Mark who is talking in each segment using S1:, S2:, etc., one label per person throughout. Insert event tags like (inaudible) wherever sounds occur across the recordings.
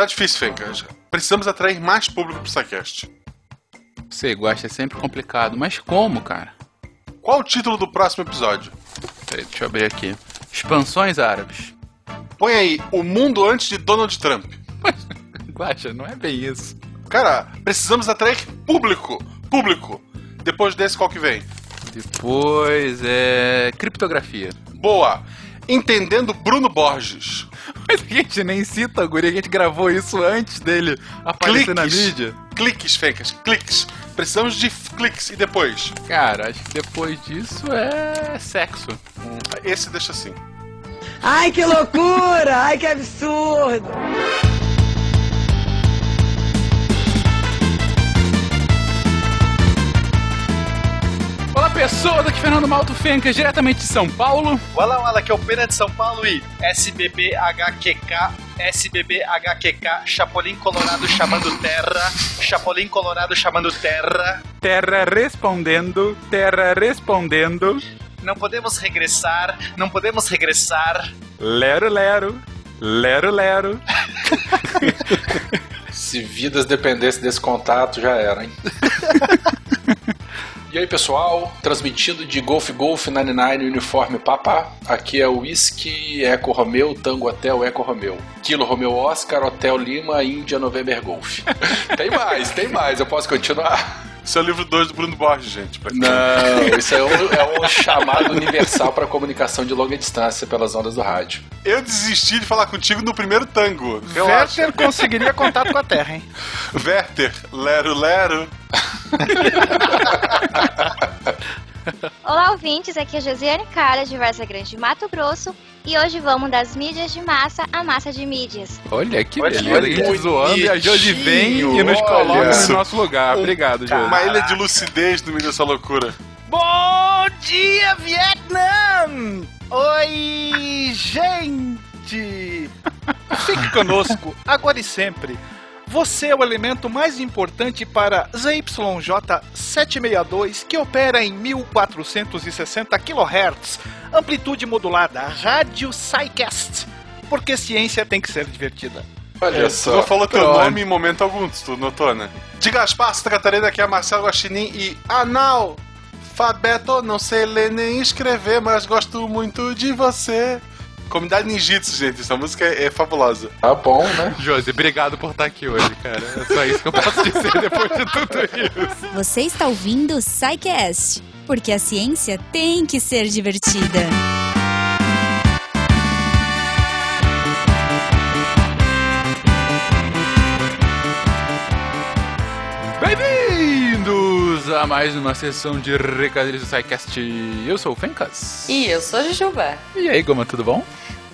S1: Tá difícil, Fencas. Precisamos atrair mais público pro SciCast.
S2: Você gosta, é sempre complicado. Mas como, cara?
S1: Qual o título do próximo episódio?
S2: Peraí, deixa eu abrir aqui. Expansões árabes.
S1: Põe aí, o mundo antes de Donald Trump. (laughs)
S2: Guaxa, não é bem isso.
S1: Cara, precisamos atrair público. Público. Depois desse, qual que vem?
S2: Depois é. criptografia.
S1: Boa. Entendendo Bruno Borges.
S2: Mas a gente nem cita, Guri, a gente gravou isso antes dele aparecer na mídia.
S1: Cliques, Fencas, cliques. Precisamos de cliques. E depois?
S2: Cara, acho que depois disso é sexo.
S1: Esse deixa assim.
S3: Ai, que loucura! Ai, que absurdo!
S2: Pessoas! Aqui Fernando Malto Fencas, diretamente de São Paulo.
S4: Olá, olá, aqui é o Pena de São Paulo e SBBHQK, SBBHQK, Chapolin Colorado chamando terra, Chapolin Colorado chamando terra.
S2: Terra respondendo, terra respondendo.
S4: Não podemos regressar, não podemos regressar.
S2: Lero, lero, lero, lero. (laughs)
S5: Se vidas dependessem desse contato, já era, hein? (laughs) E aí, pessoal, transmitindo de Golf Golf 99 Uniforme Papá. Aqui é o Whisky Eco Romeo, Tango Hotel Eco Romeo. Kilo Romeo Oscar, Hotel Lima, Índia November Golf. (laughs) tem mais, tem mais, eu posso continuar?
S1: Esse é o livro 2 do Bruno Borges, gente.
S5: Não, (laughs) isso é um, é um chamado universal para comunicação de longa distância pelas ondas do rádio.
S1: Eu desisti de falar contigo no primeiro tango. Relaxa.
S4: Werther conseguiria contato com a terra, hein?
S1: Werther, lero, lero. (laughs)
S6: Olá, ouvintes. Aqui é a Josiane Cara, de Varza Grande, Mato Grosso. E hoje vamos das mídias de massa à massa de mídias.
S2: Olha que
S4: Olha,
S2: beleza, a gente zoando e a Josi vem e nos
S5: olha.
S2: coloca no nosso lugar. Obrigado, Josi.
S1: Uma ilha de lucidez no meio dessa loucura.
S4: Bom dia, Vietnã! Oi, gente! (laughs) Fique conosco, agora e sempre. Você é o elemento mais importante para ZYJ762, que opera em 1460 kHz, amplitude modulada, rádio SciCast, porque ciência tem que ser divertida.
S5: Olha
S1: Tu
S5: só.
S1: não falou teu
S2: Pronto.
S1: nome em momento algum, tu notou, né? De Gaspar, Santa Catarina, aqui é Marcelo Guaxinim e analfabeto, não sei ler nem escrever, mas gosto muito de você. Comunidade Ninjitsu, gente, essa música é, é fabulosa.
S5: Tá bom, né?
S2: Josi, obrigado por estar aqui hoje, cara. É só isso que eu posso dizer depois de tudo isso.
S7: Você está ouvindo o SciCast, porque a ciência tem que ser divertida.
S2: A mais uma sessão de recadilhos do SciCast. Eu sou o Fencas.
S8: E eu sou a Jujuba.
S2: E aí, Goma, tudo bom?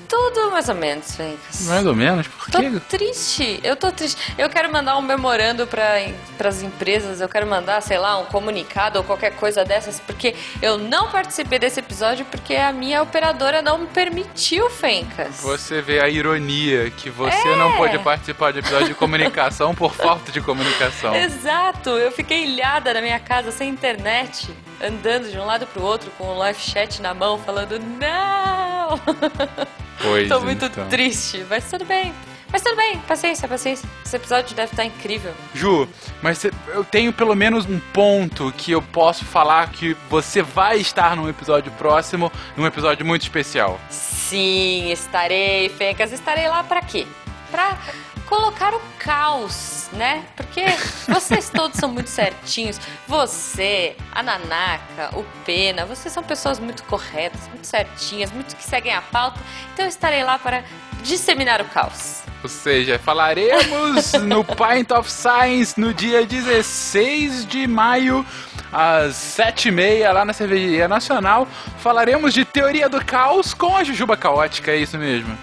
S8: Tudo mais ou menos, Fencas.
S2: Mais ou menos, por
S8: Tô
S2: quê?
S8: triste, eu tô triste. Eu quero mandar um memorando para as empresas, eu quero mandar, sei lá, um comunicado ou qualquer coisa dessas, porque eu não participei desse episódio porque a minha operadora não me permitiu, Fencas.
S2: Você vê a ironia que você não pôde participar de episódio de comunicação por (laughs) falta de comunicação.
S8: Exato, eu fiquei ilhada na minha casa sem internet, andando de um lado pro outro com o live chat na mão, falando não. (laughs)
S2: Pois
S8: Tô muito
S2: então.
S8: triste, mas tudo bem. Mas tudo bem, paciência, paciência. Esse episódio deve estar incrível.
S2: Ju, mas eu tenho pelo menos um ponto que eu posso falar que você vai estar num episódio próximo, num episódio muito especial.
S8: Sim, estarei, Fencas. Estarei lá pra quê? Pra colocar o caos, né? Porque vocês todos são muito certinhos. Você, a Nanaka, o Pena, vocês são pessoas muito corretas, muito certinhas, muito que seguem a pauta. Então eu estarei lá para disseminar o caos.
S2: Ou seja, falaremos (laughs) no Pint of Science no dia 16 de maio, às 7h30, lá na Cervejaria Nacional. Falaremos de teoria do caos com a Jujuba Caótica, é isso mesmo?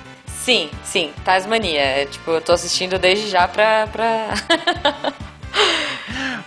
S8: Sim, sim, Tasmania. É, tipo, eu tô assistindo desde já pra. pra... (laughs)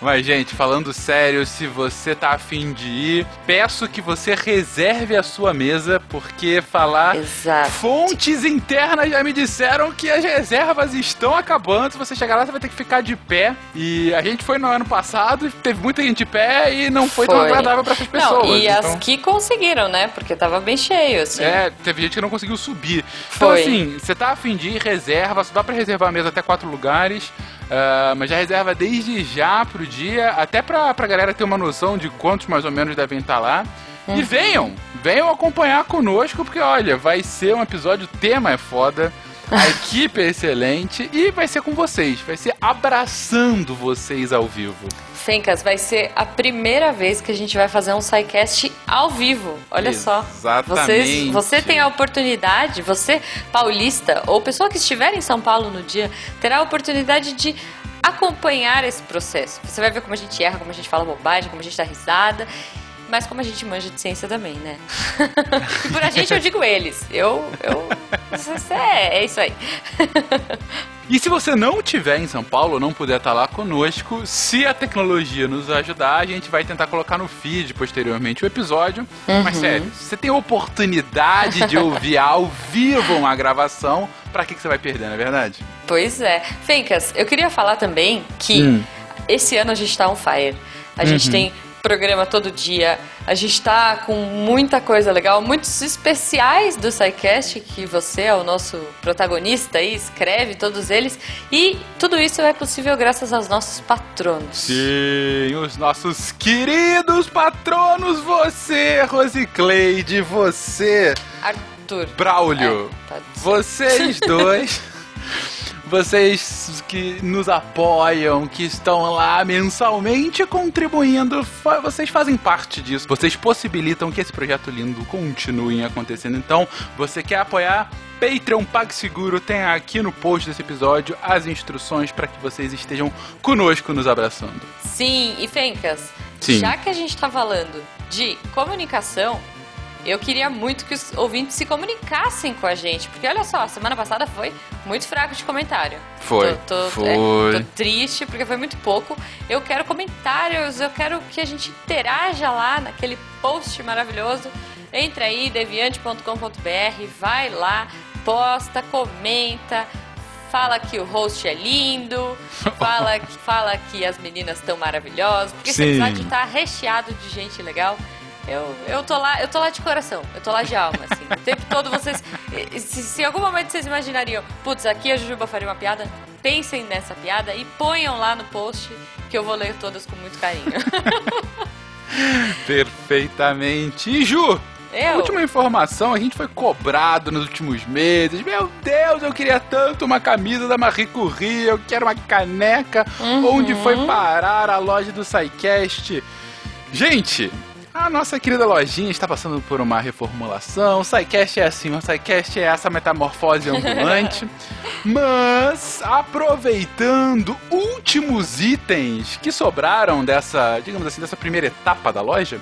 S2: Mas, gente, falando sério, se você tá afim de ir, peço que você reserve a sua mesa, porque falar.
S8: Exato.
S2: Fontes internas já me disseram que as reservas estão acabando. Se você chegar lá, você vai ter que ficar de pé. E a gente foi no ano passado, teve muita gente de pé e não foi, tão
S8: Foi.
S2: agradável para essas pessoas.
S8: Não, e
S2: então...
S8: as que conseguiram, né? Porque tava bem cheio, assim.
S2: É, teve gente que não conseguiu subir. Então,
S8: Foi.
S2: assim, você tá afim de ir, reserva, só dá pra reservar a mesa até quatro lugares. Ah, mas já reserva desde já pro dia, até pra, pra galera ter uma noção de quantos mais ou menos devem estar lá.
S8: Uhum.
S2: E venham, venham acompanhar conosco, porque olha, vai ser um episódio, o tema é foda, a equipe é excelente e vai ser com vocês, vai ser abraçando vocês ao vivo.
S8: Fencas, vai ser a primeira vez que a gente vai fazer um SciCast ao vivo. Olha só.
S2: Exatamente.
S8: Você tem a oportunidade, você paulista ou pessoa que estiver em São Paulo no dia, terá a oportunidade de acompanhar esse processo. Você vai ver como a gente erra, como a gente fala bobagem, como a gente dá risada. Mas como a gente manja de ciência também, né? e por a gente eu digo eles. Eu. eu é, é isso aí. (laughs)
S2: E se você não estiver em São Paulo não puder estar lá conosco, se a tecnologia nos ajudar, a gente vai tentar colocar no feed posteriormente o episódio. Mas sério, se você tem a oportunidade de ouvir (laughs) ao vivo uma gravação, pra que, que você vai perder, não é verdade?
S8: Pois é. Fencas, eu queria falar também que
S2: Hum.
S8: esse ano a gente tá on fire. A gente tem programa todo dia, a gente tá com muita coisa legal, muitos especiais do SciCast, que você é o nosso protagonista aí, escreve todos eles. E tudo isso é possível graças aos nossos patronos.
S2: Sim, os nossos queridos patronos, você, Rosicleide, você,
S8: Arthur.
S2: Braulio.
S8: É, ser.
S2: Vocês dois. (laughs) Vocês que nos apoiam, que estão lá mensalmente contribuindo, vocês fazem parte disso. Vocês possibilitam que esse projeto lindo continue acontecendo. Então, você quer apoiar? Patreon PagSeguro tem aqui no post desse episódio as instruções para que vocês estejam conosco nos abraçando.
S8: Sim, e Fencas,
S2: Sim.
S8: já que a gente tá falando de comunicação, eu queria muito que os ouvintes se comunicassem com a gente, porque olha só, a semana passada foi muito fraco de comentário.
S2: Foi,
S8: Tô, tô-
S2: foi.
S8: é, tô triste porque foi muito pouco. Eu quero comentários, eu quero que a gente interaja lá naquele post maravilhoso. Entra aí, deviante.com.br, vai lá, posta, comenta, fala que o host é lindo, (laughs) fala, fala que as meninas estão maravilhosas, porque esse
S2: Sim.
S8: episódio tá recheado de gente legal. Eu, eu tô lá, eu tô lá de coração, eu tô lá de alma, assim. O tempo todo vocês. Se, se em algum momento vocês imaginariam, putz, aqui a Jujuba faria uma piada, pensem nessa piada e ponham lá no post que eu vou ler todas com muito carinho. (laughs)
S2: Perfeitamente. E Ju,
S8: Eu?
S2: última informação, a gente foi cobrado nos últimos meses. Meu Deus, eu queria tanto uma camisa da Marie Curie, eu quero uma caneca.
S8: Uhum.
S2: Onde foi parar a loja do SciCast? Gente, a nossa querida lojinha está passando por uma reformulação. O SciCast é assim, o SciCast é essa metamorfose ambulante. (laughs) Mas, aproveitando últimos itens que sobraram dessa, digamos assim, dessa primeira etapa da loja,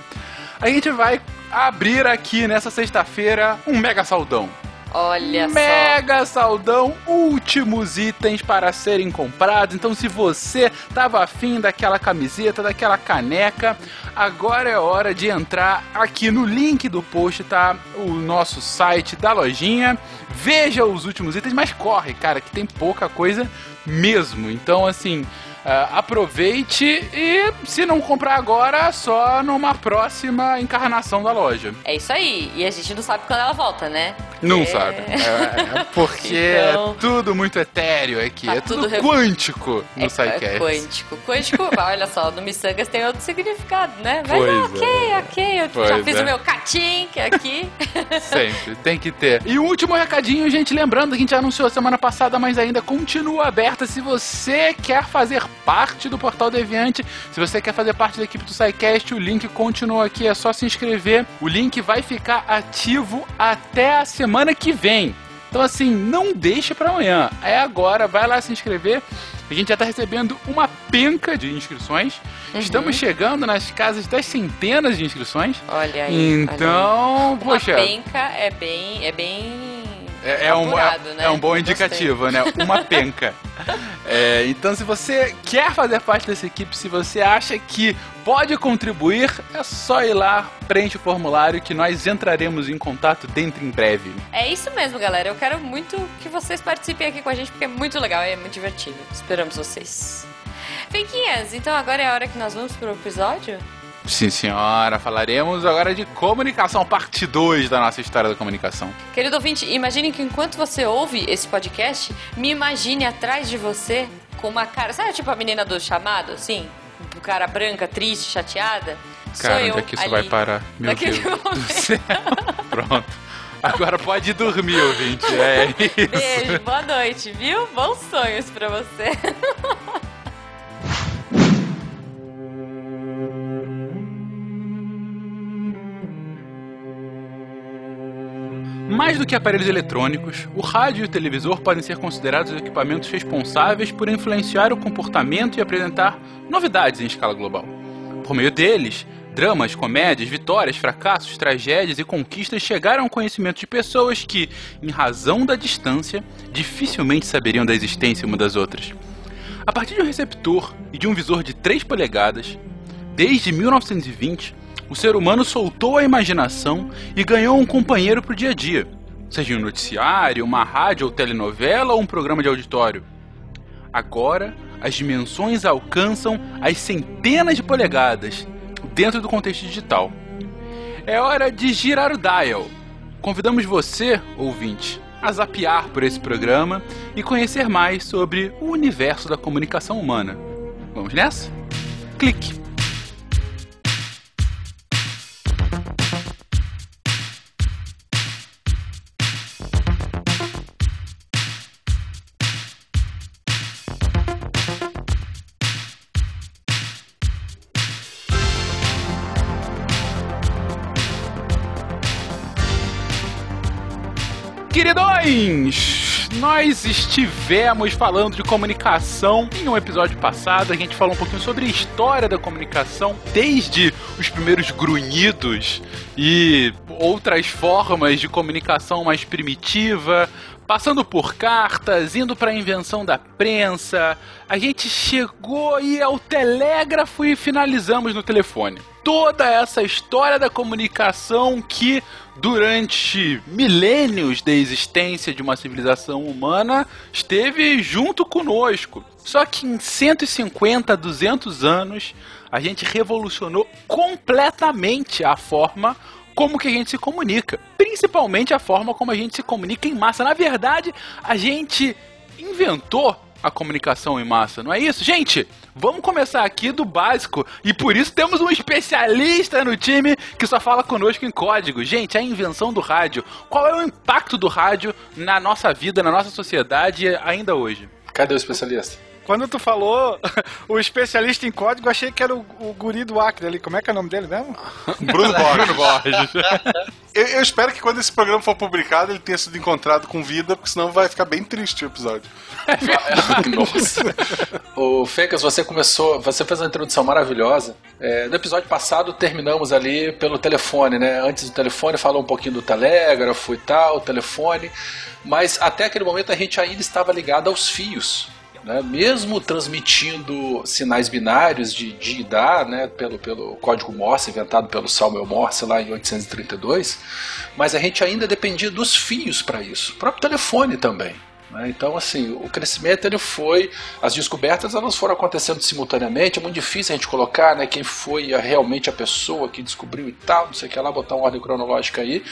S2: a gente vai abrir aqui nessa sexta-feira um mega saldão.
S8: Olha só.
S2: Mega saldão, últimos itens para serem comprados. Então, se você tava afim daquela camiseta, daquela caneca, agora é hora de entrar aqui no link do post, tá? O nosso site da lojinha. Veja os últimos itens, mas corre, cara, que tem pouca coisa mesmo. Então, assim. Ah, aproveite e se não comprar agora, só numa próxima encarnação da loja.
S8: É isso aí. E a gente não sabe quando ela volta, né?
S2: Não
S8: É.
S2: sabe. É, é porque (laughs)
S8: Então-
S2: é tudo muito etéreo aqui.
S8: Tá
S2: é tudo,
S8: tudo
S2: quântico no
S8: É,
S2: SciCast.
S8: é quântico. Quântico, (laughs) olha só, no Missangas tem outro significado, né? Mas
S2: Pois
S8: não, ok,
S2: é.
S8: ok. Eu
S2: Pois
S8: já fiz
S2: é.
S8: o meu catim, que é aqui. (laughs)
S2: Sempre, tem que ter. E o último recadinho, gente, lembrando que a gente anunciou semana passada, mas ainda continua aberta. Se você quer fazer parte do Portal Deviante, se você quer fazer parte da equipe do SciCast, o link continua aqui, é só se inscrever. O link vai ficar ativo até a semana que vem. Então, assim, não deixe pra amanhã. É agora, vai lá se inscrever. A gente já tá recebendo uma penca de inscrições.
S8: Uhum.
S2: Estamos chegando nas casas das centenas de inscrições.
S8: Olha aí.
S2: Então,
S8: olha aí.
S2: poxa.
S8: Uma penca é bem, é bem
S2: É, é um, é,
S8: né?
S2: é um bom
S8: Gostei.
S2: indicativo, né? Uma (laughs) penca. É, então, se você quer fazer parte dessa equipe, se você acha que pode contribuir, é só ir lá, preenche o formulário que nós entraremos em contato dentro em breve.
S8: É isso mesmo, galera. Eu quero muito que vocês participem aqui com a gente, porque é muito legal e é muito divertido. Esperamos vocês. Fenquinhas, então agora é a hora que nós vamos pro episódio?
S2: Sim, senhora. Falaremos agora de comunicação, parte 2 da nossa história da comunicação.
S8: Querido ouvinte, imagine que enquanto você ouve esse podcast, me imagine atrás de você com uma cara. Sabe tipo a menina do chamado, assim? Com cara branca, triste, chateada?
S2: Cara,
S8: Sou eu
S2: onde é que isso
S8: ali.
S2: vai parar? Meu
S8: Naquele
S2: Deus do céu. (laughs) Pronto. Agora pode dormir, ouvinte. É isso.
S8: Beijo, boa noite, viu? Bons sonhos pra você. (laughs)
S2: Mais do que aparelhos eletrônicos, o rádio e o televisor podem ser considerados os equipamentos responsáveis por influenciar o comportamento e apresentar novidades em escala global. Por meio deles, dramas, comédias, vitórias, fracassos, tragédias e conquistas chegaram ao conhecimento de pessoas que, em razão da distância, dificilmente saberiam da existência uma das outras. A partir de um receptor e de um visor de 3 polegadas, desde 1920, o ser humano soltou a imaginação e ganhou um companheiro para o dia a dia, seja um noticiário, uma rádio ou telenovela ou um programa de auditório. Agora, as dimensões alcançam as centenas de polegadas dentro do contexto digital. É hora de girar o dial. Convidamos você, ouvinte, a zapear por esse programa e conhecer mais sobre o universo da comunicação humana. Vamos nessa? Clique! Queridões, nós estivemos falando de comunicação em um episódio passado. A gente falou um pouquinho sobre a história da comunicação, desde os primeiros grunhidos e outras formas de comunicação mais primitiva, passando por cartas, indo para a invenção da prensa. A gente chegou aí ao telégrafo e finalizamos no telefone. Toda essa história da comunicação que durante milênios da existência de uma civilização humana esteve junto conosco. Só que em 150, 200 anos, a gente revolucionou completamente a forma como que a gente se comunica, principalmente a forma como a gente se comunica em massa. Na verdade, a gente inventou a comunicação em massa, não é isso? Gente, vamos começar aqui do básico e por isso temos um especialista no time que só fala conosco em código. Gente, a invenção do rádio. Qual é o impacto do rádio na nossa vida, na nossa sociedade ainda hoje?
S5: Cadê o especialista?
S9: Quando tu falou (laughs) o especialista em código, eu achei que era o, o guri do Acre ali. Como é que é o nome dele mesmo? (laughs)
S1: Bruno (laughs) Borges.
S2: Bruno Borges.
S1: Eu, eu espero que quando esse programa for publicado ele tenha sido encontrado com vida, porque senão vai ficar bem triste o episódio.
S5: Nossa. O Fecas, você começou, você fez uma introdução maravilhosa. É, no episódio passado terminamos ali pelo telefone, né? Antes do telefone falou um pouquinho do telégrafo e tal, telefone, mas até aquele momento a gente ainda estava ligado aos fios. Né? Mesmo transmitindo sinais binários de, de né? pelo, pelo código Morse, inventado pelo Samuel Morse lá em 832, mas a gente ainda dependia dos fios para isso. O próprio telefone também. né? Então, assim, o crescimento ele foi. As descobertas elas foram acontecendo simultaneamente. É muito difícil a gente colocar né, quem foi realmente a pessoa que descobriu e tal, não sei o que lá, botar uma ordem cronológica aí.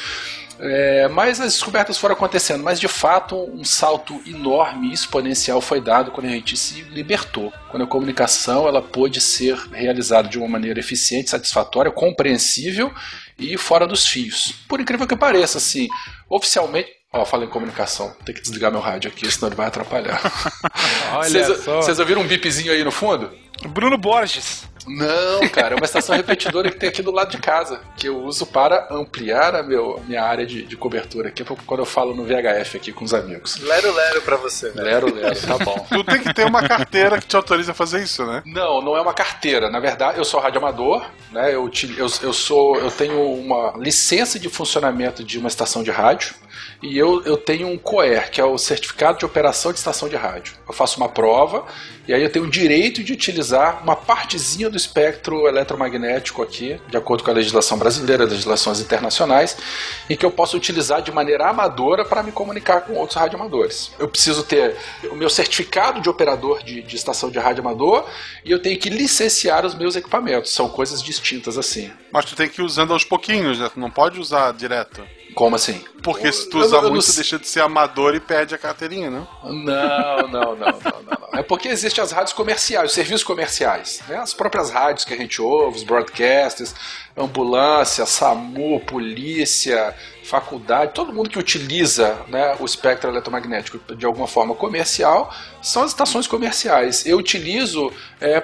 S5: É, mas as descobertas foram acontecendo, mas de fato um salto enorme e exponencial foi dado quando a gente se libertou, quando a comunicação ela pôde ser realizada de uma maneira eficiente, satisfatória, compreensível e fora dos fios. Por incrível que pareça, assim, oficialmente. Ó, falei em comunicação, tem que desligar meu rádio aqui, senão ele vai atrapalhar. (laughs)
S2: Olha
S5: Vocês ouviram um bipzinho aí no fundo?
S9: Bruno Borges.
S5: Não, cara, é uma estação repetidora que tem aqui do lado de casa, que eu uso para ampliar a meu, minha área de, de cobertura aqui, quando eu falo no VHF aqui com os amigos.
S4: Lero Lero pra você. né?
S5: Lero, lero, tá bom. (laughs)
S1: Tu tem que ter uma carteira que te autoriza a fazer isso, né?
S5: Não, não é uma carteira. Na verdade, eu sou radioamador, né? Eu, eu, eu sou, eu tenho uma licença de funcionamento de uma estação de rádio. E eu, eu tenho um COER, que é o Certificado de Operação de Estação de Rádio. Eu faço uma prova e aí eu tenho o direito de utilizar uma partezinha do espectro eletromagnético aqui, de acordo com a legislação brasileira, legislações internacionais, em que eu posso utilizar de maneira amadora para me comunicar com outros radioamadores. Eu preciso ter o meu certificado de operador de, de estação de rádio amador e eu tenho que licenciar os meus equipamentos. São coisas distintas assim.
S1: Mas tu tem que ir usando aos pouquinhos, né? Tu não pode usar direto.
S5: Como assim?
S1: Porque se tu usar muito,
S5: sei.
S1: deixa de ser amador e perde a carteirinha, né?
S5: Não, não, não, não, não, não. É porque existem as rádios comerciais, os serviços comerciais. Né? As próprias rádios que a gente ouve, os broadcasters, ambulância, SAMU, polícia, faculdade, todo mundo que utiliza né, o espectro eletromagnético de alguma forma comercial são as estações comerciais. Eu utilizo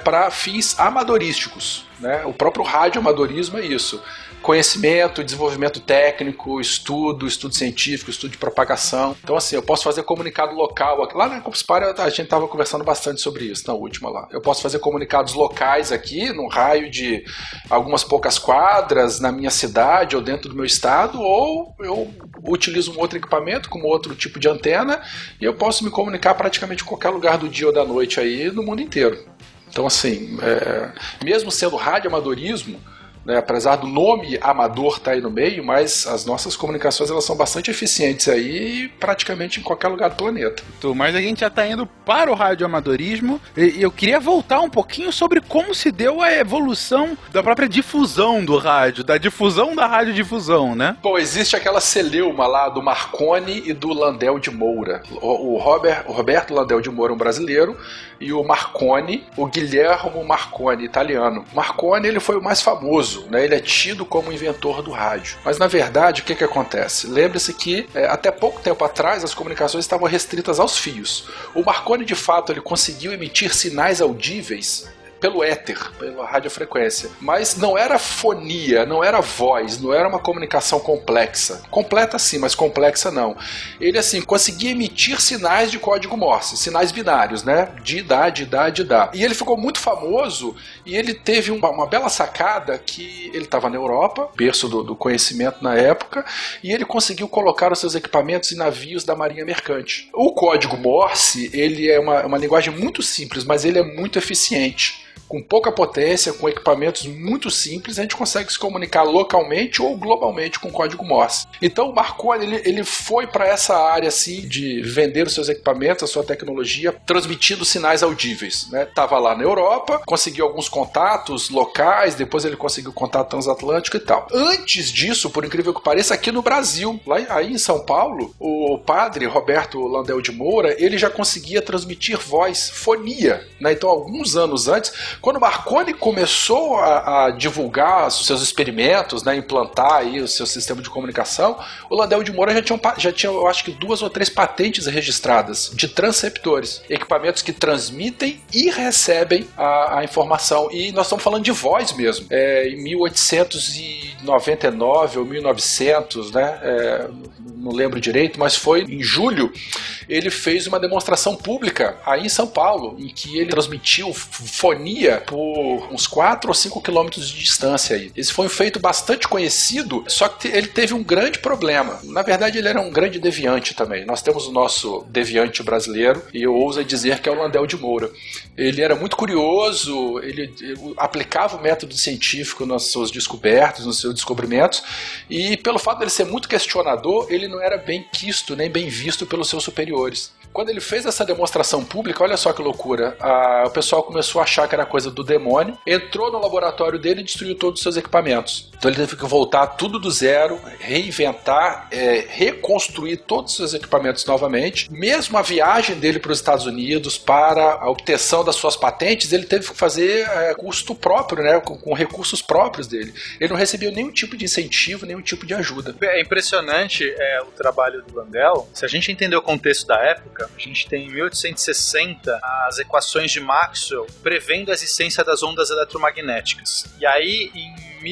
S5: para fins amadorísticos. Né? O próprio radioamadorismo é isso conhecimento, desenvolvimento técnico, estudo, estudo científico, estudo de propagação. Então, assim, eu posso fazer comunicado local. Lá na Campus Party a gente estava conversando bastante sobre isso na última lá. Eu posso fazer comunicados locais aqui, num raio de algumas poucas quadras, na minha cidade ou dentro do meu estado, ou eu utilizo um outro equipamento, como outro tipo de antena, e eu posso me comunicar praticamente em qualquer lugar do dia ou da noite aí, no mundo inteiro. Então, assim, é, mesmo sendo radioamadorismo, né, apesar do nome amador estar aí no meio, mas as nossas comunicações elas são bastante eficientes aí praticamente em qualquer lugar do planeta.
S2: Tu, Mas a gente já tá indo para o radioamadorismo e eu queria voltar um pouquinho sobre como se deu a evolução da própria difusão do rádio, da difusão da radiodifusão, né?
S5: Bom, existe aquela celeuma lá do Marconi e do Landel de Moura. O, o Robert, o Roberto Landel de Moura, um brasileiro, e o Marconi, o Guilhermo Marconi, italiano. Marconi ele foi o mais famoso, né? Ele é tido como inventor do rádio. Mas na verdade, o que que acontece? Lembre-se que é, até pouco tempo atrás as comunicações estavam restritas aos fios. O Marconi de fato ele conseguiu emitir sinais audíveis pelo éter, pela radiofrequência. Mas não era fonia, não era voz, não era uma comunicação complexa. Completa sim, mas complexa não. Ele assim conseguia emitir sinais de código Morse, sinais binários, né? De dá, de dá, de dá. E ele ficou muito famoso e ele teve uma, uma bela sacada que ele estava na Europa, berço do, do conhecimento na época, e ele conseguiu colocar os seus equipamentos em navios da Marinha Mercante. O código Morse, ele é uma, uma linguagem muito simples, mas ele é muito eficiente com pouca potência, com equipamentos muito simples, a gente consegue se comunicar localmente ou globalmente com código Morse. Então o Marconi ele, ele foi para essa área assim de vender os seus equipamentos, a sua tecnologia, transmitindo sinais audíveis. Né? Tava lá na Europa, conseguiu alguns contatos locais, depois ele conseguiu contato transatlântico e tal. Antes disso, por incrível que pareça, aqui no Brasil, lá aí em São Paulo, o padre Roberto Landel de Moura, ele já conseguia transmitir voz, fonia. Né? Então, alguns anos antes, quando Marconi começou a, a divulgar os seus experimentos, né, implantar aí o seu sistema de comunicação, o Landel de Moura já tinha, já tinha, eu acho que duas ou três patentes registradas de transceptores, equipamentos que transmitem e recebem a, a informação. E nós estamos falando de voz mesmo. É, em 1899 ou 1900, né, é, não lembro direito, mas foi em julho, ele fez uma demonstração pública aí em São Paulo, em que ele transmitiu fonia por uns 4 ou 5 quilômetros de distância aí. Esse foi um feito bastante conhecido, só que ele teve um grande problema. Na verdade, ele era um grande deviante também. Nós temos o nosso deviante brasileiro, e eu ouso dizer que é o Landel de Moura. Ele era muito curioso, ele, aplicava o método científico nas suas descobertas, nos seus descobrimentos, e pelo fato dele ser muito questionador, ele não era bem quisto nem bem visto pelos seus superiores. Quando ele fez essa demonstração pública, olha só que loucura, a, o pessoal começou a achar que era coisa do demônio, entrou no laboratório dele e destruiu todos os seus equipamentos. Então ele teve que voltar tudo do zero, reinventar, é, reconstruir todos os seus equipamentos novamente. Mesmo a viagem dele para os Estados Unidos para a obtenção das suas patentes, ele teve que fazer é, custo próprio, né, com, com recursos próprios dele. Ele não recebeu nenhum tipo de incentivo, nenhum tipo de ajuda.
S4: É impressionante é, o trabalho do Landel. Se a gente entender o contexto da época, a gente tem em 1860 as equações de Maxwell prevendo a existência das ondas eletromagnéticas. E aí, em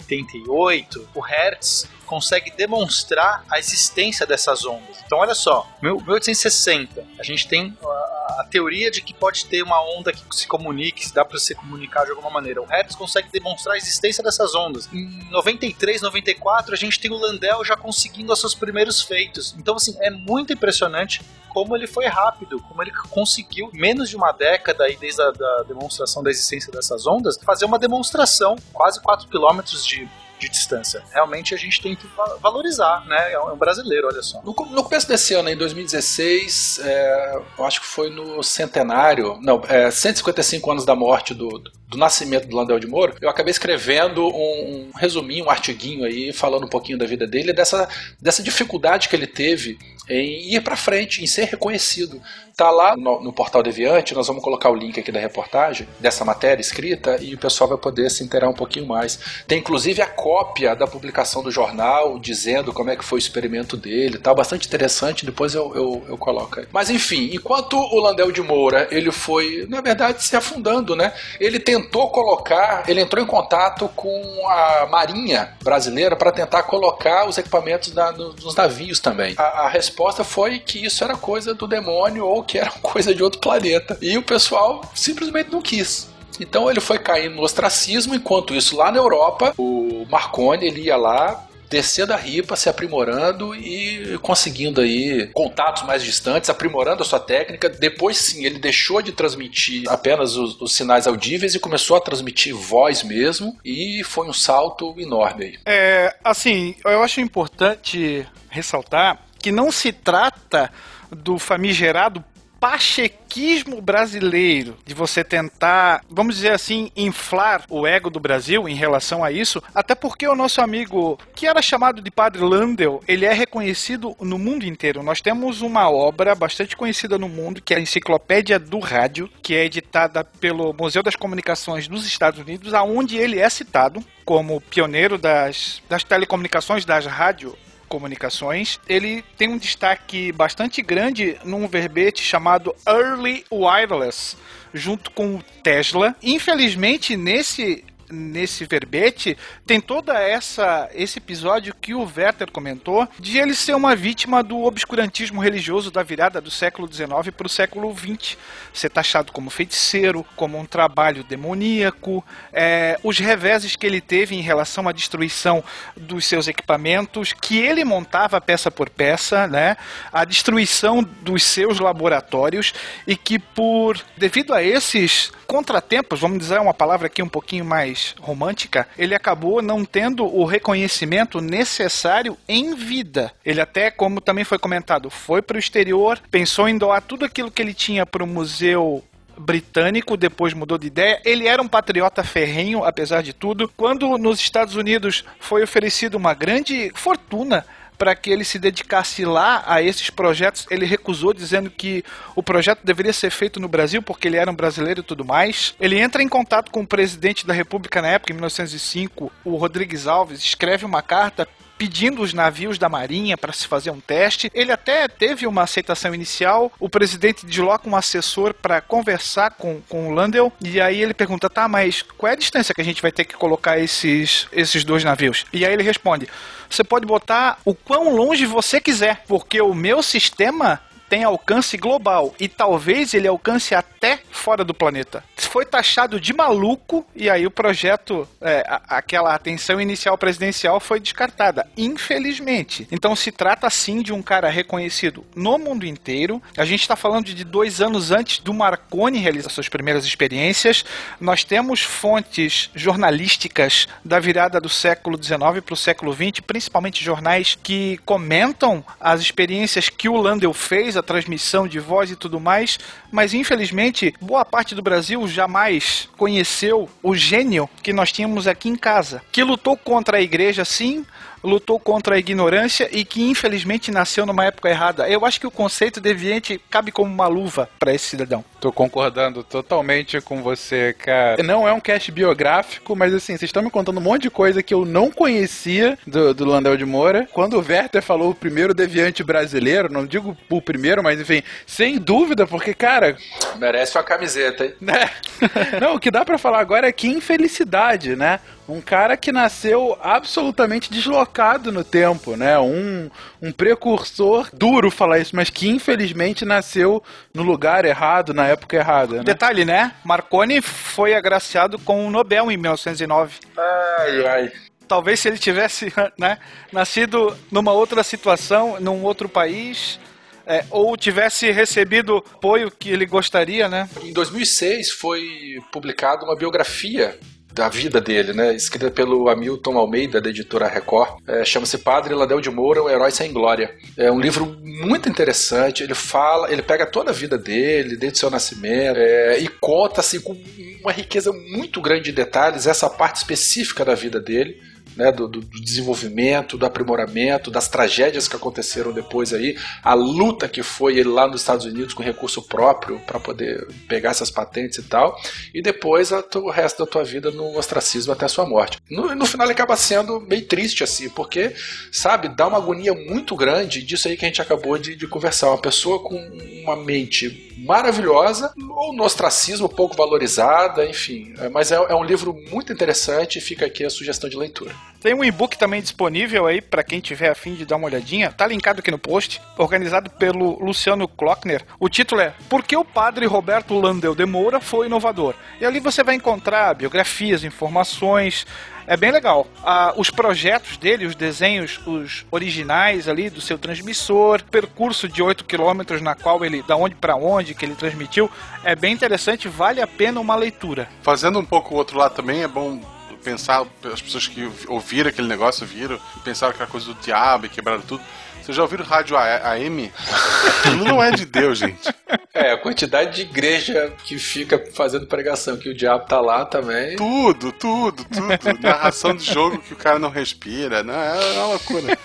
S4: 1888, o Hertz consegue demonstrar a existência dessas ondas. Então, olha só, 1860, a gente tem a, teoria de que pode ter uma onda que se comunique, se dá para se comunicar de alguma maneira. O Hertz consegue demonstrar a existência dessas ondas. Em 93, 94, a gente tem o Landau já conseguindo os seus primeiros feitos. Então, assim, é muito impressionante como ele foi rápido, como ele conseguiu, menos de uma década aí, desde a da demonstração da existência dessas ondas, fazer uma demonstração, quase 4 km de de distância. Realmente a gente tem que valorizar, né? É um brasileiro, olha só.
S5: No, no começo desse ano, em 2016, é, eu acho que foi no centenário, não, é, 155 anos da morte do, do nascimento do Landel de Moro, eu acabei escrevendo um, um resuminho, um artiguinho aí, falando um pouquinho da vida dele, dessa, dessa dificuldade que ele teve em ir para frente, em ser reconhecido. Tá lá no, no, portal Deviante, nós vamos colocar o link aqui da reportagem, dessa matéria escrita, e o pessoal vai poder se inteirar um pouquinho mais. Tem inclusive a cópia da publicação do jornal, dizendo como é que foi o experimento dele, tá bastante interessante, depois eu, eu, eu coloco aí. Mas enfim, enquanto o Landel de Moura, ele foi, na verdade, se afundando, né? Ele tentou colocar, ele entrou em contato com a Marinha brasileira para tentar colocar os equipamentos da, nos navios também. A, a resposta foi que isso era coisa do demônio ou que era (laughs) coisa de outro planeta. E o pessoal simplesmente não quis. Então ele foi caindo no ostracismo, enquanto isso lá na Europa, o Marconi ele ia lá descer da ripa, se aprimorando e conseguindo aí contatos mais distantes, aprimorando a sua técnica. Depois sim, ele deixou de transmitir apenas os, os sinais audíveis e começou a transmitir voz mesmo e foi um salto enorme aí.
S9: É, assim, eu acho importante ressaltar que não se trata do famigerado pachequismo brasileiro, de você tentar, vamos dizer assim, inflar o ego do Brasil em relação a isso, até porque o nosso amigo, que era chamado de Padre Landel, ele é reconhecido no mundo inteiro. Nós temos uma obra bastante conhecida no mundo, que é a Enciclopédia do Rádio, que é editada pelo Museu das Comunicações dos Estados Unidos, aonde ele é citado como pioneiro das, das telecomunicações, das rádio comunicações, ele tem um destaque bastante grande num verbete chamado Early Wireless, junto com o Tesla. Infelizmente, nesse nesse verbete tem toda essa esse episódio que o Werther comentou de ele ser uma vítima do obscurantismo religioso da virada do século XIX para o século XX, ser taxado como feiticeiro, como um trabalho demoníaco, é, os reveses que ele teve em relação à destruição dos seus equipamentos, que ele montava peça por peça, né, a destruição dos seus laboratórios e que por devido a esses contratempos, vamos dizer uma palavra aqui um pouquinho mais romântica, ele acabou não tendo o reconhecimento necessário em vida. Ele até, como também foi comentado, foi para o exterior, pensou em doar tudo aquilo que ele tinha para o museu britânico, depois mudou de ideia. Ele era um patriota ferrenho, apesar de tudo. Quando nos Estados Unidos foi oferecido uma grande fortuna para que ele se dedicasse lá a esses projetos. Ele recusou, dizendo que o projeto deveria ser feito no Brasil, porque ele era um brasileiro e tudo mais. Ele entra em contato com o presidente da República na época, em 1905, o Rodrigues Alves, escreve uma carta pedindo os navios da Marinha para se fazer um teste. Ele até teve uma aceitação inicial. O presidente desloca um assessor para conversar com, com o Landel. E aí ele pergunta: tá, mas qual é a distância que a gente vai ter que colocar esses, esses dois navios? E aí ele responde: você pode botar o quão longe você quiser, porque o meu sistema tem alcance global e talvez ele alcance até fora do planeta. Foi taxado de maluco e aí o projeto, é, aquela atenção inicial presidencial foi descartada, infelizmente. Então se trata sim de um cara reconhecido no mundo inteiro. A gente está falando de dois anos antes do Marconi realizar suas primeiras experiências. Nós temos fontes jornalísticas da virada do século XIX para o século XX, principalmente jornais que comentam as experiências que o Landel fez a transmissão de voz e tudo mais, mas infelizmente boa parte do Brasil jamais conheceu o gênio que nós tínhamos aqui em casa, que lutou contra a igreja sim, lutou contra a ignorância e que infelizmente nasceu numa época errada. Eu acho que o conceito deviante cabe como uma luva para esse cidadão.
S2: Tô concordando totalmente com você, cara. Não é um cast biográfico, mas assim, vocês estão me contando um monte de coisa que eu não conhecia do, do Landel de Moura. Quando o Werther falou o primeiro deviante brasileiro, não digo o primeiro, mas enfim, sem dúvida, porque, cara.
S5: Merece uma camiseta, hein?
S2: Né? (laughs) Não, o que dá pra falar agora é que infelicidade, né? Um cara que nasceu absolutamente deslocado no tempo, né? Um, um precursor, duro falar isso, mas que infelizmente nasceu no lugar errado, na época errada, né?
S9: Detalhe, né? Marconi foi agraciado com o Nobel em 1909.
S5: Ai, ai.
S9: Talvez se ele tivesse (laughs) né, nascido numa outra situação, num outro país, é, ou tivesse recebido o apoio que ele gostaria, né?
S5: Em 2006 foi publicada uma biografia da vida dele, né? Escrita pelo Hamilton Almeida, da editora Record. É, Chama-se Padre Ladel de Moura, um herói sem glória. É um livro muito interessante. Ele fala, ele pega toda a vida dele, desde o seu nascimento, é, e conta assim com uma riqueza muito grande de detalhes essa parte específica da vida dele né, do, do, desenvolvimento, do aprimoramento, das tragédias que aconteceram depois aí, a luta que foi ele lá nos Estados Unidos com recurso próprio para poder pegar essas patentes e tal, e depois a, o resto da tua vida no ostracismo até a sua morte. No, no final ele acaba sendo meio triste assim, porque, sabe, dá uma agonia muito grande disso aí que a gente acabou de, de conversar. Uma pessoa com uma mente maravilhosa, ou no ostracismo pouco valorizada, enfim. Mas é, é um livro muito interessante e fica aqui a sugestão de leitura.
S9: Tem um e-book também disponível aí para quem tiver afim de dar uma olhadinha. Tá linkado aqui no post, organizado pelo Luciano Klockner. O título é Por que o padre Roberto Landel de Moura foi inovador? E ali você vai encontrar biografias, informações, é bem legal. Ah, os projetos dele, os desenhos, os originais ali do seu transmissor, percurso de 8 km na qual ele, da onde para onde que ele transmitiu, é bem interessante, vale a pena uma leitura.
S1: Fazendo um pouco o outro lado também, é bom pensar, as pessoas que ouviram aquele negócio, viram, pensaram que era coisa do diabo e quebraram tudo. Vocês já ouviram rádio AM? (laughs) não é de Deus, gente.
S5: É, a quantidade de igreja que fica fazendo pregação, que o diabo tá lá também.
S1: Tudo, tudo, tudo. (laughs) Narração de jogo que o cara não respira. Não, é uma loucura.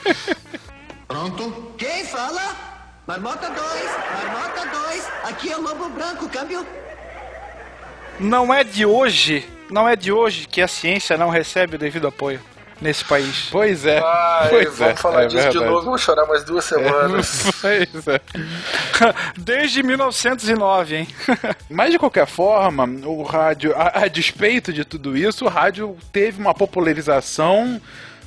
S3: Pronto? Quem fala? Marmota 2, Marmota 2, aqui é o Lobo Branco, câmbio.
S9: Não é de hoje, não é de hoje que a ciência não recebe o devido apoio nesse país.
S2: Pois é.
S5: Ah,
S2: pois
S5: vamos
S2: é,
S5: falar
S2: é
S5: disso
S2: verdade.
S5: de novo, vou chorar mais duas semanas. (laughs)
S2: Pois é. (laughs)
S9: Desde 1909, hein? (laughs)
S2: Mas de qualquer forma, o rádio, a, a despeito de tudo isso, o rádio teve uma popularização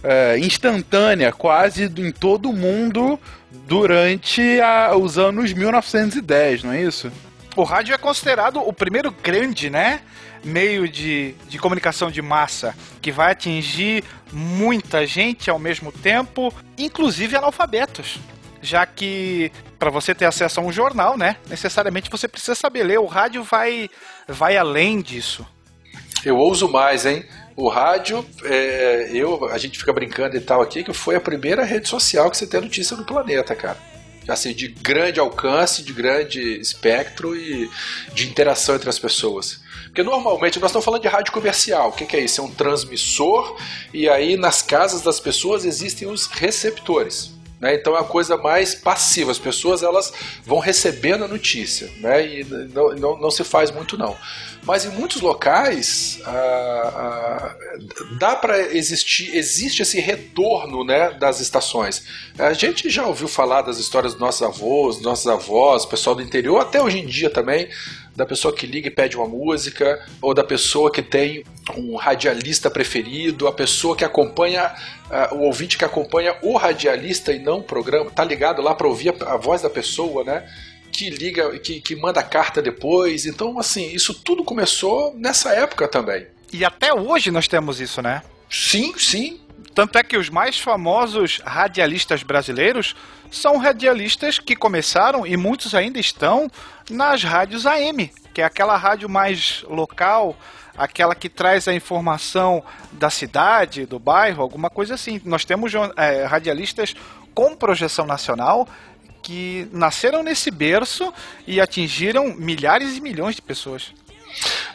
S2: é, instantânea, quase em todo o mundo, durante a- os anos 1910, não é isso?
S9: O rádio é considerado o primeiro grande, né? Meio de, de comunicação de massa que vai atingir muita gente ao mesmo tempo, inclusive analfabetos. Já que para você ter acesso a um jornal, né? Necessariamente você precisa saber ler. O rádio vai, vai além disso.
S5: Eu ouso mais, hein? O rádio, é, eu, a gente fica brincando e tal aqui, que foi a primeira rede social que você tem notícia no planeta, cara. Assim, de grande alcance, de grande espectro e de interação entre as pessoas. Porque normalmente nós estamos falando de rádio comercial. O que, é isso? É um transmissor e aí nas casas das pessoas existem os receptores. Né? Então é uma coisa mais passiva. As pessoas elas vão recebendo a notícia né? e não, não, não se faz muito não. Mas em muitos locais dá para existir, existe esse retorno né, das estações. A gente já ouviu falar das histórias dos nossos avós, dos nossos avós, pessoal do interior, até hoje em dia também, da pessoa que liga e pede uma música, ou da pessoa que tem um radialista preferido, a pessoa que acompanha, ah, o ouvinte que acompanha o radialista e não o programa, tá ligado lá para ouvir a, a voz da pessoa, né? que liga, que, que manda carta depois. Então, assim, isso tudo começou nessa época também.
S9: E até hoje nós temos isso, né?
S5: Sim, sim.
S9: Tanto é que os mais famosos radialistas brasileiros são radialistas que começaram e muitos ainda estão nas rádios AM, que é aquela rádio mais local, aquela que traz a informação da cidade, do bairro, alguma coisa assim. Nós temos é, radialistas com projeção nacional que nasceram nesse berço e atingiram milhares e milhões de pessoas.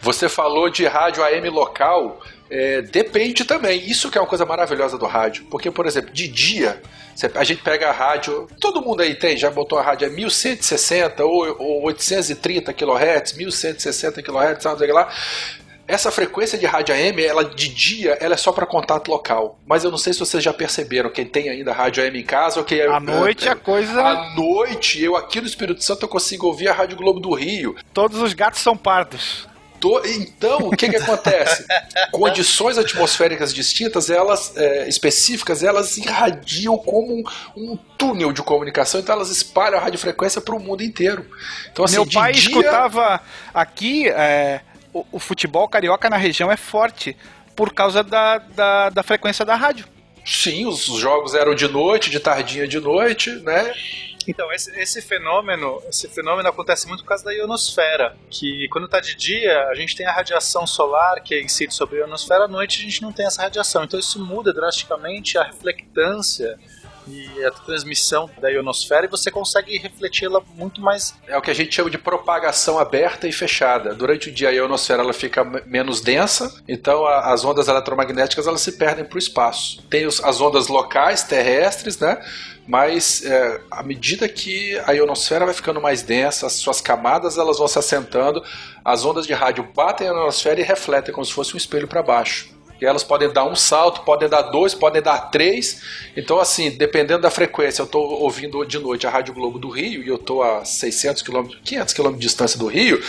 S5: Você falou de rádio AM local, é, depende também. Isso que é uma coisa maravilhosa do rádio. Porque, por exemplo, de dia, a gente pega a rádio, todo mundo aí tem, já botou a rádio a 1160 ou, ou 830 kHz, 1160 kHz, sabe lá. Essa frequência de rádio AM, ela de dia, ela é só para contato local. Mas eu não sei se vocês já perceberam, quem tem ainda rádio AM em casa, ou quem
S9: À noite
S5: é,
S9: a coisa.
S5: À noite, eu aqui no Espírito Santo eu consigo ouvir a Rádio Globo do Rio.
S9: Todos os gatos são pardos.
S5: To- Então, o que que acontece? (laughs) Condições atmosféricas distintas, elas é, específicas, elas irradiam como um, um túnel de comunicação, então elas espalham a radiofrequência para o mundo inteiro. Então, assim,
S9: Meu
S5: de
S9: pai
S5: dia-
S9: escutava aqui, é, o, o futebol carioca na região é forte por causa da, da, da frequência da rádio.
S5: Sim, os jogos eram de noite, de tardinha de noite, né?
S4: Então, esse, esse fenômeno, esse fenômeno acontece muito por causa da ionosfera, que quando está de dia, a gente tem a radiação solar que incide sobre a ionosfera, à noite a gente não tem essa radiação. Então isso muda drasticamente a reflectância e a transmissão da ionosfera e você consegue refleti-la muito mais
S5: É o que a gente chama de propagação aberta e fechada. Durante o dia a ionosfera ela fica me- menos densa, então a- as ondas eletromagnéticas elas se perdem para o espaço. Tem os- as ondas locais, terrestres, né? Mas é, à medida que a ionosfera vai ficando mais densa, as suas camadas elas vão se assentando, as ondas de rádio batem na ionosfera e refletem como se fosse um espelho para baixo. Elas podem dar um salto, podem dar dois, podem dar três. Então, assim, dependendo da frequência, eu estou ouvindo de noite a Rádio Globo do Rio e eu estou a 600 km, 500 km de distância do Rio.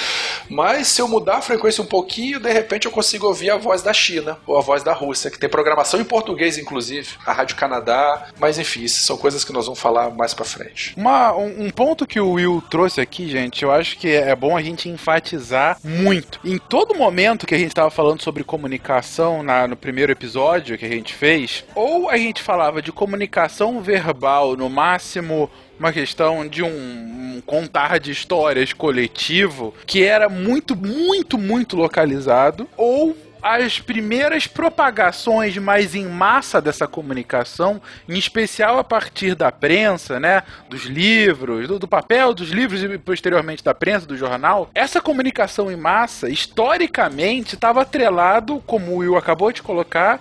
S5: Mas se eu mudar a frequência um pouquinho, de repente eu consigo ouvir a voz da China ou a voz da Rússia, que tem programação em português, inclusive, a Rádio Canadá. Mas enfim, são coisas que nós vamos falar mais para frente.
S2: Uma- um, um ponto que o Will trouxe aqui, gente, eu acho que é bom a gente enfatizar muito. Em todo momento que a gente estava falando sobre comunicação na- no primeiro episódio que a gente fez, ou a gente falava de comunicação verbal, no máximo uma questão de um, um contar de histórias coletivo, que era muito, muito, muito localizado, ou as primeiras propagações mais em massa dessa comunicação, em especial a partir da prensa, né, dos livros, do, do papel dos livros e posteriormente da prensa, do jornal, essa comunicação em massa, historicamente, estava atrelado, como o Will acabou de colocar,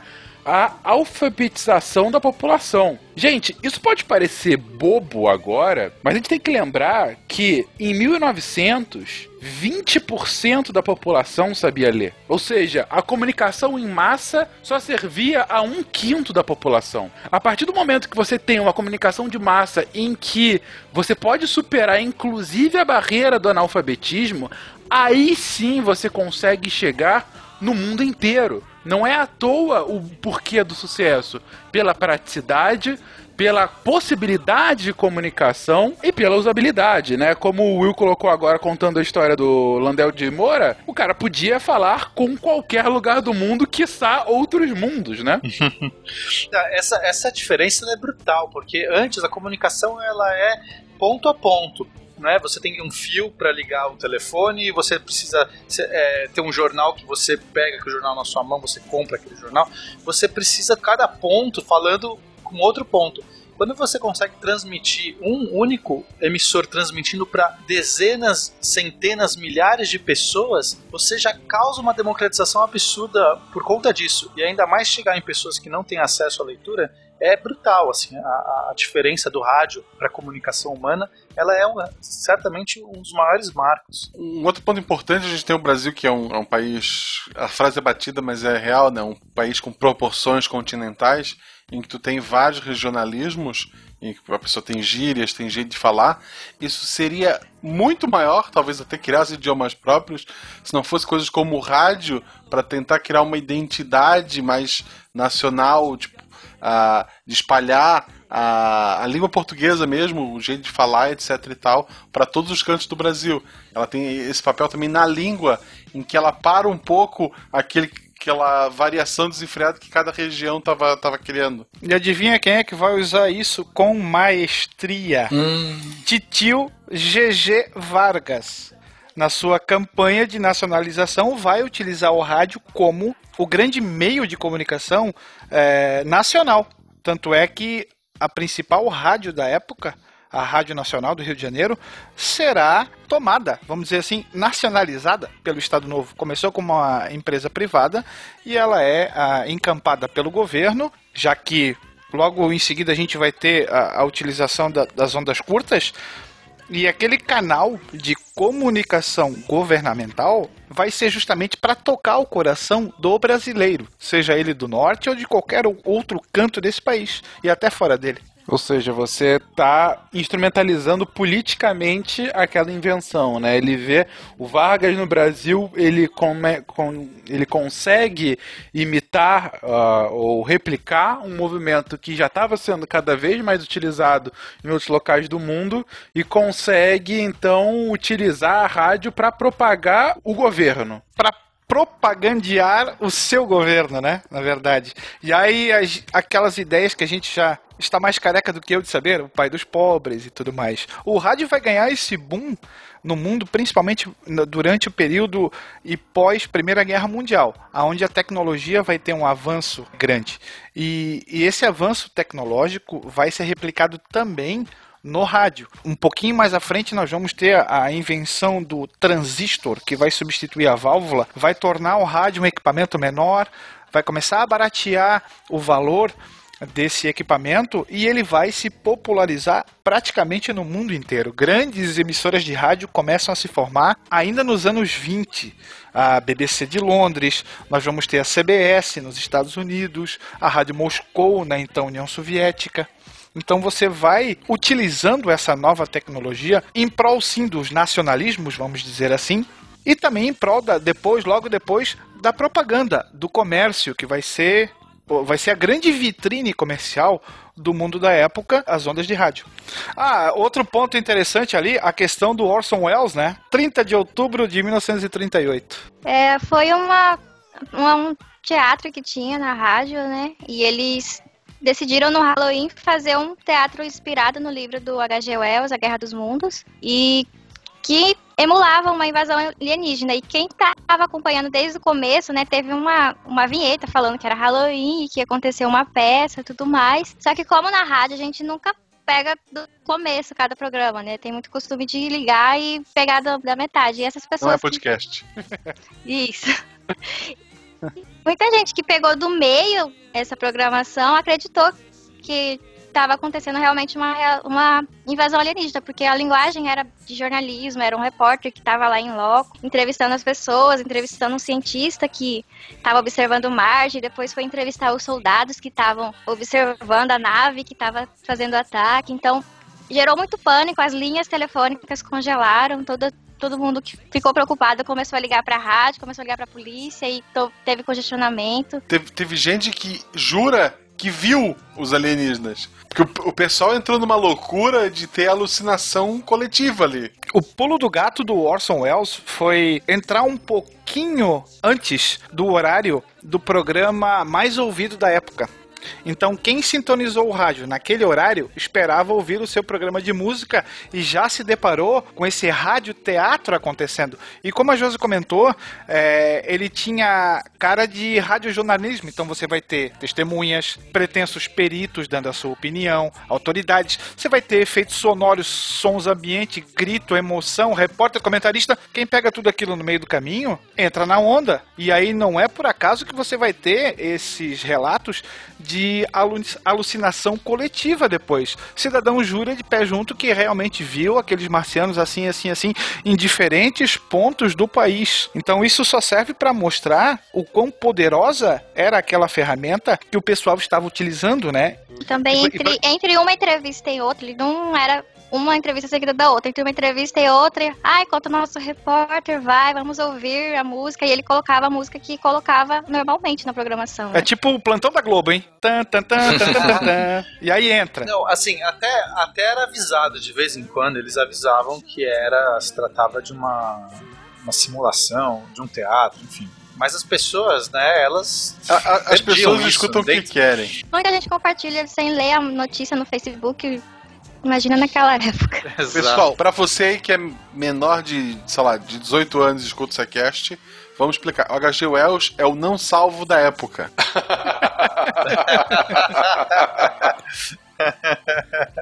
S2: à alfabetização da população. Gente, isso pode parecer bobo agora, mas a gente tem que lembrar que em 1900, 20% da população sabia ler. Ou seja, a comunicação em massa só servia a um quinto da população. A partir do momento que você tem uma comunicação de massa em que você pode superar inclusive a barreira do analfabetismo, aí sim você consegue chegar no mundo inteiro. Não é à toa o porquê do sucesso. Pela praticidade, pela possibilidade de comunicação e pela usabilidade, né? Como o Will colocou agora contando a história do Landel de Moura, o cara podia falar com qualquer lugar do mundo, quiçá outros mundos, né? (laughs)
S4: essa, essa diferença é brutal, porque antes a comunicação ela é ponto a ponto. Né? Você tem um fio para ligar o telefone, você precisa é, ter um jornal que você pega aquele jornal na sua mão, você compra aquele jornal. Você precisa cada ponto falando com outro ponto. Quando você consegue transmitir um único emissor transmitindo para dezenas, centenas, milhares de pessoas, você já causa uma democratização absurda por conta disso. E ainda mais chegar em pessoas que não têm acesso à leitura é brutal, assim, a, a diferença do rádio para a comunicação humana, ela é uma, certamente um dos maiores marcos.
S1: Um outro ponto importante, a gente tem o Brasil, que é um, é um país, a frase é batida, mas é real, né? Um país com proporções continentais, em que tu tem vários regionalismos, em que a pessoa tem gírias, tem jeito de falar. Isso seria muito maior, talvez até criar os idiomas próprios, se não fosse coisas como o rádio, para tentar criar uma identidade mais nacional, tipo, uh, de espalhar a, a, língua portuguesa mesmo, o jeito de falar, etc e tal, para todos os cantos do Brasil. Ela tem esse papel também na língua, em que ela para um pouco aquele, aquela variação desenfreada que cada região estava tava criando.
S9: E adivinha quem é que vai usar isso com maestria?
S5: Hum.
S9: Titio GG Vargas. Na sua campanha de nacionalização, vai utilizar o rádio como o grande meio de comunicação é, nacional. Tanto é que a principal rádio da época, a Rádio Nacional do Rio de Janeiro, será tomada, vamos dizer assim, nacionalizada pelo Estado Novo. Começou como uma empresa privada e ela é encampada pelo governo, já que logo em seguida a gente vai ter a, a utilização da, das ondas curtas. E aquele canal de comunicação governamental vai ser justamente para tocar o coração do brasileiro, seja ele do norte ou de qualquer outro canto desse país e até fora dele.
S2: Ou seja, você está instrumentalizando politicamente aquela invenção, né? Ele vê o Vargas no Brasil, ele, come, com, ele consegue imitar uh, ou replicar um movimento que já estava sendo cada vez mais utilizado em outros locais do mundo e consegue então utilizar a rádio para propagar o governo.
S9: Para propagandear o seu governo, né? Na verdade. E aí as, aquelas ideias que a gente já está mais careca do que eu de saber, o pai dos pobres e tudo mais. O rádio vai ganhar esse boom no mundo, principalmente durante o período e pós Primeira Guerra Mundial, aonde a tecnologia vai ter um avanço grande. E, e esse avanço tecnológico vai ser replicado também no rádio. Um pouquinho mais à frente nós vamos ter a invenção do transistor, que vai substituir a válvula, vai tornar o rádio um equipamento menor, vai começar a baratear o valor desse equipamento e ele vai se popularizar praticamente no mundo inteiro. Grandes emissoras de rádio começam a se formar ainda nos anos 20. A BBC de Londres, nós vamos ter a CBS nos Estados Unidos, a Rádio Moscou na então União Soviética. Então você vai utilizando essa nova tecnologia em prol sim dos nacionalismos, vamos dizer assim, e também em prol da, depois, logo depois, da propaganda, do comércio, que vai ser vai ser a grande vitrine comercial do mundo da época, as ondas de rádio. Ah, outro ponto interessante ali, a questão do Orson Welles, né? 30 de outubro de 1938.
S6: É, foi uma, uma, um teatro que tinha na rádio, né? E eles decidiram no Halloween fazer um teatro inspirado no livro do H.G. Wells, A Guerra dos Mundos, e que emulava uma invasão alienígena. E quem estava acompanhando desde o começo, né, teve uma, uma vinheta falando que era Halloween, que aconteceu uma peça e tudo mais. Só que como na rádio a gente nunca pega do começo cada programa, né? Tem muito costume de ligar e pegar da, da metade. E essas pessoas.
S1: Não é podcast.
S6: Que... Isso. (laughs) Muita gente que pegou do meio essa programação acreditou que estava acontecendo realmente uma, uma invasão alienígena, porque a linguagem era de jornalismo, era um repórter que estava lá em loco, entrevistando as pessoas, entrevistando um cientista que estava observando o Marte, depois foi entrevistar os soldados que estavam observando a nave que estava fazendo o ataque. Então, gerou muito pânico, as linhas telefônicas congelaram, toda, todo mundo que ficou preocupado começou a ligar para a rádio, começou a ligar para a polícia e teve congestionamento.
S1: Teve, teve gente que jura que viu os alienígenas. Porque o, o, pessoal entrou numa loucura de ter alucinação coletiva ali.
S9: O pulo do gato do Orson Welles foi entrar um pouquinho antes do horário do programa mais ouvido da época. Então, quem sintonizou o rádio naquele horário esperava ouvir o seu programa de música e já se deparou com esse rádio teatro acontecendo. E como a Josi comentou, é, ele tinha cara de radiojornalismo. Então, você vai ter testemunhas, pretensos peritos dando a sua opinião, autoridades. Você vai ter efeitos sonoros, sons ambiente, grito, emoção, repórter, comentarista. Quem pega tudo aquilo no meio do caminho entra na onda. E aí não é por acaso que você vai ter esses relatos de alucinação coletiva depois. O cidadão jura de pé junto que realmente viu aqueles marcianos assim, assim, assim, em diferentes pontos do país. Então isso só serve para mostrar o quão poderosa era aquela ferramenta que o pessoal estava utilizando, né?
S6: Também entre, entre uma entrevista e outra, ele não era uma entrevista seguida da outra. Entre uma entrevista e outra, ai, enquanto o nosso repórter vai, vamos ouvir a música. E ele colocava a música que colocava normalmente na programação.
S9: Né? É tipo o plantão da Globo, hein? Tan, tan, tan, tan, tan, tan, (laughs) E aí entra.
S4: Não, assim, até, até era avisado de vez em quando, eles avisavam que era se tratava de uma, uma simulação, de um teatro, enfim. Mas as pessoas, né, elas.
S1: A, a, as pessoas isso, escutam o que querem.
S6: Muita gente compartilha sem ler a notícia no Facebook Imagina naquela época. (laughs)
S1: Exato. Pessoal, para você aí que é menor de, sei lá, de 18 anos e escuta essa cast, vamos explicar. O H.G. Wells é o não salvo da época. (laughs)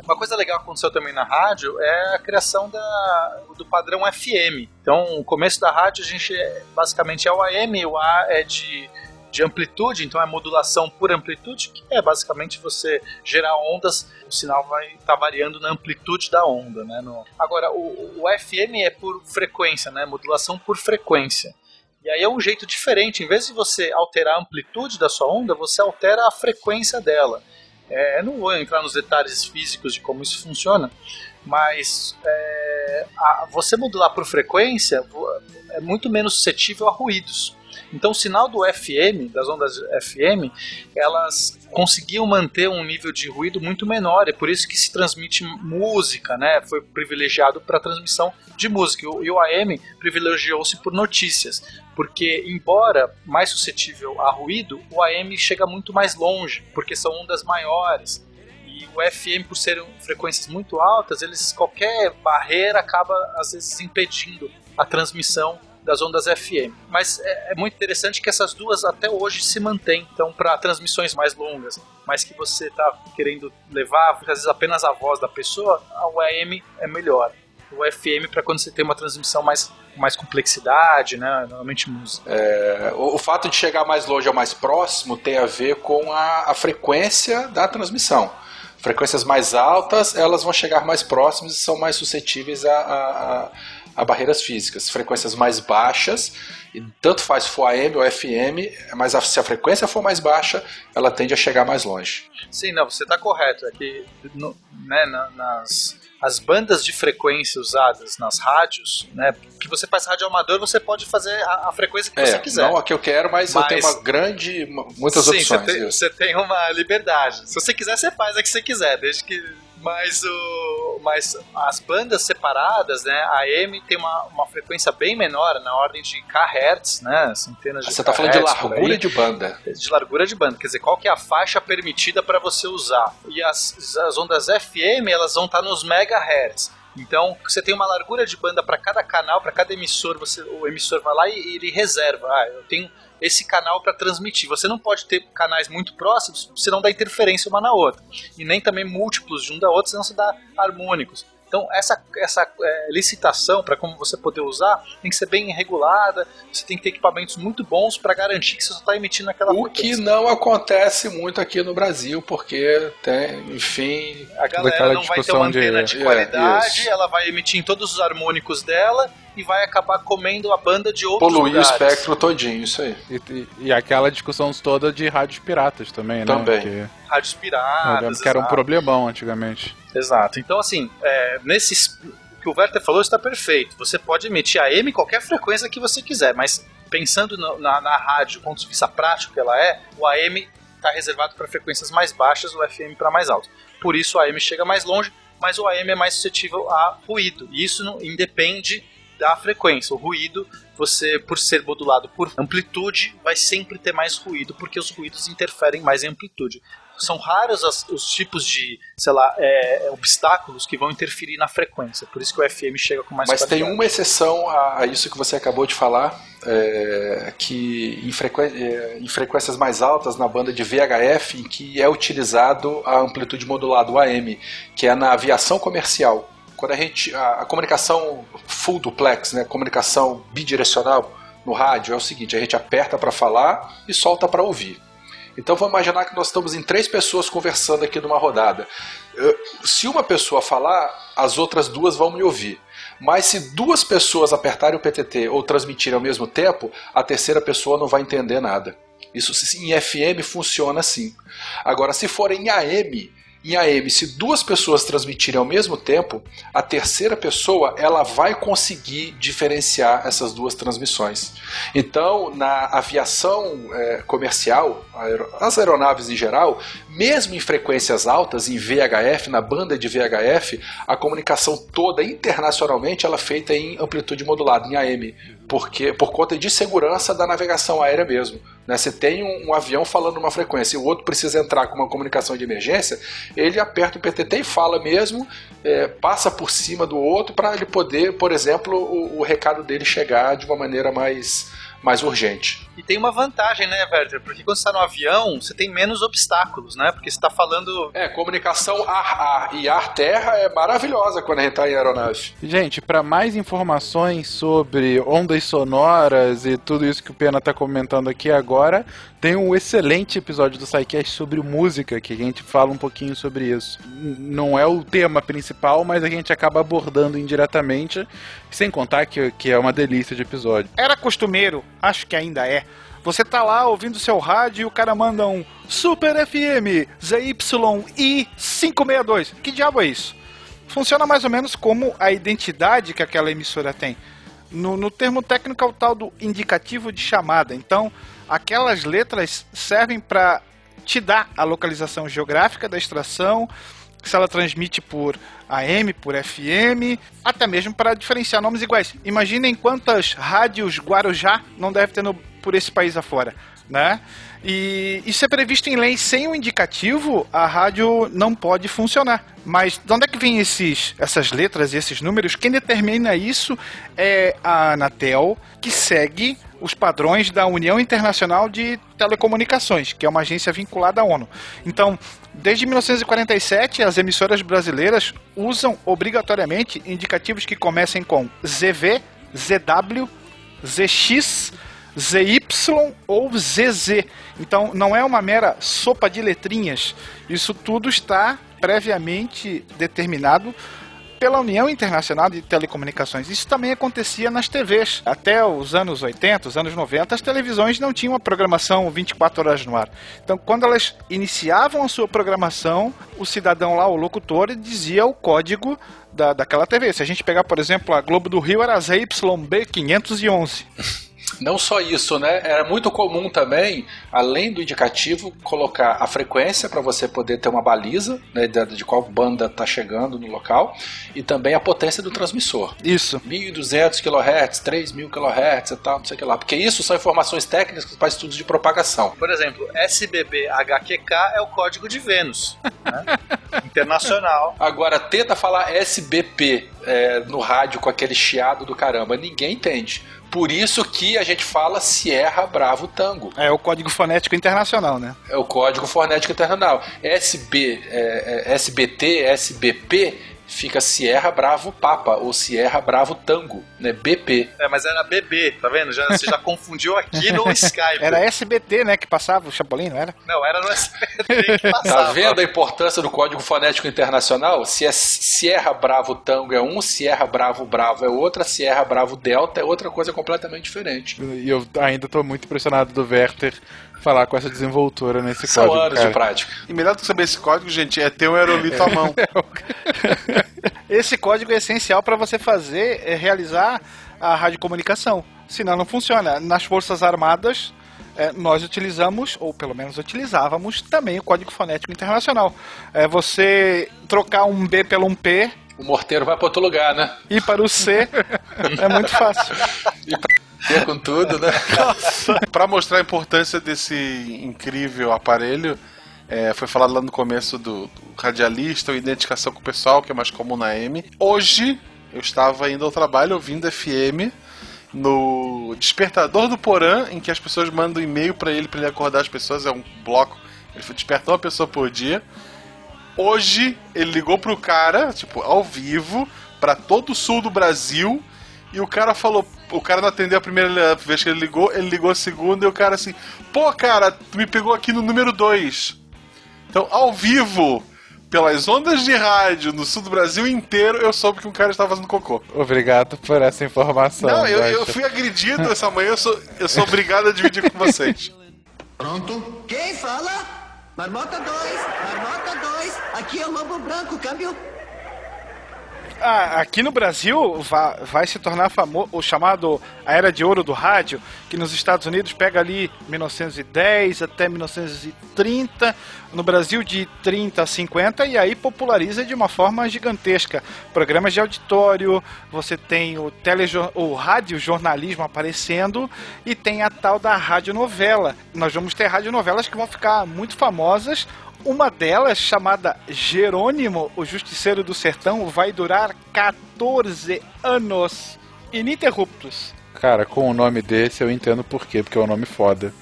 S4: Uma coisa legal que aconteceu também na rádio é a criação da, do padrão FM. Então, o começo da rádio a gente é, basicamente é o AM, o A é de de amplitude, então é modulação por amplitude, que é basicamente você gerar ondas, o sinal vai estar tá variando na amplitude da onda, né? No... Agora, o, o FM é por frequência, né? Modulação por frequência. E aí é um jeito diferente, em vez de você alterar a amplitude da sua onda, você altera a frequência dela. É, não vou entrar nos detalhes físicos de como isso funciona, mas é, a- você modular por frequência é muito menos suscetível a ruídos. Então, o sinal do FM, das ondas FM, elas conseguiam manter um nível de ruído muito menor, é por isso que se transmite música, né? Foi privilegiado para transmissão de música. E o- AM privilegiou-se por notícias, porque embora mais suscetível a ruído, o AM chega muito mais longe, porque são ondas maiores. E o FM, por serem frequências muito altas, eles qualquer barreira acaba às vezes impedindo a transmissão das ondas FM. Mas é, é muito interessante que essas duas até hoje se mantêm. Então, para transmissões mais longas, mas que você está querendo levar, às vezes apenas a voz da pessoa, o AM é melhor. O FM para quando você tem uma transmissão mais mais complexidade, né? Normalmente música.
S5: É, o, o fato de chegar mais longe ou mais próximo tem a ver com a, a frequência da transmissão. Frequências mais altas, elas vão chegar mais próximas e são mais suscetíveis a, a- a- a barreiras físicas. Frequências mais baixas, e tanto faz se for AM ou FM, mas a- se a frequência for mais baixa, ela tende a chegar mais longe.
S4: Sim, não, você está correto. É que no- né, na- nas as bandas de frequência usadas nas rádios, né? Que você faz rádio amador, você pode fazer a, a frequência que você
S5: É,
S4: quiser.
S5: não a que eu quero, mas, eu
S4: Mas-
S5: tenho uma grande, muitas
S4: Sim,
S5: opções.
S4: Você tem, você tem uma liberdade. Se você quiser, você faz a que você quiser, desde que. Mas, o, mas as bandas separadas, né? A AM tem uma, uma frequência bem menor, na ordem de kHz, né? Centenas de
S5: Você está falando de largura de banda.
S4: de largura de banda, quer dizer, qual que é a faixa permitida para você usar. E as, as ondas FM, elas vão estar nos megahertz. Então, você tem uma largura de banda para cada canal, para cada emissor, você, o emissor vai lá e ele reserva. Ah, eu tenho esse canal para transmitir. Você não pode ter canais muito próximos, senão dá interferência uma na outra. E nem também múltiplos de um da outra, senão você dá harmônicos. Então, essa, essa é, licitação, para como você poder usar, tem que ser bem regulada. Você tem que ter equipamentos muito bons para garantir que você só está emitindo aquela
S5: O que
S4: frequência.
S5: não acontece muito aqui no Brasil, porque tem, enfim.
S4: A galera não vai ter
S2: discussão
S4: uma antena
S2: de-
S4: de,
S5: é,
S4: qualidade,
S5: isso.
S4: ela vai emitir em todos os harmônicos dela e vai acabar comendo a banda de outros
S5: Poluir o
S4: lugares.
S5: espectro todinho, isso aí.
S2: E, e- e aquela discussão toda de rádios piratas também, né?
S5: Também.
S2: Que
S4: Rádios
S2: eu
S4: piratas.
S2: lembro que era um problemão antigamente.
S4: Exato. Então, assim, é. O que o Werther falou está perfeito. Você pode emitir a M qualquer frequência que você quiser, mas pensando no- na, na rádio, do ponto de vista prático que ela é, o AM está reservado para frequências mais baixas, o FM para mais altas. Por isso o AM chega mais longe, mas o AM é mais suscetível a ruído. E isso não independe da frequência. O ruído, você, por ser modulado por amplitude, vai sempre ter mais ruído, porque os ruídos interferem mais em amplitude são raros as- os tipos de, sei lá, é, obstáculos que vão interferir na frequência. Por isso que o FM chega com mais
S5: Mas tem
S4: qualidade.
S5: uma exceção a, a isso que você acabou de falar, é, que em, frequen- é, em frequências mais altas, na banda de VHF, em que é utilizado a amplitude modulada, o AM, que é na aviação comercial. Quando a gente. A, a comunicação full duplex, né, comunicação bidirecional no rádio, é o seguinte: a gente aperta para falar e solta para ouvir. Então vamos imaginar que nós estamos em três pessoas conversando aqui numa rodada. Se uma pessoa falar, as outras duas vão me ouvir. Mas se duas pessoas apertarem o PTT ou transmitirem ao mesmo tempo, a terceira pessoa não vai entender nada. Isso em FM funciona assim. Agora, se for em AM, em AM, se duas pessoas transmitirem ao mesmo tempo, a terceira pessoa ela vai conseguir diferenciar essas duas transmissões. Então, na aviação eh, comercial, as aeronaves em geral, mesmo em frequências altas, em VHF, na banda de VHF, a comunicação toda internacionalmente ela é feita em amplitude modulada, em AM, porque por conta de segurança da navegação aérea mesmo. Né? Você tem um, um avião falando uma frequência e o outro precisa entrar com uma comunicação de emergência, ele aperta o PTT e fala mesmo, é, passa por cima do outro para ele poder, por exemplo, o, o recado dele chegar de uma maneira mais, mais urgente.
S4: E tem uma vantagem, né, Werther? Porque quando você está no avião, você tem menos obstáculos, né? Porque você está falando.
S5: É, comunicação ar-ar e ar-terra é maravilhosa quando a gente está em aeronave.
S2: Gente, para mais informações sobre ondas sonoras e tudo isso que o Pena tá comentando aqui agora, tem um excelente episódio do SciCast sobre música, que a gente fala um pouquinho sobre isso. Não é o tema principal, mas a gente acaba abordando indiretamente, sem contar que, que é uma delícia de episódio.
S9: Era costumeiro, acho que ainda é, Você tá lá ouvindo seu rádio e o cara manda um Super FM ZYI 562. Que diabo é isso? Funciona mais ou menos como a identidade que aquela emissora tem. No, no termo técnico é o tal do indicativo de chamada. Então, aquelas letras servem para te dar a localização geográfica da extração, se ela transmite por AM, por FM, até mesmo para diferenciar nomes iguais. Imaginem quantas rádios Guarujá não deve ter no, por esse país afora, né? E isso é previsto em lei. Sem o indicativo, a rádio não pode funcionar. Mas de onde é que vem esses, essas letras e esses números? Quem determina isso é a Anatel, que segue os padrões da União Internacional de Telecomunicações, que é uma agência vinculada à ONU. Então, desde 1947, as emissoras brasileiras usam obrigatoriamente indicativos que comecem com ZV, ZW, ZX, ZY ou ZZ. Então, não é uma mera sopa de letrinhas. Isso tudo está previamente determinado pela União Internacional de Telecomunicações. Isso também acontecia nas TVs. Até os anos 80, os anos 90, as televisões não tinham uma programação 24 horas no ar. Então, quando elas iniciavam a sua programação, o cidadão lá, o locutor, dizia o código da, daquela TV. Se a gente pegar, por exemplo, a Globo do Rio era ZYB 511.
S5: Não só isso, né? Era muito comum também, além do indicativo, colocar a frequência para você poder ter uma baliza né, de, de qual banda está chegando no local e também a potência do transmissor.
S9: Isso.
S5: 1.200 kHz, 3.000 kHz e tal, não sei o que lá. Porque isso são informações técnicas para estudos de propagação.
S4: Por exemplo, SBB HQK é o código de Vênus. Né? (laughs) Internacional.
S5: Agora, tenta falar SBP é, no rádio com aquele chiado do caramba. Ninguém entende. Por isso que a gente fala Sierra Bravo Tango.
S9: É o código fonético internacional, né?
S5: É o código fonético internacional. SB, é, é, SBT, SBP fica Sierra Bravo Papa ou Sierra Bravo Tango, né? BP.
S4: É, mas era BB, tá vendo? Já, você já confundiu aqui no (laughs) Skype.
S9: Era SBT, né, que passava o Chapolin, não era?
S4: Não, era no SBT que passava. (laughs)
S5: Tá vendo a importância do Código Fonético Internacional? Se é Sierra Bravo Tango é um, Sierra Bravo Bravo é outra, Sierra Bravo Delta é outra coisa completamente diferente.
S2: E eu ainda tô muito impressionado do Werther falar com essa desenvoltura nesse
S5: São
S2: código.
S5: anos
S2: cara.
S5: de prática.
S1: E melhor do que saber esse código, gente, é ter um aerolito à mão. (laughs)
S9: Esse código é essencial para você fazer, é, realizar a radiocomunicação. Senão não funciona. Nas Forças Armadas, é, nós utilizamos, ou pelo menos utilizávamos, também o Código Fonético Internacional. É você trocar um B pelo um P
S5: O morteiro vai para outro lugar, né?
S9: e para o C é muito fácil. (laughs)
S5: E com tudo, né?
S1: Para mostrar a importância desse incrível aparelho, é, foi falado lá no começo do, do radialista, ou identificação com o pessoal, que é mais comum na M. Hoje, eu estava indo ao trabalho ouvindo FM no Despertador do Porã, em que as pessoas mandam e-mail para ele, para ele acordar as pessoas, é um bloco. Ele desperta uma pessoa por dia. Hoje, ele ligou pro cara, tipo, ao vivo, para todo o sul do Brasil, e o cara falou, o cara não atendeu a primeira vez que ele ligou, ele ligou a segunda e o cara assim, pô, cara, tu me pegou aqui no número 2. Então, ao vivo, pelas ondas de rádio no sul do Brasil inteiro, eu soube que um cara estava fazendo cocô.
S2: Obrigado por essa informação.
S1: Não, eu, eu fui agredido (laughs) essa manhã, eu sou, eu sou obrigado a dividir com vocês.
S3: Pronto? Quem fala? Marmota 2, Marmota 2, aqui é o Lobo Branco, câmbio.
S9: Ah, aqui no Brasil vai, vai se tornar famoso o chamado a era de ouro do rádio, que nos Estados Unidos pega ali 1910 até 1930, no Brasil de 30 a 50 e aí populariza de uma forma gigantesca. Programas de auditório, você tem o telejor, o radiojornalismo aparecendo e tem a tal da radionovela. Nós vamos ter radionovelas que vão ficar muito famosas uma delas, chamada Jerônimo, o Justiceiro do Sertão, vai durar 14 anos ininterruptos.
S2: Cara, com o nome desse eu entendo por quê, porque é um nome foda.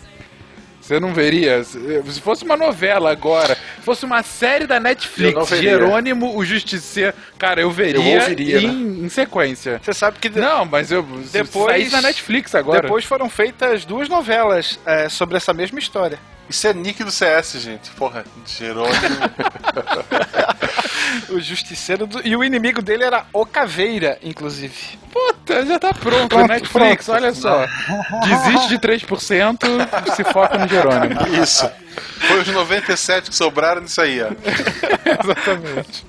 S2: Você não veria. Se fosse uma novela agora, se fosse uma série da Netflix. Jerônimo, o Justiceiro. Cara, eu veria
S5: Eu ouviria,
S2: em, em sequência.
S9: Você sabe que
S2: Não, mas eu.
S9: Depois-.
S2: Saísse na Netflix agora.
S9: depois foram feitas duas novelas é, sobre essa mesma história.
S1: Isso é nick do CS, gente. Porra, Jerônimo. (laughs)
S9: O Justiceiro do... e o inimigo dele era o Caveira, inclusive.
S2: Puta, Já, tá pronto,
S9: Pronto,
S2: Netflix, olha só. Desiste de 3%, se foca no Jerônimo.
S1: Isso. Foi os 97 que sobraram nisso aí, ó. (laughs)
S2: Exatamente.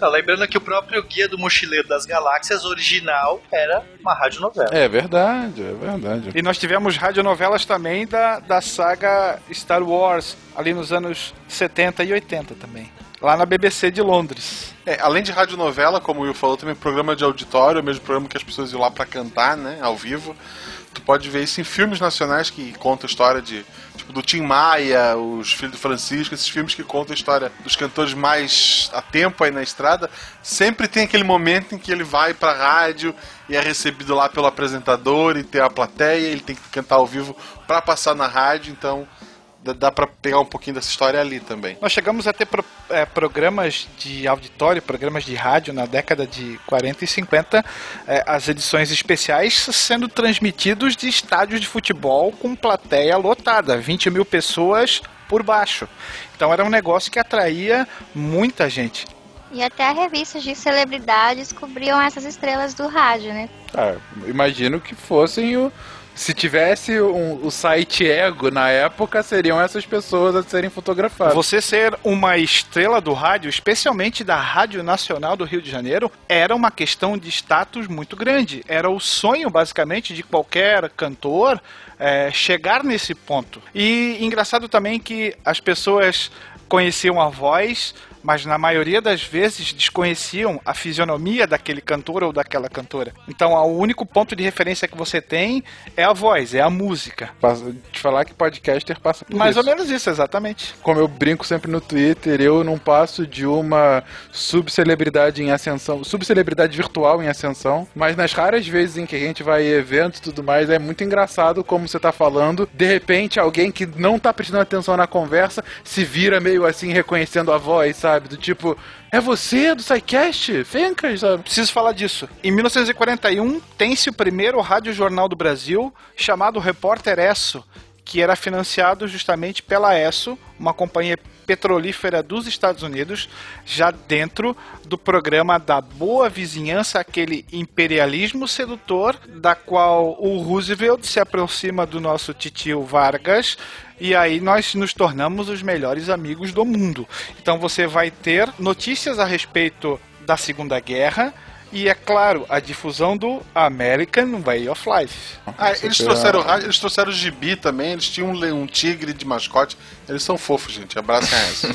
S4: Não, lembrando que o próprio Guia do Mochileiro das Galáxias original era uma radionovela.
S2: É verdade, é verdade.
S9: E nós tivemos radionovelas também da, da saga Star Wars, ali nos anos 70 e 80 também. Lá na BBC de Londres.
S1: É, além de radionovela, como o Will falou, também programa de auditório, o mesmo programa que as pessoas iam lá pra cantar, né, ao vivo. Tu pode ver isso em filmes nacionais que contam a história de, tipo, do Tim Maia, os Filhos do Francisco, esses filmes que contam a história dos cantores mais a tempo aí na estrada. Sempre tem aquele momento em que ele vai pra rádio e é recebido lá pelo apresentador e tem a plateia, ele tem que cantar ao vivo pra passar na rádio, então dá, pra pegar um pouquinho dessa história ali também.
S9: Nós chegamos a ter pro- é, programas de auditório, programas de rádio na década de 40 e 50, é, as edições especiais sendo transmitidos de estádios de futebol com plateia lotada, 20 mil pessoas por baixo. Então era um negócio que atraía muita gente.
S6: E até revistas de celebridades cobriam essas estrelas do rádio, né?
S2: Ah, imagino que fossem o. Se tivesse um- o site Ego na época, seriam essas pessoas a serem fotografadas.
S9: Você ser uma estrela do rádio, especialmente da Rádio Nacional do Rio de Janeiro, era uma questão de status muito grande. Era o sonho, basicamente, de qualquer cantor é, chegar nesse ponto. E engraçado também que as pessoas conheciam a voz, mas na maioria das vezes desconheciam a fisionomia daquele cantor ou daquela cantora. Então, o único ponto de referência que você tem é a voz, é a música.
S2: Passa- Te falar que podcaster passa por
S9: Mais
S2: isso.
S9: ou menos isso, exatamente.
S2: Como eu brinco sempre no Twitter, eu não passo de uma subcelebridade em ascensão, subcelebridade virtual em ascensão, mas nas raras vezes em que a gente vai em eventos e tudo mais, é muito engraçado como você tá falando, de repente alguém que não tá prestando atenção na conversa se vira meio assim reconhecendo a voz, sabe? Do tipo, é você do SciCast? Fencas, sabe?
S9: Preciso falar disso. Em 1941, tem-se o primeiro rádio-jornal do Brasil, chamado Repórter Esso, que era financiado justamente pela Esso, uma companhia petrolífera dos Estados Unidos, já dentro do programa da boa vizinhança, aquele imperialismo sedutor, da qual o Roosevelt se aproxima do nosso titio Vargas, e aí nós nos tornamos os melhores amigos do mundo. Então você vai ter notícias a respeito da Segunda Guerra e, é claro, a difusão do American Way of Life.
S1: Ah, eles trouxeram o rádio, eles trouxeram o gibi também, eles tinham um, um tigre de mascote. Eles são fofos, gente. Abracem (laughs) essa.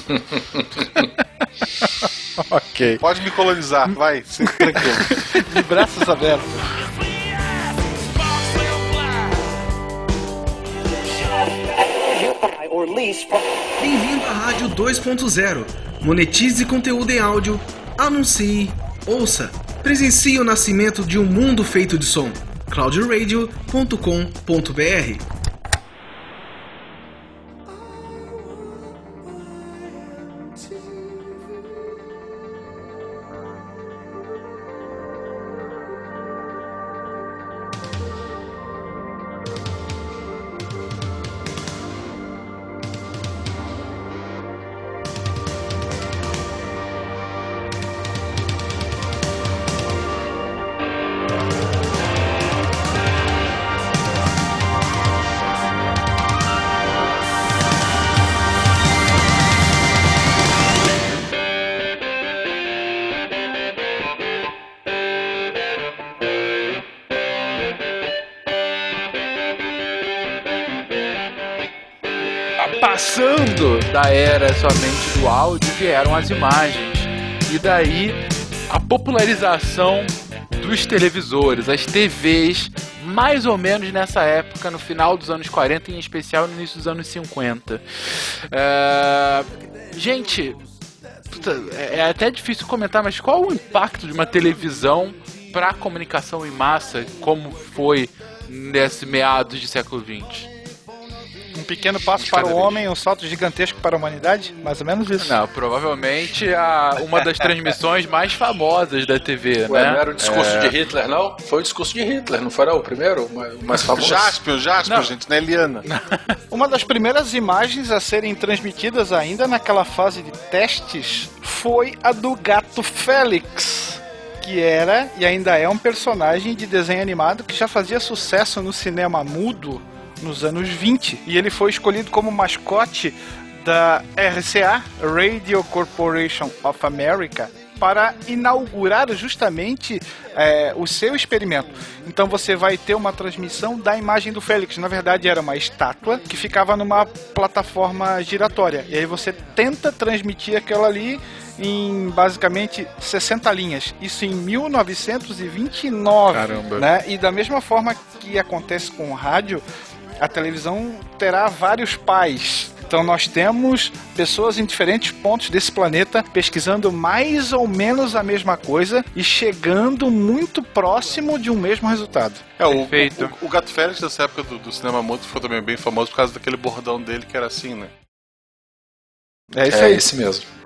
S1: (laughs)
S2: ok.
S1: Pode me colonizar, vai, tranquilo. (laughs)
S9: De braços abertos.
S10: Bem-vindo à Rádio 2.0. Monetize conteúdo em áudio, anuncie, ouça, presencie o nascimento de um mundo feito de som. cloudradio.com.br
S2: somente do áudio vieram as imagens. E daí a popularização dos televisores, as TVs, mais ou menos nessa época, no final dos anos 40, em especial no início dos anos 50. É... Gente, é, é até difícil comentar, mas qual o impacto de uma televisão para a comunicação em massa, como foi nesse meados de século
S9: 20? Pequeno passo para o homem, um salto gigantesco para a humanidade? Mais ou menos isso.
S2: Não, provavelmente a, uma das transmissões mais famosas da TV,
S5: Ué,
S2: né?
S5: não era o discurso
S2: É,
S5: de Hitler, não? Foi o discurso de Hitler, não foi não? o primeiro? O mais- famoso?
S1: Jaspion, Jaspion,
S2: Não.
S1: gente, não é Eliana. (laughs)
S9: Uma das primeiras imagens a serem transmitidas ainda naquela fase de testes foi a do gato Félix, que era e ainda é um personagem de desenho animado que já fazia sucesso no cinema mudo nos anos 20. E ele foi escolhido como mascote da RCA, Radio Corporation of America, para inaugurar justamente é, o seu experimento. Então você vai ter uma transmissão da imagem do Félix. Na verdade, era uma estátua que ficava numa plataforma giratória. E aí você tenta transmitir aquela ali em basicamente 60 linhas. Isso em 1929.
S2: Caramba.
S9: Né? E da mesma forma que acontece com o rádio, a televisão terá vários pais. Então nós temos pessoas em diferentes pontos desse planeta pesquisando mais ou menos a mesma coisa e chegando muito próximo de um mesmo resultado.
S1: É, o,
S2: Perfeito.
S1: o, o Gato Félix dessa época do, do cinema mudo ficou também bem famoso por causa daquele bordão dele que era assim, né?
S9: É isso
S5: é
S9: aí.
S5: esse mesmo. (laughs)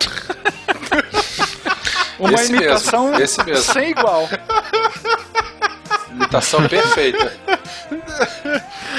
S9: Uma
S5: esse
S9: imitação
S5: mesmo, esse mesmo.
S9: sem igual.
S5: Imitação perfeita.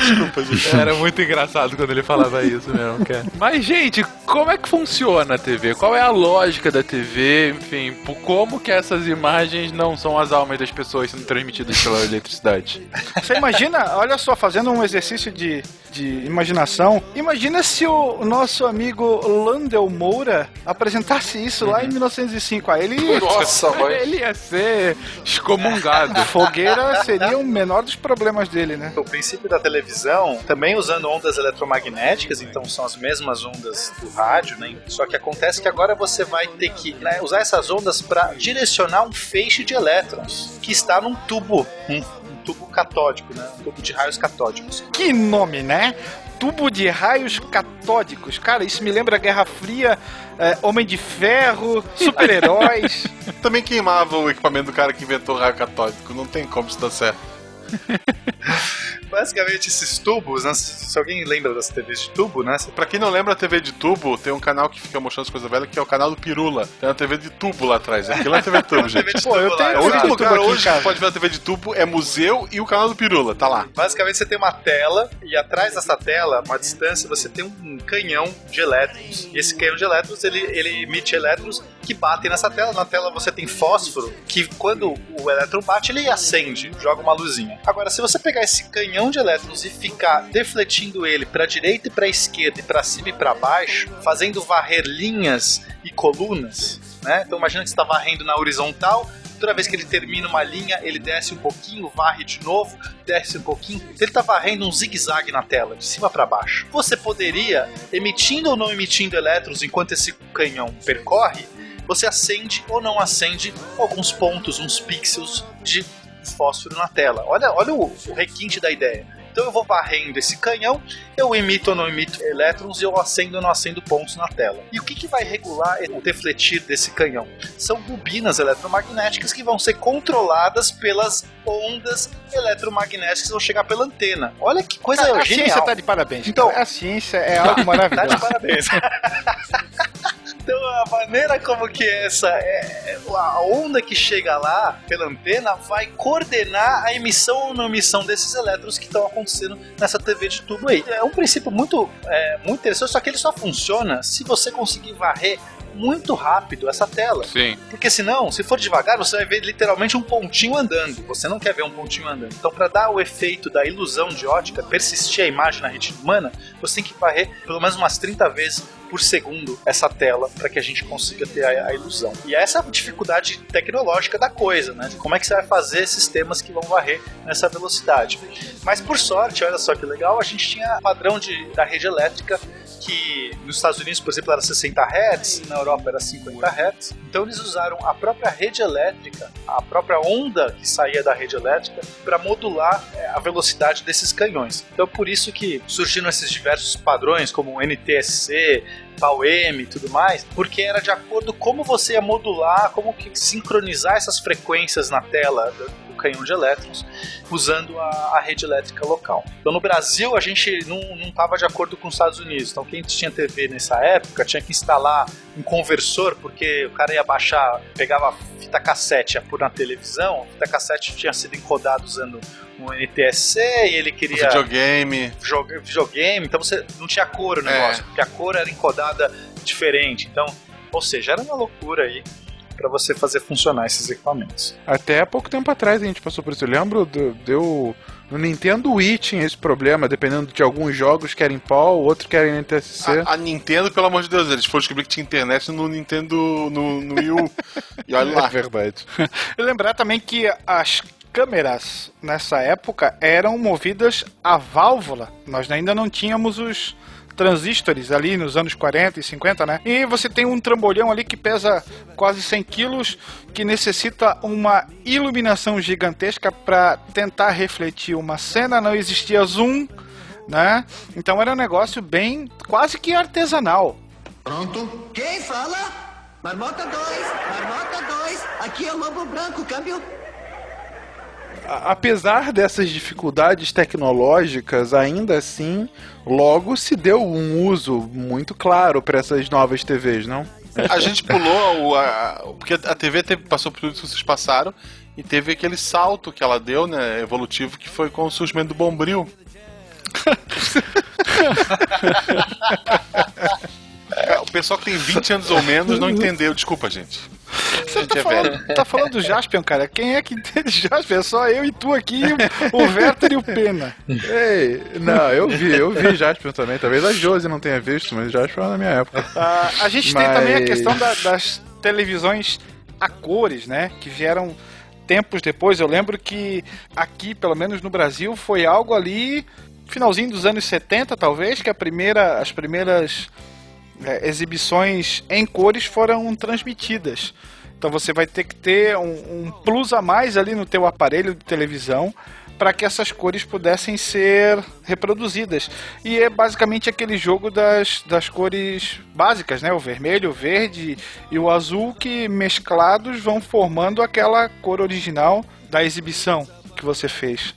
S1: Desculpa, gente.
S2: Era muito engraçado quando ele falava isso mesmo, cara. Mas, gente, como é que funciona a TV? Qual é a lógica da TV? Enfim, por como que essas imagens não são as almas das pessoas sendo transmitidas pela eletricidade?
S9: Você imagina, olha só, fazendo um exercício de, de imaginação, imagina se o nosso amigo Landel Moura apresentasse isso lá em 1905. Aí ele,
S5: Nossa. (laughs)
S2: Ele ia ser excomungado.
S9: fogueira seria o menor dos problemas dele, né?
S4: O princípio da televisão, também usando ondas eletromagnéticas, então são as mesmas ondas do rádio, né? Só que acontece que agora você vai ter que né, usar essas ondas para direcionar um feixe de elétrons que está num tubo, um, um tubo catódico, né? Um tubo de raios catódicos.
S9: Que nome, né? Tubo de raios catódicos. Cara, isso me lembra a Guerra Fria, é, Homem de Ferro, super-heróis. (laughs)
S1: Também queimava o equipamento do cara que inventou o raio católico. Não tem como isso dar certo. (laughs)
S4: Basicamente, esses tubos, né? Se se alguém lembra das TVs de tubo, né?
S1: Pra quem não lembra a TV de tubo, tem um canal que fica mostrando as coisas velhas, que é o canal do Pirula. Tem uma TV de tubo lá atrás. Aquilo é TV de tubo, (laughs) gente.
S4: TV de
S9: Pô, eu tenho
S4: lá,
S1: É o único
S9: TV de
S1: lugar hoje que pode ver a TV de tubo é museu e o canal do Pirula, tá lá.
S4: Basicamente você tem uma tela e atrás dessa tela, uma distância, você tem um canhão de elétrons. E esse canhão de elétrons, ele, ele emite elétrons que batem nessa tela. Na tela você tem fósforo, que quando o elétron bate, ele acende, joga uma luzinha. Agora, se você pegar esse canhão de elétrons e ficar defletindo ele para direita e para esquerda e para cima e para baixo, fazendo varrer linhas e colunas, né? Então imagina que você está varrendo na horizontal, toda vez que ele termina uma linha, ele desce um pouquinho, varre de novo, desce um pouquinho. Então ele está varrendo um zigue-zague na tela, de cima para baixo. Você poderia, emitindo ou não emitindo elétrons enquanto esse canhão percorre, você acende ou não acende alguns pontos, uns pixels de fósforo na tela. Olha, olha o, o requinte da ideia. Então eu vou varrendo esse canhão, eu emito ou não emito elétrons e eu acendo ou não acendo pontos na tela. E o que, que vai regular o defletir desse canhão? São bobinas eletromagnéticas que vão ser controladas pelas ondas eletromagnéticas que vão chegar pela antena. Olha que coisa
S9: a
S4: genial.
S9: ciência tá de parabéns.
S4: Então-
S9: a ciência é algo (laughs)
S4: Tá de
S9: maravilhoso.
S4: parabéns. (laughs) Então a maneira como que essa é, a onda que chega lá pela antena vai coordenar a emissão ou não emissão desses elétrons que estão acontecendo nessa TV de tubo aí. É um princípio muito, é, muito interessante, só que ele só funciona se você conseguir varrer muito rápido essa tela.
S2: Sim.
S4: Porque senão, se for devagar, você vai ver literalmente um pontinho andando. Você não quer ver um pontinho andando. Então, para dar o efeito da ilusão de ótica, persistir a imagem na retina humana, você tem que varrer pelo menos umas 30 vezes por segundo essa tela para que a gente consiga ter a, a ilusão. E essa é a dificuldade tecnológica da coisa, né? De como é que você vai fazer sistemas que vão varrer nessa velocidade. Mas por sorte, olha só que legal, a gente tinha padrão de, da rede elétrica que nos Estados Unidos, por exemplo, era 60 Hz, na Europa era 50 Hz. Então eles usaram a própria rede elétrica, a própria onda que saía da rede elétrica, para modular é, a velocidade desses canhões. Então por isso que surgiram esses diversos padrões, como o NTSC, PAU-M e tudo mais, porque era de acordo como você ia modular, como que sincronizar essas frequências na tela do canhão de elétrons, usando a, a rede elétrica local. Então no Brasil a gente não estava de acordo com os Estados Unidos, então quem tinha TV nessa época tinha que instalar um conversor, porque o cara ia baixar, pegava fita cassete, ia pôr na televisão, a fita cassete tinha sido encodada usando um NTSC e ele queria
S1: Videogame.
S4: joga- videogame, então você não tinha cor o negócio, porque a cor era encodada diferente. Então, ou seja, era uma loucura aí. Para você fazer funcionar esses equipamentos.
S2: Até pouco tempo atrás a gente passou por isso. Eu lembro, do- deu. No Nintendo Wii tinha esse problema, dependendo de alguns jogos querem PAL, outros querem NTSC.
S1: A, a Nintendo, pelo amor de Deus, eles foram descobrir que tinha internet no Nintendo, no, no Wii U. (laughs) E olha lá.
S2: É verdade. (laughs)
S9: E lembrar também que as câmeras nessa época eram movidas a válvula. Nós ainda não tínhamos os transistores ali nos anos 40 e 50, né? E você tem um trambolhão ali que pesa quase 100 quilos, que necessita uma iluminação gigantesca para tentar refletir uma cena. Não existia zoom, né? Então era um negócio bem quase que artesanal.
S3: Pronto? Quem fala? Marmota 2, Marmota 2, aqui é o Lobo Branco, câmbio.
S2: Apesar dessas dificuldades tecnológicas, ainda assim, logo se deu um uso muito claro para essas novas TVs, não?
S1: A gente pulou, o, a, porque a TV teve- passou por tudo que vocês passaram e teve aquele salto que ela deu, né, evolutivo, que foi com o surgimento do Bombril. (laughs) É, o pessoal que tem 20 anos ou menos não entendeu, desculpa, gente. A gente
S9: Tá
S1: é
S9: falando, tá falando do Jaspion, cara. Quem é que entende Jaspion? É só eu e tu aqui, o, Werther e o Pena.
S2: Ei, não, eu vi, eu vi Jaspion também. Talvez a Josi não tenha visto, mas Jaspion é na minha época.
S9: Ah, a gente tem
S2: Mas-
S9: também a questão da- das televisões a cores, né? Que vieram tempos depois. Eu lembro que aqui, pelo menos no Brasil, foi algo ali finalzinho dos anos 70, talvez, que a primeira, as primeiras é, exibições em cores foram transmitidas. Então você vai ter que ter um, um plus a mais ali no teu aparelho de televisão para que essas cores pudessem ser reproduzidas. E é basicamente aquele jogo das, das cores básicas, né? O vermelho, o verde e o azul que mesclados vão formando aquela cor original da exibição que você fez.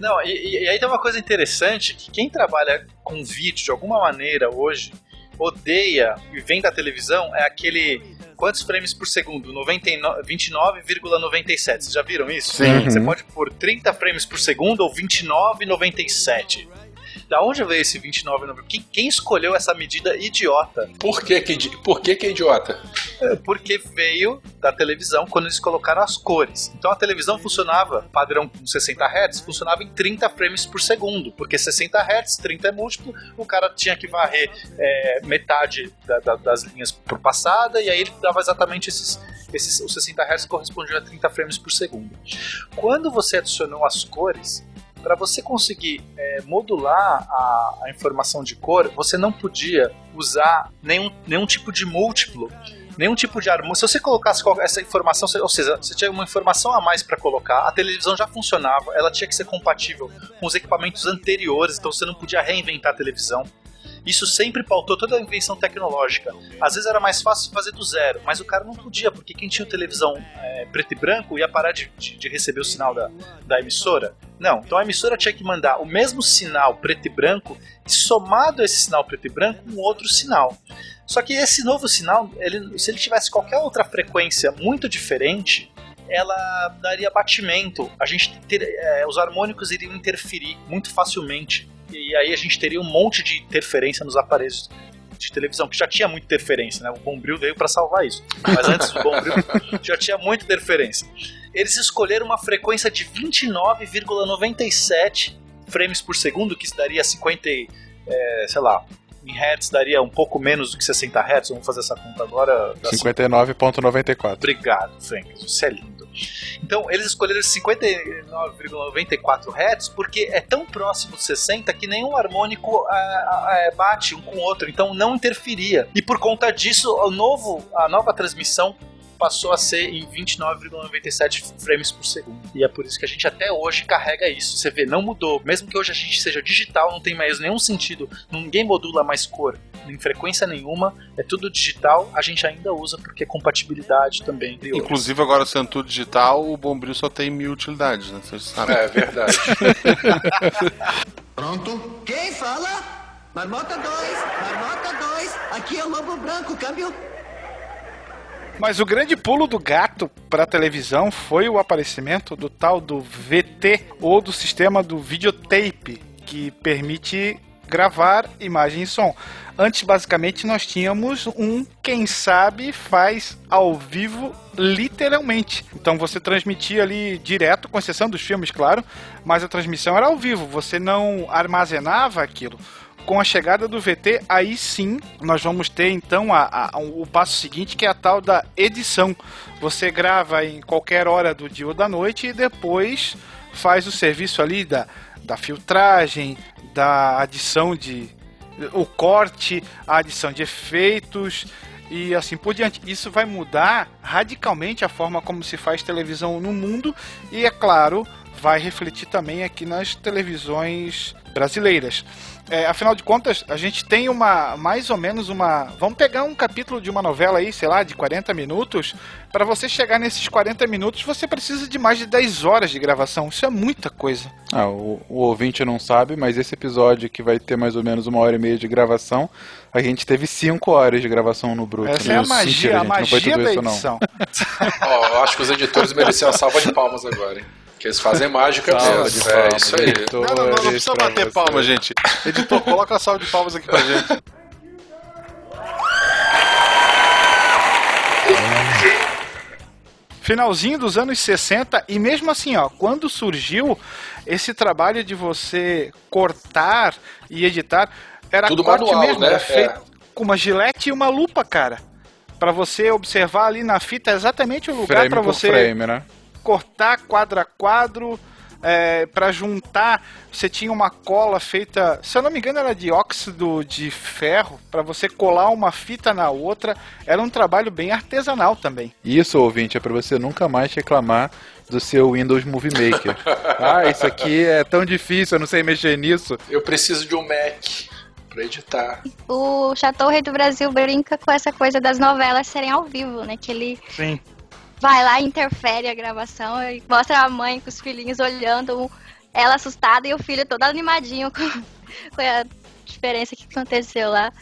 S4: Não, e, e- aí tem uma coisa interessante, que quem trabalha com vídeo de alguma maneira hoje, odeia e vem da televisão, é aquele... Quantos frames por segundo? 99 29,97. Vocês já viram isso?
S2: Sim.
S4: Você pode pôr 30 frames por segundo ou 29,97. Da onde veio esse 29,97? Quem, quem escolheu essa medida idiota?
S5: Por que que, por que, que é idiota?
S4: Porque veio da televisão quando eles colocaram as cores. Então a televisão funcionava, padrão com 60 Hz, funcionava em 30 frames por segundo. Porque 60 Hz, 30 é múltiplo, o cara tinha que varrer é, metade da- da- das linhas por passada, e aí ele dava exatamente esses. esses os 60 Hz correspondiam a 30 frames por segundo. Quando você adicionou as cores, para você conseguir é, modular a, a informação de cor, você não podia usar nenhum, nenhum tipo de múltiplo, nenhum tipo de harmonia. Se você colocasse essa informação, ou seja, você tinha uma informação a mais para colocar, a televisão já funcionava, ela tinha que ser compatível com os equipamentos anteriores, então você não podia reinventar a televisão. Isso sempre pautou toda a invenção tecnológica. Às vezes era mais fácil fazer do zero, mas o cara não podia, porque quem tinha televisão é, preto e branco ia parar de, de- de receber o sinal da, da emissora. Não, então a emissora tinha que mandar o mesmo sinal preto e branco, e somado a esse sinal preto e branco, um outro sinal. Só que esse novo sinal, ele- se ele tivesse qualquer outra frequência muito diferente, ela daria batimento. A gente ter- é, os harmônicos iriam interferir muito facilmente. E aí a gente teria um monte de interferência nos aparelhos de televisão, que já tinha muita interferência, né? O Bombril veio para salvar isso. Mas antes do Bombril (laughs) já tinha muita interferência. Eles escolheram uma frequência de 29,97 frames por segundo, que daria 50, e, é, sei lá, em hertz daria um pouco menos do que 60 hertz. Vamos fazer essa conta agora. Dá
S2: 59.94.
S4: Obrigado, Frank. Você é lindo. Então, eles escolheram 59,94 Hz porque é tão próximo de 60 que nenhum harmônico ah, é, bate um com o outro, então não interferia. E por conta disso, o novo, a nova transmissão passou a ser em 29,97 frames por segundo. E é por isso que a gente até hoje carrega isso. Você vê, não mudou. Mesmo que hoje a gente seja digital, não tem mais nenhum sentido. Ninguém modula mais cor em frequência nenhuma. É tudo digital. A gente ainda usa porque é compatibilidade também.
S1: Inclusive, agora sendo tudo digital, o Bombril só tem mil utilidades, né? Vocês sabem.
S5: É verdade. (laughs)
S3: Pronto? Quem fala? Marmota 2, Marmota 2, aqui é o Lobo Branco, câmbio.
S9: Mas o grande pulo do gato para televisão foi o aparecimento do tal do VT ou do sistema do videotape, que permite gravar imagem e som. Antes, basicamente, nós tínhamos um quem sabe faz ao vivo literalmente. Então você transmitia ali direto, com exceção dos filmes, claro, mas a transmissão era ao vivo, você não armazenava aquilo. Com a chegada do VT, aí sim nós vamos ter então a, a- o passo seguinte, que é a tal da edição. Você grava em qualquer hora do dia ou da noite e depois faz o serviço ali da, da filtragem, da adição de. o corte, a adição de efeitos e assim por diante. Isso vai mudar radicalmente a forma como se faz televisão no mundo e, é claro, vai refletir também aqui nas televisões brasileiras. É, afinal de contas, a gente tem uma mais ou menos uma. Vamos pegar um capítulo de uma novela aí, sei lá, de 40 minutos. Para você chegar nesses 40 minutos, você precisa de mais de 10 horas de gravação. Isso é muita coisa.
S2: Ah, o, o ouvinte não sabe, mas esse episódio que vai ter mais ou menos uma hora e meia de gravação, a gente teve cinco horas de gravação no Bruto.
S9: Essa
S2: né?
S9: é a magia,
S2: Mentira,
S9: a
S2: gente, não foi
S9: magia da
S2: isso, não.
S9: edição. (laughs)
S5: Eu acho que os editores mereciam uma salva de palmas agora, hein? Que eles fazem mágica mesmo.
S2: de
S5: É
S2: palmas,
S5: isso aí.
S1: Não, não, não, não precisa bater
S2: você.
S1: palma, gente. Editor, coloca a salva de palmas aqui pra gente.
S9: finalzinho dos anos 60 e mesmo assim, ó, quando surgiu esse trabalho de você cortar e editar, era
S5: Tudo
S9: corte
S5: manual,
S9: mesmo,
S5: né?
S9: era feito
S5: É.
S9: com uma gilete e uma lupa, cara. Pra você observar ali na fita exatamente o lugar
S2: por
S9: você
S2: frame, né?
S9: Cortar quadro a quadro, é, para juntar, você tinha uma cola feita, se eu não me engano, era de óxido de ferro, pra você colar uma fita na outra. Era um trabalho bem artesanal também.
S2: Isso, ouvinte, é pra você nunca mais reclamar do seu Windows Movie Maker. (laughs) ah, isso aqui é tão difícil, eu não sei mexer nisso.
S5: Eu preciso de um Mac pra editar.
S6: O Chateau Rei do Brasil brinca com essa coisa das novelas serem ao vivo, né? Que ele
S9: Sim.
S6: Vai lá, interfere a gravação e mostra a mãe com os filhinhos olhando, ela assustada e o filho todo animadinho com, (laughs) com a diferença que aconteceu lá.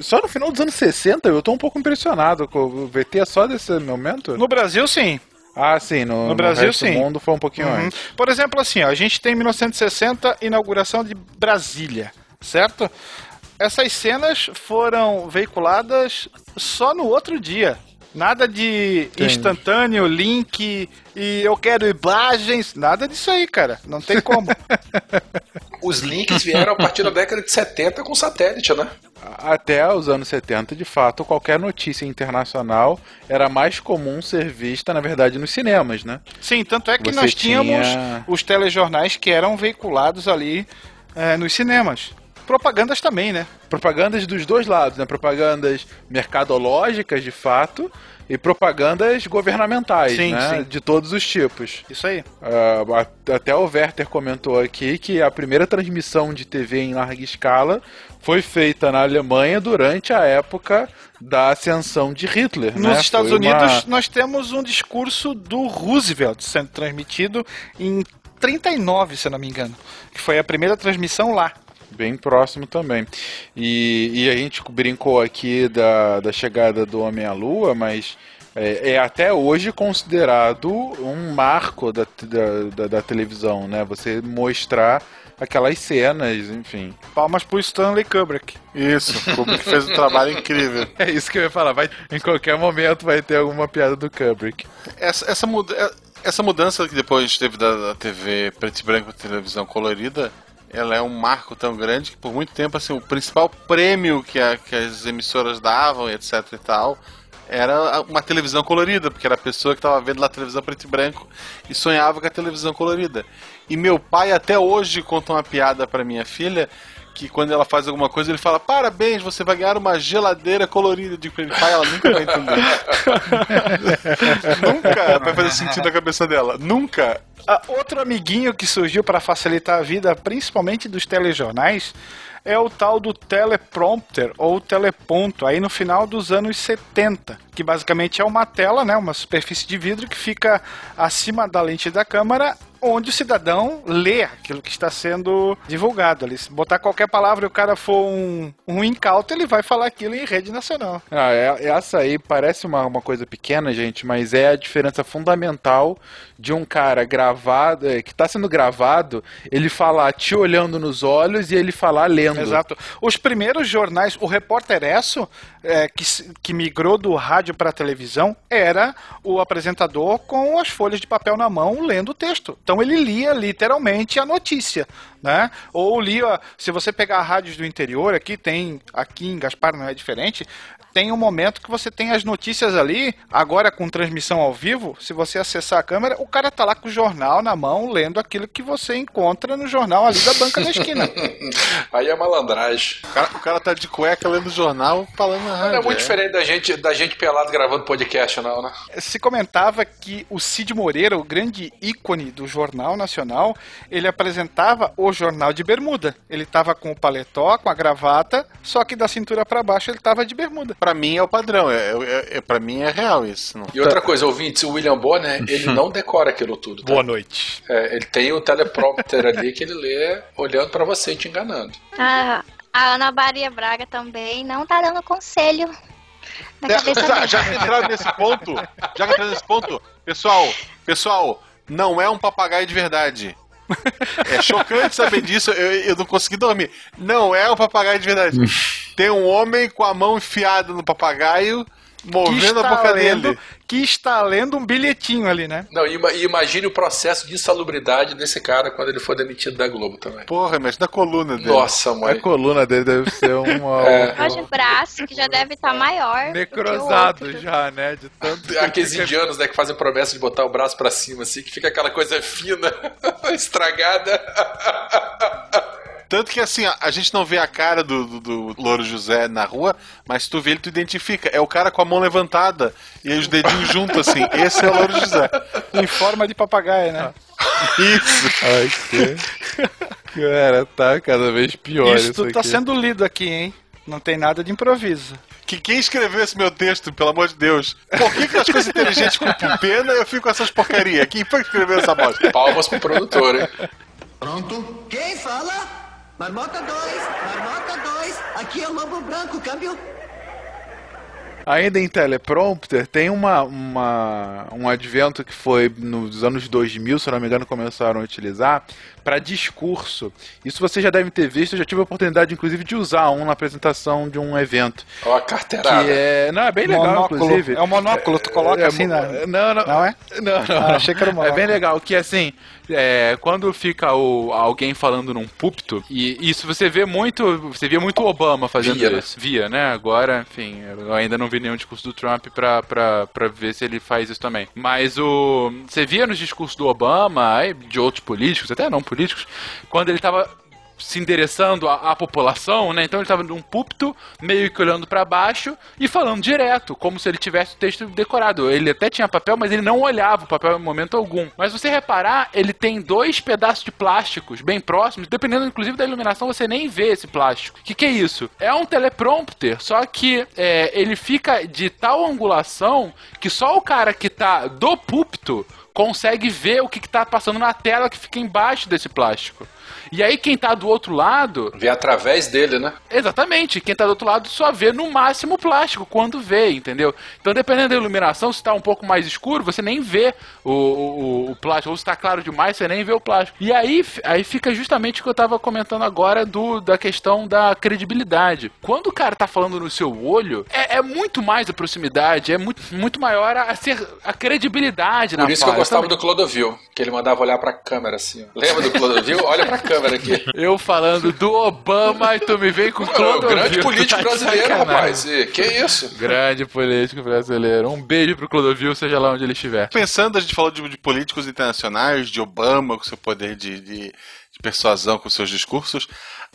S2: Só no final dos anos 60 eu tô um pouco impressionado com o VT é só desse momento?
S9: No Brasil, sim.
S2: Ah, sim, no,
S9: No Brasil,
S2: resto
S9: sim.
S2: do mundo foi um pouquinho
S9: Uhum.
S2: antes.
S9: Por exemplo, assim, ó, a gente tem 1960, inauguração de Brasília, certo? Essas cenas foram veiculadas só no outro dia. Nada de
S2: Entendi.
S9: instantâneo, link e eu quero imagens, nada disso aí, cara. Não tem como. (laughs)
S5: Os links vieram a partir da década de 70 com satélite, né?
S2: Até os anos 70, de fato, qualquer notícia internacional era mais comum ser vista, na verdade, nos cinemas, né?
S9: Sim, tanto é que
S2: Você
S9: nós tínhamos
S2: tinha-
S9: os telejornais que eram veiculados ali eh, nos cinemas. Propagandas também, né?
S2: Propagandas dos dois lados, né? Propagandas mercadológicas, de fato, e propagandas governamentais,
S9: Sim,
S2: né?
S9: sim.
S2: De todos os tipos.
S9: Isso aí.
S2: A- até o Werther comentou aqui que a primeira transmissão de TV em larga escala foi feita na Alemanha durante a época da ascensão de Hitler.
S9: Nos
S2: né?
S9: Estados
S2: Foi uma-
S9: Unidos, nós temos um discurso do Roosevelt sendo transmitido em 39, se não me engano. Que foi a primeira transmissão lá.
S2: Bem próximo também. E, e a gente brincou aqui da, da chegada do Homem à Lua, mas é, é até hoje considerado um marco da, da, da- televisão, né? Você mostrar aquelas cenas, enfim.
S9: Palmas pro Stanley Kubrick.
S1: Isso, o Kubrick fez um trabalho incrível. (laughs)
S2: É isso que eu ia falar. Vai, em qualquer momento vai ter alguma piada do Kubrick.
S1: Essa, essa, muda- essa mudança que depois teve da, da TV preto e branco para televisão colorida, ela é um marco tão grande que por muito tempo assim, o principal prêmio que, a- que as emissoras davam, etc e tal, era uma televisão colorida, porque era a pessoa que estava vendo lá a televisão preto e branco e sonhava com a televisão colorida. E meu pai até hoje conta uma piada para minha filha que quando ela faz alguma coisa ele fala parabéns, você vai ganhar uma geladeira colorida. Eu digo pra ele, pai, ela nunca vai entender. (laughs) nunca vai fazer sentido na cabeça dela. Nunca.
S9: Ah, outro amiguinho que surgiu para facilitar a vida, principalmente dos telejornais, é o tal do teleprompter ou teleponto, aí no final dos anos 70, que basicamente é uma tela, né, uma superfície de vidro que fica acima da lente da câmera, onde o cidadão lê aquilo que está sendo divulgado ali. Se botar qualquer palavra e o cara for um, um incauto, ele vai falar aquilo em rede nacional.
S2: Ah, é- essa aí parece uma, uma coisa pequena, gente, mas é a diferença fundamental de um cara gravado, é, que tá sendo gravado, ele falar te olhando nos olhos e ele falar lendo.
S9: Exato. Os primeiros jornais, o Repórter Esso, é, que, que migrou do rádio para a televisão, era o apresentador com as folhas de papel na mão lendo o texto. Então ele lia literalmente a notícia. Né? Ou lia, se você pegar rádios do interior, aqui tem, aqui em Gaspar não é diferente, tem um momento que você tem as notícias ali, agora com transmissão ao vivo, se você acessar a câmera, o cara tá lá com o jornal na mão, lendo aquilo que você encontra no jornal ali da banca da esquina. (laughs)
S5: Aí é malandragem.
S1: O cara, o cara tá de cueca lendo jornal falando na rádio.
S5: Não é muito
S1: é.
S5: diferente da gente, da gente pelado gravando podcast, não, né?
S9: Se comentava que o Cid Moreira, o grande ícone do Jornal Nacional, ele apresentava o Jornal de Bermuda. Ele tava com o paletó, com a gravata, só que da cintura para baixo ele tava de bermuda.
S1: Pra mim é o padrão, é, é, é, pra mim é real isso. Não.
S5: E outra coisa, ouvintes, o William Bonner, (laughs) ele não decora aquilo tudo. Tá?
S9: Boa noite.
S5: É, ele tem o teleprompter ali que ele lê olhando pra você e te enganando.
S6: Ah, a Ana Maria Braga também não tá dando conselho na cabeça
S1: Já, já que entraram nesse ponto, já que entraram nesse ponto, pessoal, pessoal, não é um papagaio de verdade. É chocante saber disso, eu, eu não consegui dormir. Não é um papagaio de verdade. Tem um homem com a mão enfiada no papagaio, movendo a boca
S9: lendo,
S1: dele.
S9: que está lendo um bilhetinho ali, né?
S5: Não, e ima- imagine o processo de insalubridade desse cara quando ele for demitido da Globo também.
S1: Porra, mexe na coluna dele.
S5: Nossa,
S2: A
S5: mãe.
S2: coluna dele deve ser (laughs) uma.
S5: É.
S6: O braço, que já deve estar maior. do que o
S2: Necrosado
S6: outro.
S2: já, né? De tanto.
S5: Aqueles indianos, né, que fazem promessa de botar o braço pra cima, assim, que fica aquela coisa fina, (laughs) estragada. (laughs)
S1: Tanto que assim, a, a gente não vê a cara do, do, do Louro José na rua, mas se tu vê ele, tu identifica. É o cara com a mão levantada e aí os dedinhos juntos, assim. (laughs) Esse é o Louro José.
S9: Em forma de papagaio, né? (laughs)
S1: Isso.
S2: Ai, que... Cara, tá cada vez pior isso,
S9: Isso tudo tá
S2: aqui.
S9: sendo lido aqui, hein? Não tem nada de improviso.
S1: Que quem escreveu esse meu texto, pelo amor de Deus? Por que, que as coisas inteligentes com pena eu fico com essas porcaria? Quem foi que escreveu essa bosta?
S5: Palmas pro produtor, hein?
S3: Pronto? Quem fala? Marmota 2, Marmota 2, aqui é o Lobo Branco, câmbio.
S2: Ainda em teleprompter, tem uma, uma, um advento que foi nos anos 2000, se não me engano, começaram a utilizar para discurso. Isso você já deve ter visto, eu já tive a oportunidade, inclusive, de usar um na apresentação de um evento.
S5: Ó, a carteirada.
S2: Que é. Não, é bem legal,
S9: Monóculo.
S2: inclusive.
S9: É um monóculo, tu coloca
S2: É,
S9: assim na.
S2: Não, não.
S9: Não é?
S2: Não, não.
S9: Ah, achei que era um
S2: É
S9: monóculo.
S2: bem legal que assim, é, quando fica o, alguém falando num púlpito, e isso você vê muito, você via muito o Obama fazendo
S5: Via, né?
S2: isso. Via, né? Agora, enfim, eu ainda não vi nenhum discurso do Trump pra, pra, pra ver se ele faz isso também. Mas o. Você via nos discursos do Obama, e de outros políticos, até não políticos, quando ele tava se endereçando à, à população, né? Então ele estava num púlpito, meio que olhando para baixo e falando direto, como se ele tivesse o texto decorado. Ele até tinha papel, mas ele não olhava o papel em momento algum. Mas você reparar, ele tem dois pedaços de plásticos bem próximos, dependendo inclusive da iluminação, você nem vê esse plástico. O que, que é isso? É um teleprompter, só que é, ele fica de tal angulação que só o cara que tá do púlpito consegue ver o que, que tá passando na tela que fica embaixo desse plástico. E aí quem tá do outro lado,
S5: Vê através dele, né?
S2: exatamente, quem tá do outro lado só vê no máximo o plástico quando vê, entendeu? Então dependendo da iluminação, se tá um pouco mais escuro, você nem vê o, o, o plástico, ou se tá claro demais, você nem vê o plástico. E aí, aí fica justamente o que eu tava comentando agora do, da questão da credibilidade. Quando o cara tá falando no seu olho, é, é muito mais a proximidade, é muito, muito maior a, ser, a credibilidade na
S5: Por isso que eu
S2: fala.
S5: Gostava
S2: Então,
S5: do Clodovil, que ele mandava olhar pra câmera assim. ó. Lembra do Clodovil? Olha pra câmera aqui. (laughs)
S2: Eu falando do Obama e tu me vem com
S5: Pô,
S2: Clodovil.
S5: grande político (laughs)
S2: tá
S5: brasileiro,
S2: sacanagem.
S5: rapaz. E, que isso?
S2: Grande político brasileiro. Um beijo pro Clodovil, seja lá onde ele estiver.
S1: Pensando, a gente falou de, de políticos internacionais, de Obama com seu poder de, de, de persuasão, com seus discursos.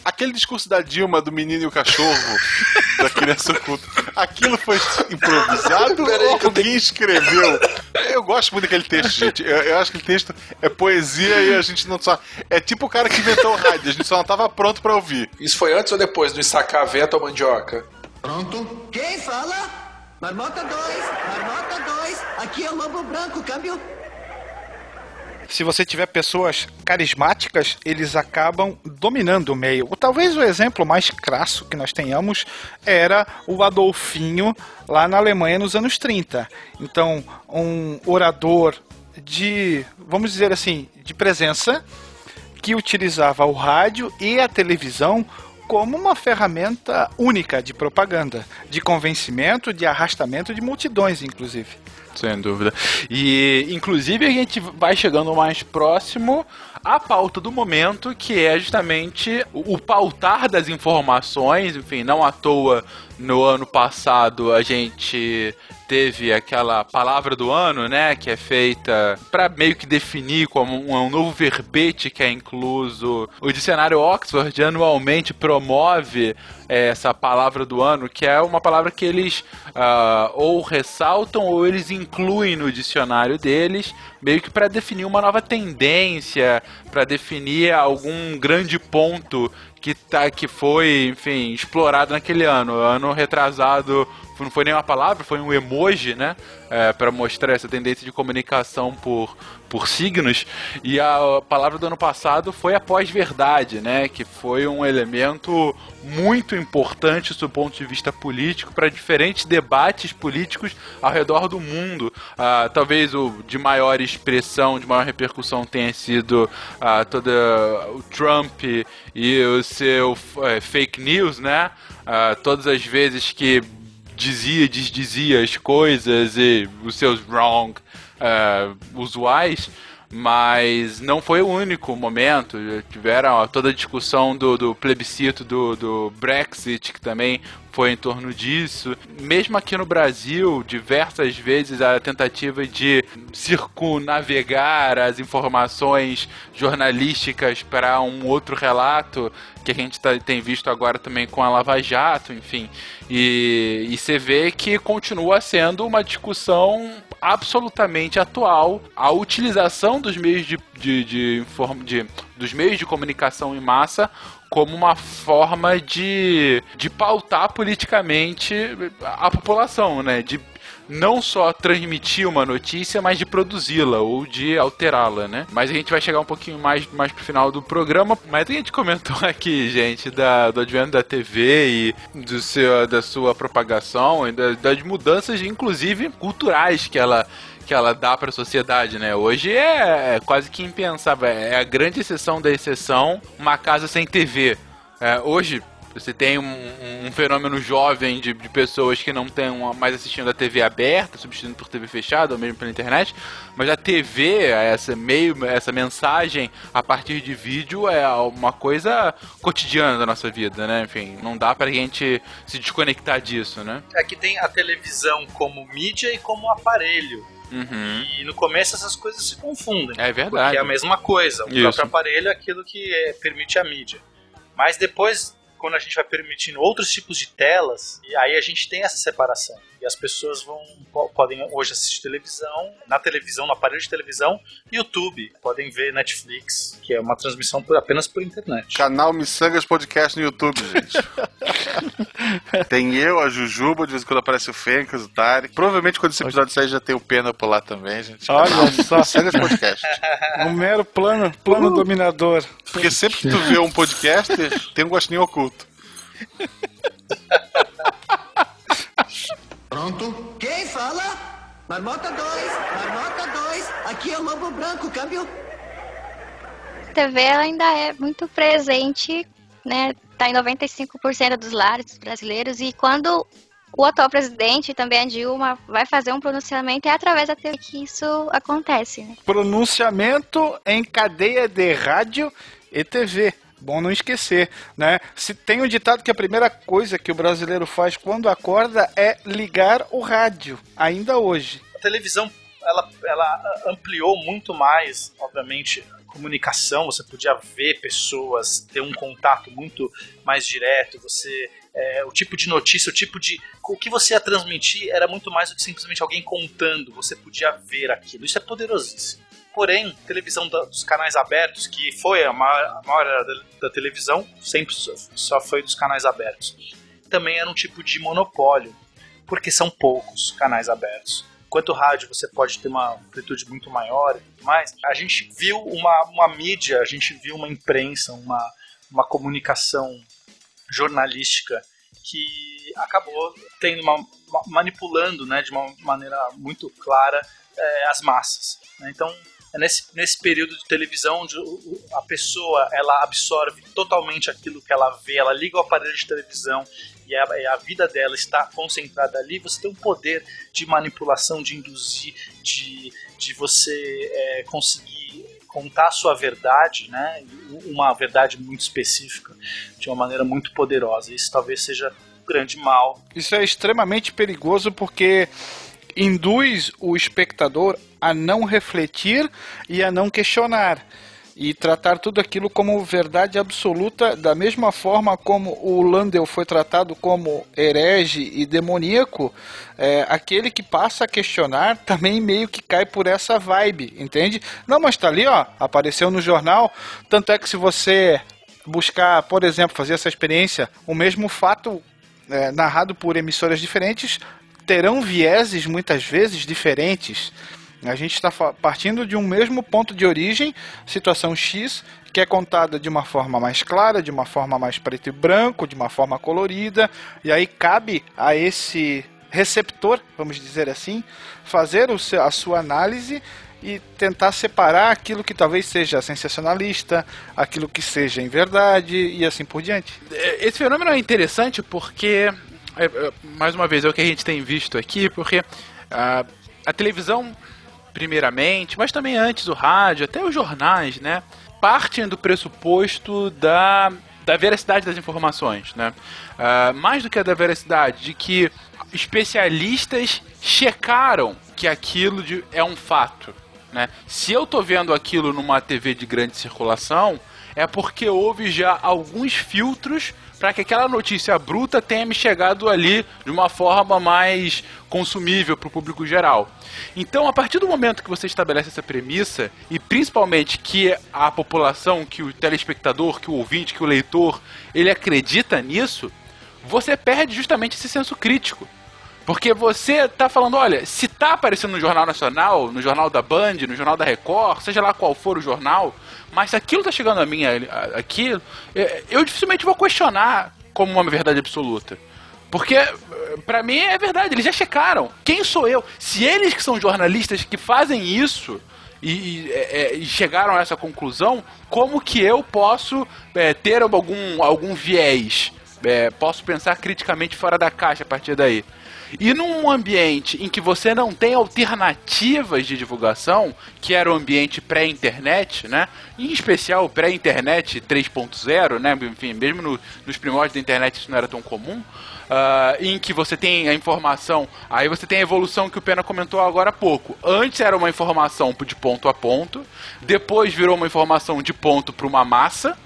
S1: Aquele discurso da Dilma, do menino e o cachorro, (laughs) da criança oculta, aquilo foi improvisado (laughs)
S5: Peraí
S1: ou
S5: eu
S1: alguém escreveu? Eu gosto muito daquele texto, gente. Eu, eu acho que aquele texto é poesia e a gente não só. É tipo o cara que inventou o rádio, a gente só não estava pronto para ouvir.
S5: Isso foi antes ou depois do ensacar vento ou mandioca?
S3: Pronto? Quem fala? Marmota 2, Marmota 2, aqui é o Lobo Branco, câmbio.
S9: Se você tiver pessoas carismáticas, eles acabam dominando o meio. Ou talvez o exemplo mais crasso que nós tenhamos era o Adolfinho lá na Alemanha nos anos 30. Então, um orador de, vamos dizer assim, de presença que utilizava o rádio e a televisão como uma ferramenta única de propaganda, de convencimento, de arrastamento de multidões, inclusive.
S2: Sem dúvida. E, inclusive, a gente vai chegando mais próximo à pauta do momento, que é justamente o, o pautar das informações. Enfim, não à toa, no ano passado, a gente teve aquela palavra do ano, né, que é feita para meio que definir como um, um, novo verbete que é incluso. O dicionário Oxford anualmente promove é, essa palavra do ano, que é uma palavra que eles uh, ou ressaltam ou eles incluem no dicionário deles, meio que para definir uma nova tendência, para definir algum grande ponto que, tá, que foi, enfim, explorado naquele ano. Ano retrasado não foi nem uma palavra, foi um emoji, né? É, para mostrar essa tendência de comunicação por, por signos. E a palavra do ano passado foi a pós-verdade, né? Que foi um elemento muito importante do ponto de vista político para diferentes debates políticos ao redor do mundo. Ah, talvez o de maior expressão, de maior repercussão tenha sido ah, toda o Trump e o seu é, fake news, né? Ah, todas as vezes que dizia, desdizia as coisas e os seus wrong uh, usuais, mas não foi o único momento. Tiveram toda a discussão do, do plebiscito do, do Brexit, que também foi em torno disso. Mesmo aqui no Brasil, diversas vezes a tentativa de circunavegar as informações jornalísticas para um outro relato que a gente tá, tem visto agora também com a Lava Jato, enfim. E, e você vê que continua sendo uma discussão absolutamente atual a utilização dos meios de, de, de, de, dos meios de comunicação em massa como uma forma de, de pautar politicamente a população, né? De não só transmitir uma notícia, mas de produzi-la ou de alterá-la, né? Mas a gente vai chegar um pouquinho mais, mais pro final do programa. Mas a gente comentou (laughs) aqui, gente, da, do advento da TV e do seu, da sua propagação e da, das mudanças, inclusive culturais que ela que ela dá para a sociedade, né? Hoje é, é, quase que impensável, é a grande exceção da exceção, uma casa sem TV. É, hoje você tem um, um fenômeno jovem de, de, pessoas que não estão mais assistindo a TV aberta, substituindo por TV fechada ou mesmo pela internet, mas a TV, essa meio, essa mensagem a partir de vídeo é uma coisa cotidiana da nossa vida, né? Enfim, não dá pra gente se desconectar disso, né?
S4: É que tem a televisão como mídia e como aparelho.
S2: Uhum.
S4: E no começo essas coisas se confundem.
S2: É verdade.
S4: Porque é a mesma coisa. O
S2: Isso.
S4: próprio aparelho é aquilo que é, permite a mídia. Mas depois, quando a gente vai permitindo outros tipos de telas, e aí a gente tem essa separação. E as pessoas vão podem hoje assistir televisão, na televisão, no aparelho de televisão, YouTube, podem ver Netflix, que é uma transmissão por, apenas por internet.
S1: Canal Missangas Podcast no YouTube, gente. (laughs) tem eu, a Jujuba, de vez em quando aparece o Fencas, o Tarek. Provavelmente quando esse episódio sair já tem o Pena por lá também, gente.
S9: Olha só.
S1: Missangas Podcast.
S9: Um mero plano, plano
S1: Uh.
S9: dominador.
S1: Porque sempre que tu vê um podcaster, tem um gostinho oculto. (laughs)
S3: Pronto? Quem fala? Marmota 2, Marmota 2, aqui é o Lobo Branco, câmbio.
S6: A TV ela ainda é muito presente, né? Tá em 95% dos lares brasileiros e quando o atual presidente, também a Dilma, vai fazer um pronunciamento é através da TV que isso acontece, né?
S9: Pronunciamento em cadeia de rádio e TV. Bom não esquecer, né? Se tem um ditado que a primeira coisa que o brasileiro faz quando acorda é ligar o rádio, ainda hoje.
S4: A televisão ela, ela ampliou muito mais, obviamente, comunicação. Você podia ver pessoas, ter um contato muito mais direto. Você é, o tipo de notícia, o tipo de o que você ia transmitir era muito mais do que simplesmente alguém contando. Você podia ver aquilo. Isso é poderosíssimo. Porém, televisão da- dos canais abertos, que foi a maior, a maior era da, da televisão, sempre só- foi dos canais abertos, também era um tipo de monopólio, porque são poucos canais abertos. Enquanto rádio você pode ter uma amplitude muito maior e tudo mais, a gente viu uma, uma mídia, a gente viu uma imprensa, uma, uma comunicação jornalística que acabou tendo uma, ma- manipulando né, de uma maneira muito clara eh, as massas. né? Então nesse, nesse período de televisão onde a pessoa ela absorve totalmente aquilo que ela vê, ela liga o aparelho de televisão e a, a vida dela está concentrada ali, você tem um poder de manipulação, de induzir, de, de você é, conseguir contar a sua verdade, né? Uma verdade muito específica, de uma maneira muito poderosa. Isso talvez seja um grande mal
S9: Isso é extremamente perigoso porque induz o espectador a não refletir e a não questionar e tratar tudo aquilo como verdade absoluta, da mesma forma como o Landel foi tratado como herege e demoníaco, é, aquele que passa a questionar também meio que cai por essa vibe, entende? Não, mas tá ali, ó, apareceu no jornal, tanto é que se você buscar, por exemplo, fazer essa experiência, o mesmo fato é, narrado por emissoras diferentes terão vieses muitas vezes diferentes. A gente está partindo de um mesmo ponto de origem, situação X, que é contada de uma forma mais clara, de uma forma mais preto e branco, de uma forma colorida, e aí cabe a esse receptor, vamos dizer assim, fazer a sua análise e tentar separar aquilo que talvez seja sensacionalista, aquilo que seja em verdade e assim por diante.
S2: É, Esse fenômeno é interessante porque, mais uma vez, é o que a gente tem visto aqui, porque ah, a televisão, primeiramente, mas também antes o rádio, até os jornais, né, partem do pressuposto da, da veracidade das informações, né? Ah, mais do que a da veracidade, de que especialistas checaram que aquilo de- é um fato, né? Se eu tô vendo aquilo numa TV de grande circulação, é porque houve já alguns filtros para que aquela notícia bruta tenha me chegado ali de uma forma mais consumível para o público geral. Então, a partir do momento que você estabelece essa premissa, e principalmente que a população, que o telespectador, que o ouvinte, que o leitor, ele acredita nisso, você perde justamente esse senso crítico. Porque você tá falando, olha, se tá aparecendo no Jornal Nacional, no Jornal da Band, no Jornal da Record, seja lá qual for o jornal, mas se aquilo tá chegando a mim aqui, é, eu dificilmente vou questionar como uma verdade absoluta. Porque, eh, pra mim, é verdade, eles já checaram. Quem sou eu? Se eles que são jornalistas que fazem isso e, e, é, é, e chegaram a essa conclusão, como que eu posso é, ter algum, algum viés? É, posso pensar criticamente fora da caixa a partir daí. E num ambiente em que você não tem alternativas de divulgação, que era o ambiente pré-internet, né? Em especial pré-internet 3.0, né? Enfim, mesmo no- nos primórdios da internet isso não era tão comum. ah, em que você tem a informação, aí você tem a evolução que o Pena comentou agora há pouco. Antes era uma informação de ponto a ponto, depois virou uma informação de ponto para uma massa,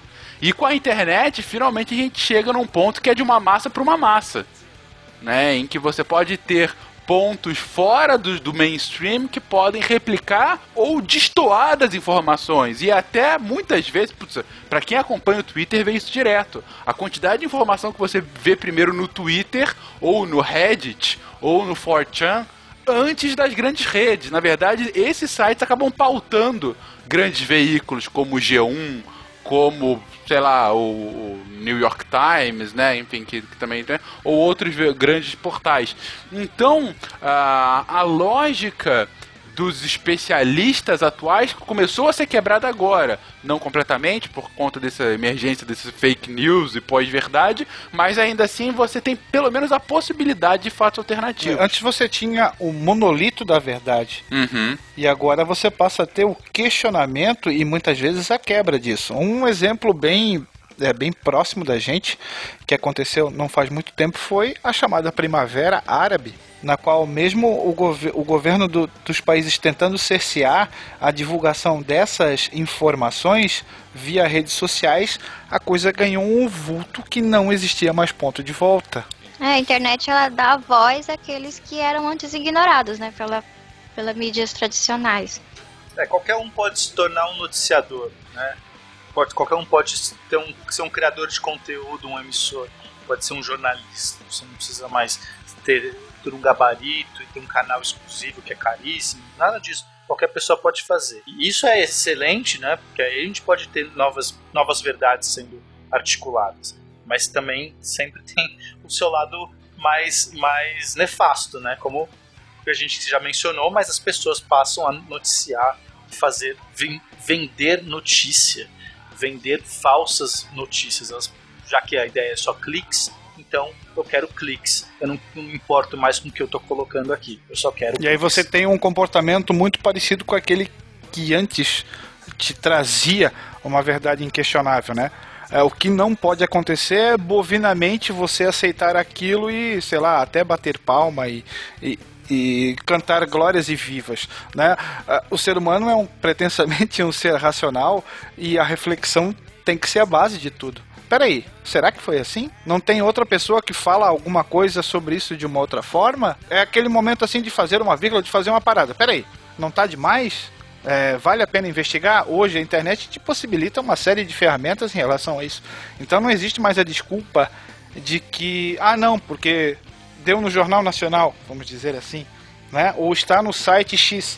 S2: e com a internet, finalmente a gente chega num ponto que é de uma massa para uma massa né, em que você pode ter pontos fora do, do mainstream que podem replicar ou destoar das informações e até muitas vezes, para quem acompanha o Twitter vê isso direto. A quantidade de informação que você vê primeiro no Twitter ou no Reddit ou no 4chan antes das grandes redes. Na verdade, esses sites acabam pautando grandes veículos como o G1, como, sei lá, o, o New York Times, né? Enfim, que, que também tem, ou outros grandes portais. Então, a lógica dos especialistas atuais começou a ser quebrada agora. Não completamente, por conta dessa emergência desse fake news e pós-verdade, mas ainda assim você tem pelo menos a possibilidade de fatos alternativos.
S9: Antes você tinha o monolito da verdade.
S2: Uhum.
S9: E agora você passa a ter o questionamento e muitas vezes a quebra disso. Um exemplo bem é, bem próximo da gente, que aconteceu não faz muito tempo, foi a chamada Primavera Árabe, na qual mesmo o, gover o governo do- dos países tentando cercear a divulgação dessas informações via redes sociais, a coisa ganhou um vulto que não existia mais ponto de volta.
S6: É, a internet ela dá voz àqueles que eram antes ignorados, né, pela, pela mídias tradicionais.
S4: É, qualquer um pode se tornar um noticiador, né? Pode, qualquer um pode ter um, ser um criador de conteúdo, um emissor, pode ser um jornalista. Você não precisa mais ter, ter um gabarito e ter um canal exclusivo que é caríssimo, nada disso. Qualquer pessoa pode fazer. E isso é excelente, né? Porque aí a gente pode ter novas, novas verdades sendo articuladas. Mas também sempre (laughs) tem o seu lado mais, mais nefasto, né? Como a gente já mencionou, mas as pessoas passam a noticiar fazer ven- vender notícia, vender falsas notícias. Elas- já que a ideia é só cliques, então eu quero cliques. Eu não, não me importo mais com o que eu estou colocando aqui. Eu só quero.
S9: E aí
S4: cliques.
S9: você tem um comportamento muito parecido com aquele que antes te trazia uma verdade inquestionável, né? É, o que não pode acontecer é bovinamente você aceitar aquilo e, sei lá, até bater palma e, e, e cantar glórias e vivas, né? Ah, O ser humano é um, pretensamente um ser racional e a reflexão tem que ser a base de tudo. Peraí, será que foi assim? Não tem outra pessoa que fala alguma coisa sobre isso de uma outra forma? É aquele momento assim de fazer uma vírgula, de fazer uma parada. Peraí, não tá demais? É, vale a pena investigar? Hoje a internet te possibilita uma série de ferramentas em relação a isso. Então não existe mais a desculpa de que, ah não, porque deu no Jornal Nacional, vamos dizer assim, né? ou está no site X.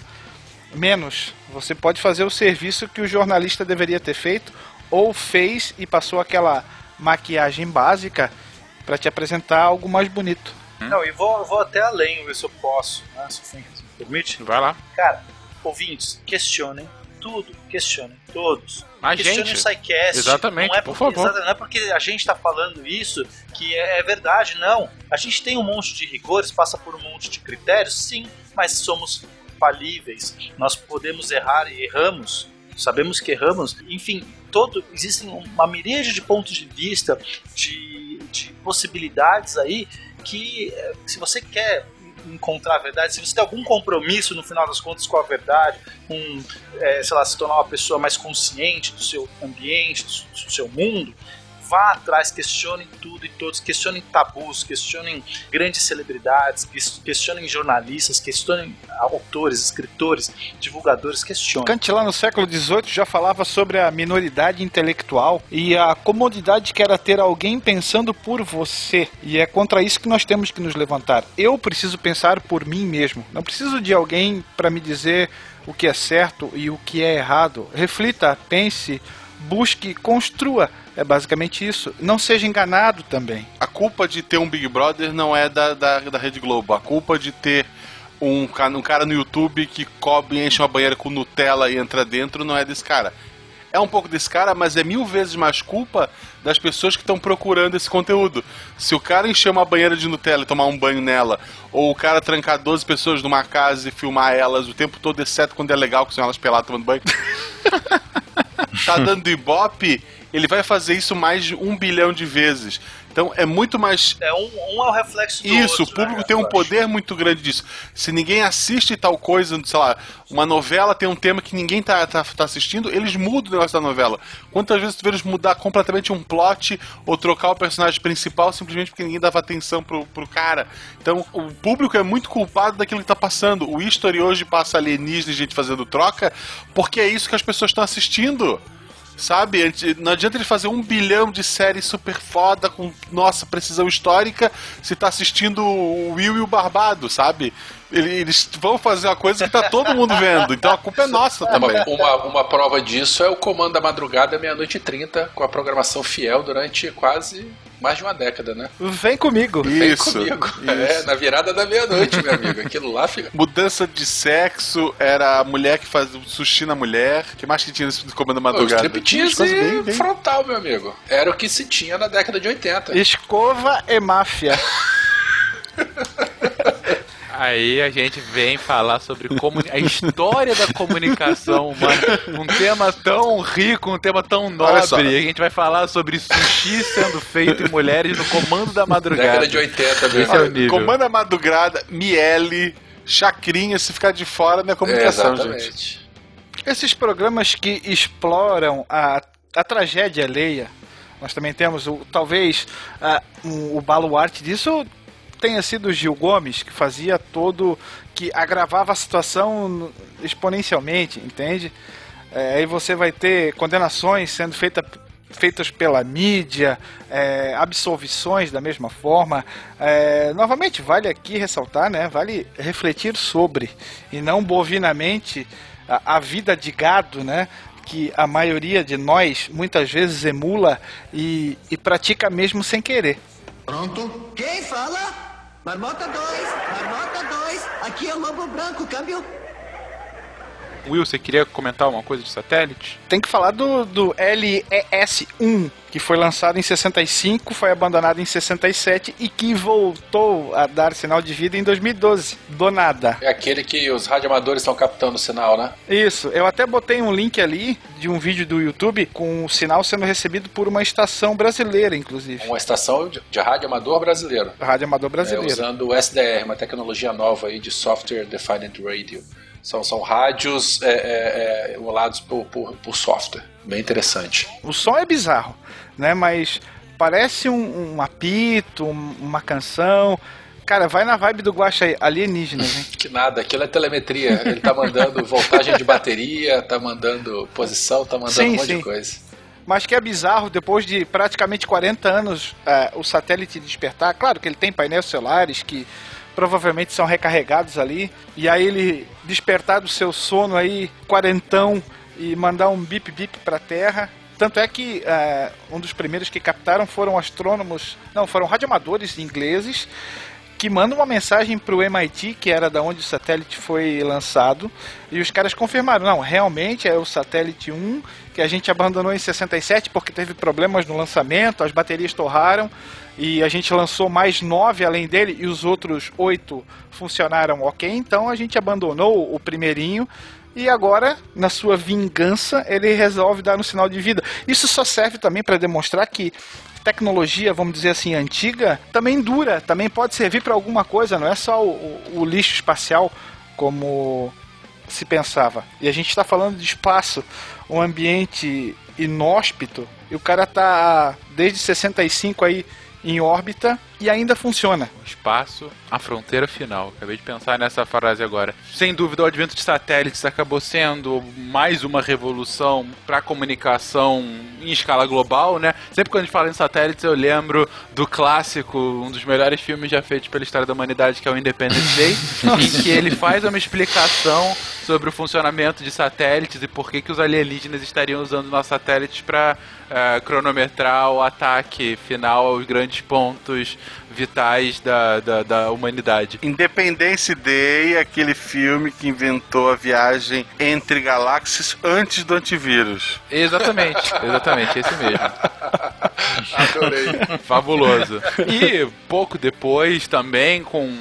S9: Menos, você pode fazer o serviço que o jornalista deveria ter feito, ou fez e passou aquela maquiagem básica para te apresentar algo mais bonito.
S4: Não, e vou, vou até além, ver se eu posso, né? Se me permite.
S2: Vai lá.
S4: Cara, ouvintes, questionem tudo, questionem todos.
S2: A
S4: questionem
S2: gente.
S4: o SciCast.
S2: Exatamente,
S4: não é
S2: por
S4: porque,
S2: favor.
S4: exata- não é porque a gente está falando isso que é, é verdade, não. A gente tem um monte de rigores, passa por um monte de critérios, sim, mas somos falíveis. Nós podemos errar e erramos. Sabemos que erramos. Enfim, todo existem uma miríade de pontos de vista, de, de possibilidades aí que eh, se você quer encontrar a verdade, se você tem algum compromisso no final das contas com a verdade, com, eh, sei lá, se tornar uma pessoa mais consciente do seu ambiente, do seu mundo, vá atrás, questionem tudo e todos, questionem tabus, questionem grandes celebridades, ques- questionem jornalistas, questionem autores, escritores, divulgadores, questionem.
S9: Kant lá no século XVIII já falava sobre a minoridade intelectual e a comodidade que era ter alguém pensando por você. E é contra isso que nós temos que nos levantar. Eu preciso pensar por mim mesmo. Não preciso de alguém para me dizer o que é certo e o que é errado. Reflita, pense, busque, construa. É basicamente isso. Não seja enganado também.
S1: A culpa de ter um Big Brother não é da, da, da Rede Globo. A culpa de ter um, um cara no YouTube que cobre e enche uma banheira com Nutella e entra dentro não é desse cara. É um pouco desse cara, mas é mil vezes mais culpa das pessoas que estão procurando esse conteúdo. Se o cara encher uma banheira de Nutella e tomar um banho nela, ou o cara trancar 12 pessoas numa casa e filmar elas o tempo todo, exceto quando é legal, que são elas peladas tomando banho, (laughs) tá dando ibope, ele vai fazer isso mais de um bilhão de vezes. Então é muito mais.
S4: É um, um é o reflexo do
S1: Isso,
S4: outro,
S1: o público
S4: né,
S1: tem um poder muito grande disso. Se ninguém assiste tal coisa, sei lá, uma novela tem um tema que ninguém tá, tá, tá assistindo, eles mudam o negócio da novela. Quantas vezes tu vê eles mudar completamente um plot ou trocar o personagem principal simplesmente porque ninguém dava atenção pro, pro cara? Então o público é muito culpado daquilo que tá passando. O History hoje passa alienígena e gente fazendo troca porque é isso que as pessoas estão assistindo. Sabe? Não adianta ele fazer um bilhão de séries super foda com nossa precisão histórica se tá assistindo o Will e o Barbado, sabe? Ele- Eles vão fazer uma coisa que tá todo mundo vendo, então a culpa é nossa também.
S5: Uma, uma, uma prova disso é o Comando da Madrugada, meia-noite e trinta, com a programação fiel durante quase mais de uma década, né?
S9: Vem comigo.
S5: Vem
S1: Isso.
S5: comigo.
S1: isso. (laughs)
S5: É, na virada da meia-noite, meu amigo. Aquilo lá fica.
S1: Mudança de sexo, era a mulher que faz o sushi na mulher. O que mais que tinha nesse comando madrugada?
S5: striptease
S1: bem- bem-
S5: frontal, meu amigo. Era o que se tinha na década de 80.
S9: Escova e máfia. (laughs)
S2: Aí a gente vem falar sobre comuni- a história da comunicação humana. Um tema tão rico, um tema tão
S1: Olha
S2: nobre. A gente vai falar sobre sushi sendo feito em mulheres no comando da madrugada.
S5: Década de 80, meu
S2: Esse é o
S5: amigo.
S2: nível.
S1: Comando da madrugada, Miele, Chacrinha, se ficar de fora não é
S5: É,
S1: comunicação, gente.
S5: exatamente.
S9: Esses programas que exploram a, a tragédia alheia, nós também temos o, talvez ah, um- o baluarte disso tenha sido Gil Gomes, que fazia todo. que agravava a situação exponencialmente, entende? É, aí você vai ter condenações sendo feita, feitas pela mídia, é, absolvições da mesma forma. É, novamente, vale aqui ressaltar, né? Vale refletir sobre, e não bovinamente a, a vida de gado, né? Que a maioria de nós muitas vezes emula e, e pratica mesmo sem querer.
S3: Pronto? Quem fala? Marmota 2, Marmota 2, aqui é o Lobo Branco, câmbio.
S2: Will, você queria comentar alguma coisa de satélite?
S9: Tem que falar do, do LES-1, que foi lançado em 65, foi abandonado em 67 e que voltou a dar sinal de vida em 2012. Do nada.
S5: É aquele que os radioamadores estão captando o sinal, né?
S9: Isso, eu até botei um link ali de um vídeo do YouTube com o sinal sendo recebido por uma estação brasileira, inclusive.
S5: Uma estação de, de rádio amador brasileiro.
S9: Rádio amador
S5: É,
S9: brasileiro.
S5: usando o SDR, uma tecnologia nova aí de Software Defined Radio. São, são rádios é, é, é, emulados por, por, por software. Bem interessante.
S9: O som é bizarro, né? Mas parece um, um apito, um- uma canção. Cara, vai na vibe do Guaxa aí, alienígena, hein? (laughs)
S5: Que nada, aquilo é telemetria. Ele tá mandando voltagem de bateria, tá mandando posição, tá mandando
S9: Sim,
S5: um monte
S9: sim.
S5: de coisa.
S9: Mas que é bizarro, depois de praticamente 40 anos é, o satélite despertar. Claro que ele tem painéis solares que provavelmente são recarregados ali. E aí ele despertar do seu sono aí, quarentão, e mandar um bip-bip pra Terra. Tanto é que é, um dos primeiros que captaram foram astrônomos, não, foram radioamadores ingleses que mandam uma mensagem para o MIT, que era da onde o satélite foi lançado, e os caras confirmaram, não, realmente é o satélite 1 que a gente abandonou em 67 porque teve problemas no lançamento, as baterias torraram e a gente lançou mais nove além dele e os outros oito funcionaram ok, então a gente abandonou o primeirinho e agora, na sua vingança, ele resolve dar um sinal de vida. Isso só serve também para demonstrar que tecnologia, vamos dizer assim, antiga, também dura, também pode servir para alguma coisa, não é só o, o- lixo espacial como se pensava. E a gente está falando de espaço, um ambiente inóspito, e o cara tá desde 65 aí em órbita e ainda funciona.
S2: O espaço, a fronteira final. Acabei de pensar nessa frase agora. Sem dúvida, o advento de satélites acabou sendo mais uma revolução para a comunicação em escala global, né? Sempre quando a gente fala em satélites, eu lembro do clássico, um dos melhores filmes já feitos pela história da humanidade, que é o Independence Day, (laughs) em que ele faz uma explicação sobre o funcionamento de satélites e por que, que os alienígenas estariam usando nossos satélites para cronometrar o ataque final aos grandes pontos vitais da, da, da humanidade.
S1: Independence Day é aquele filme que inventou a viagem entre galáxias antes do antivírus.
S2: Exatamente, (laughs) exatamente, esse mesmo.
S5: Adorei.
S2: Fabuloso. E pouco depois, também com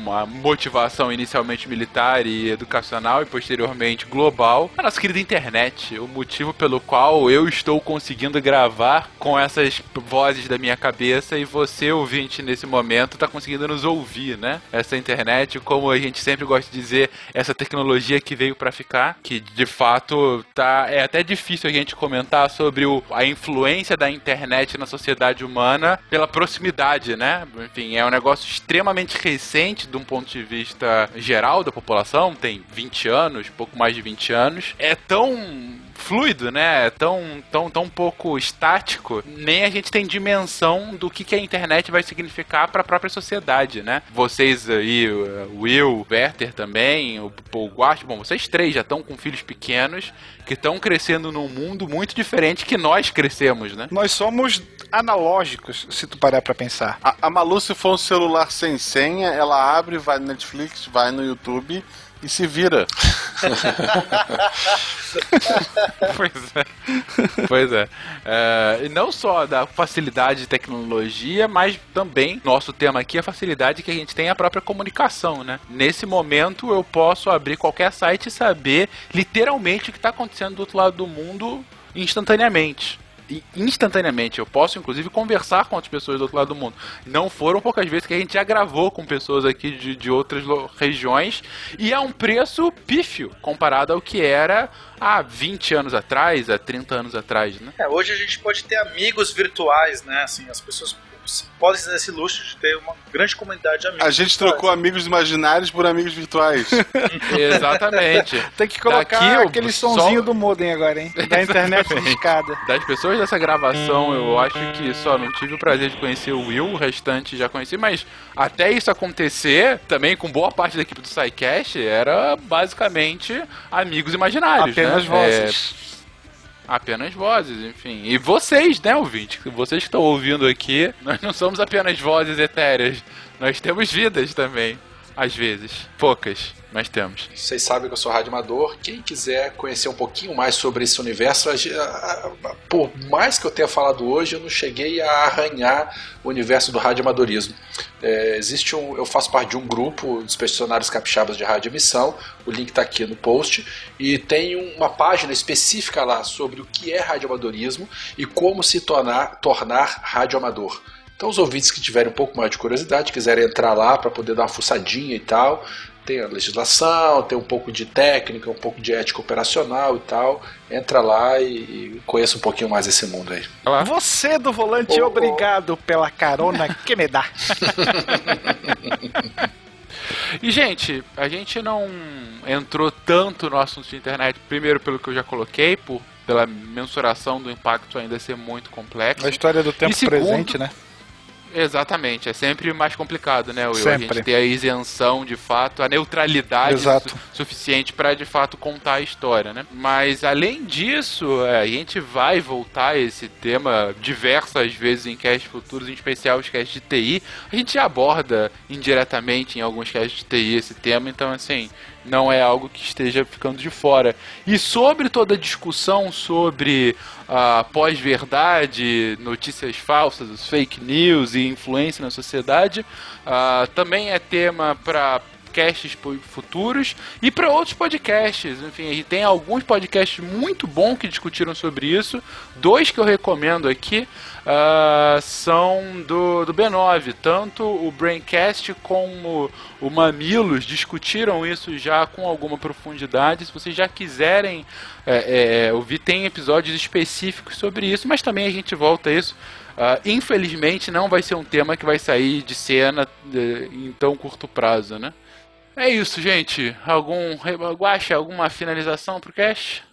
S2: uma motivação inicialmente militar e educacional e posteriormente global, a nossa querida internet, o motivo pelo qual eu estou conseguindo gravar com essas vozes da minha cabeça e você, ouvinte, nesse momento, está conseguindo nos ouvir, né? Essa internet, como a gente sempre gosta de dizer, essa tecnologia que veio para ficar, que de fato tá é até difícil a gente comentar sobre o, a influência da internet na sociedade humana pela proximidade, né? Enfim, é um negócio extremamente recente de um ponto de vista geral da população, tem 20 anos, pouco mais de 20 anos. É tão fluido, né? É tão, tão, tão pouco estático, nem a gente tem dimensão do que, que a internet vai significar para a própria sociedade, né? Vocês aí, o Will, o Werther também, o Paul Guast, bom, vocês três já estão com filhos pequenos que estão crescendo num mundo muito diferente que nós crescemos, né?
S9: Nós somos analógicos, se tu parar pra pensar.
S1: A, a Malu, se for um celular sem senha, ela abre, vai no Netflix, vai no YouTube e se vira. (laughs)
S2: pois é. Pois é. É, E não só da facilidade de tecnologia, mas também, nosso tema aqui, é a facilidade que a gente tem a própria comunicação, né? Nesse momento eu posso abrir qualquer site e saber literalmente o que está acontecendo do outro lado do mundo instantaneamente. Instantaneamente. Eu posso, inclusive, conversar com outras pessoas do outro lado do mundo. Não foram poucas vezes que a gente já gravou com pessoas aqui de, de outras regiões e a um preço pífio comparado ao que era há 20 anos atrás, há 30 anos atrás, né?
S4: É, hoje a gente pode ter amigos virtuais, né? Assim, as pessoas podem ter esse luxo de ter uma grande comunidade de amigos.
S1: A gente
S4: virtuais.
S1: trocou amigos imaginários por amigos virtuais. (laughs)
S2: Exatamente. (laughs)
S9: Tem que colocar
S2: Daqui
S9: aquele
S2: só-
S9: sonzinho do modem agora, hein? (laughs) Da internet discada.
S2: Das pessoas dessa gravação, eu acho que só não tive o prazer de conhecer o Will, o restante já conheci, mas até isso acontecer, também com boa parte da equipe do SciCast, era basicamente amigos imaginários,
S9: Apenas
S2: né?
S9: vozes.
S2: É, apenas vozes, enfim. E vocês, né, ouvinte? Vocês que estão ouvindo aqui, nós não somos apenas vozes etéreas, nós temos vidas também. Às vezes. Poucas, mas temos.
S5: Vocês sabem que eu sou radioamador. Quem quiser conhecer um pouquinho mais sobre esse universo, por mais que eu tenha falado hoje, eu não cheguei a arranhar o universo do radioamadorismo. É, existe um, eu faço parte de um grupo dos personagens capixabas de radioemissão. O link está aqui no post e tem uma página específica lá sobre o que é radioamadorismo e como se tornar, tornar radioamador. Então, os ouvintes que tiverem um pouco mais de curiosidade, quiserem entrar lá para poder dar uma fuçadinha e tal, tem a legislação, tem um pouco de técnica, um pouco de ética operacional e tal. Entra lá e, e conheça um pouquinho mais esse mundo aí.
S9: Você do volante,
S5: Oh, oh.
S9: obrigado pela carona que me dá. (laughs)
S2: E, gente, a gente não entrou tanto no assunto de internet, primeiro pelo que eu já coloquei, por, pela mensuração do impacto ainda ser muito complexo.
S9: A história do tempo
S2: segundo-
S9: presente, né?
S2: Exatamente, é sempre mais complicado, né, Will? A
S9: Sempre.
S2: gente ter a isenção, de fato, a neutralidade su- suficiente para de fato contar a história, né? Mas além disso, é, a gente vai voltar a esse tema diversas vezes em casts futuros, em especial os casts de TI. A gente aborda indiretamente em alguns casts de TI esse tema, então assim, não é algo que esteja ficando de fora. E sobre toda a discussão sobre a pós-verdade, notícias falsas, fake news e influência na sociedade, ah, também é tema para casts pu- futuros e para outros podcasts. Enfim, a gente tem alguns podcasts muito bons que discutiram sobre isso. Dois que eu recomendo aqui ah, são do, do B9. Tanto o Braincast como o Mamilos discutiram isso já com alguma profundidade. Se vocês já quiserem é, é, ouvir, tem episódios específicos sobre isso, mas também a gente volta a isso. Ah, infelizmente não vai ser um tema que vai sair de cena eh, em tão curto prazo, né? É isso, gente. Algum Guaxa, alguma finalização pro cast?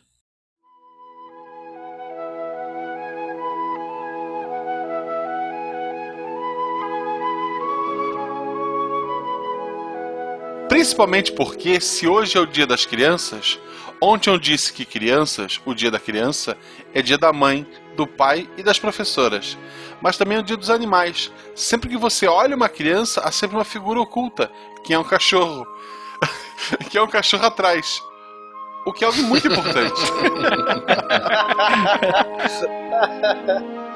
S1: Principalmente porque, se hoje é o dia das crianças, ontem eu disse que crianças, o dia da criança, é dia da mãe, do pai e das professoras. Mas também é o dia dos animais. Sempre que você olha uma criança, há sempre uma figura oculta, que é um cachorro. (laughs) que é um cachorro atrás. O que é algo muito importante. (laughs)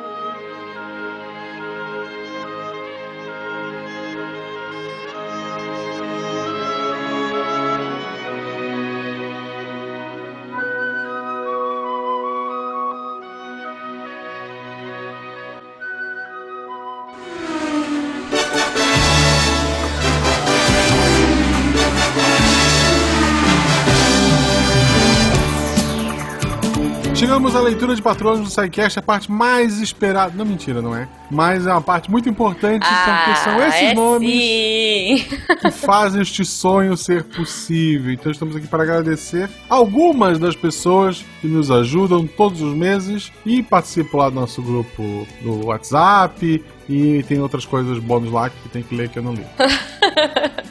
S1: Chegamos à leitura de patronos do SciCast, a parte mais esperada. Não, mentira, não é? Mas é uma parte muito importante, porque são esses
S8: é
S1: nomes
S8: sim.
S1: que fazem este sonho ser possível. Então estamos aqui para agradecer algumas das pessoas que nos ajudam todos os meses e participam lá do nosso grupo do WhatsApp e tem outras coisas bônus lá que tem que ler que eu não li. (laughs)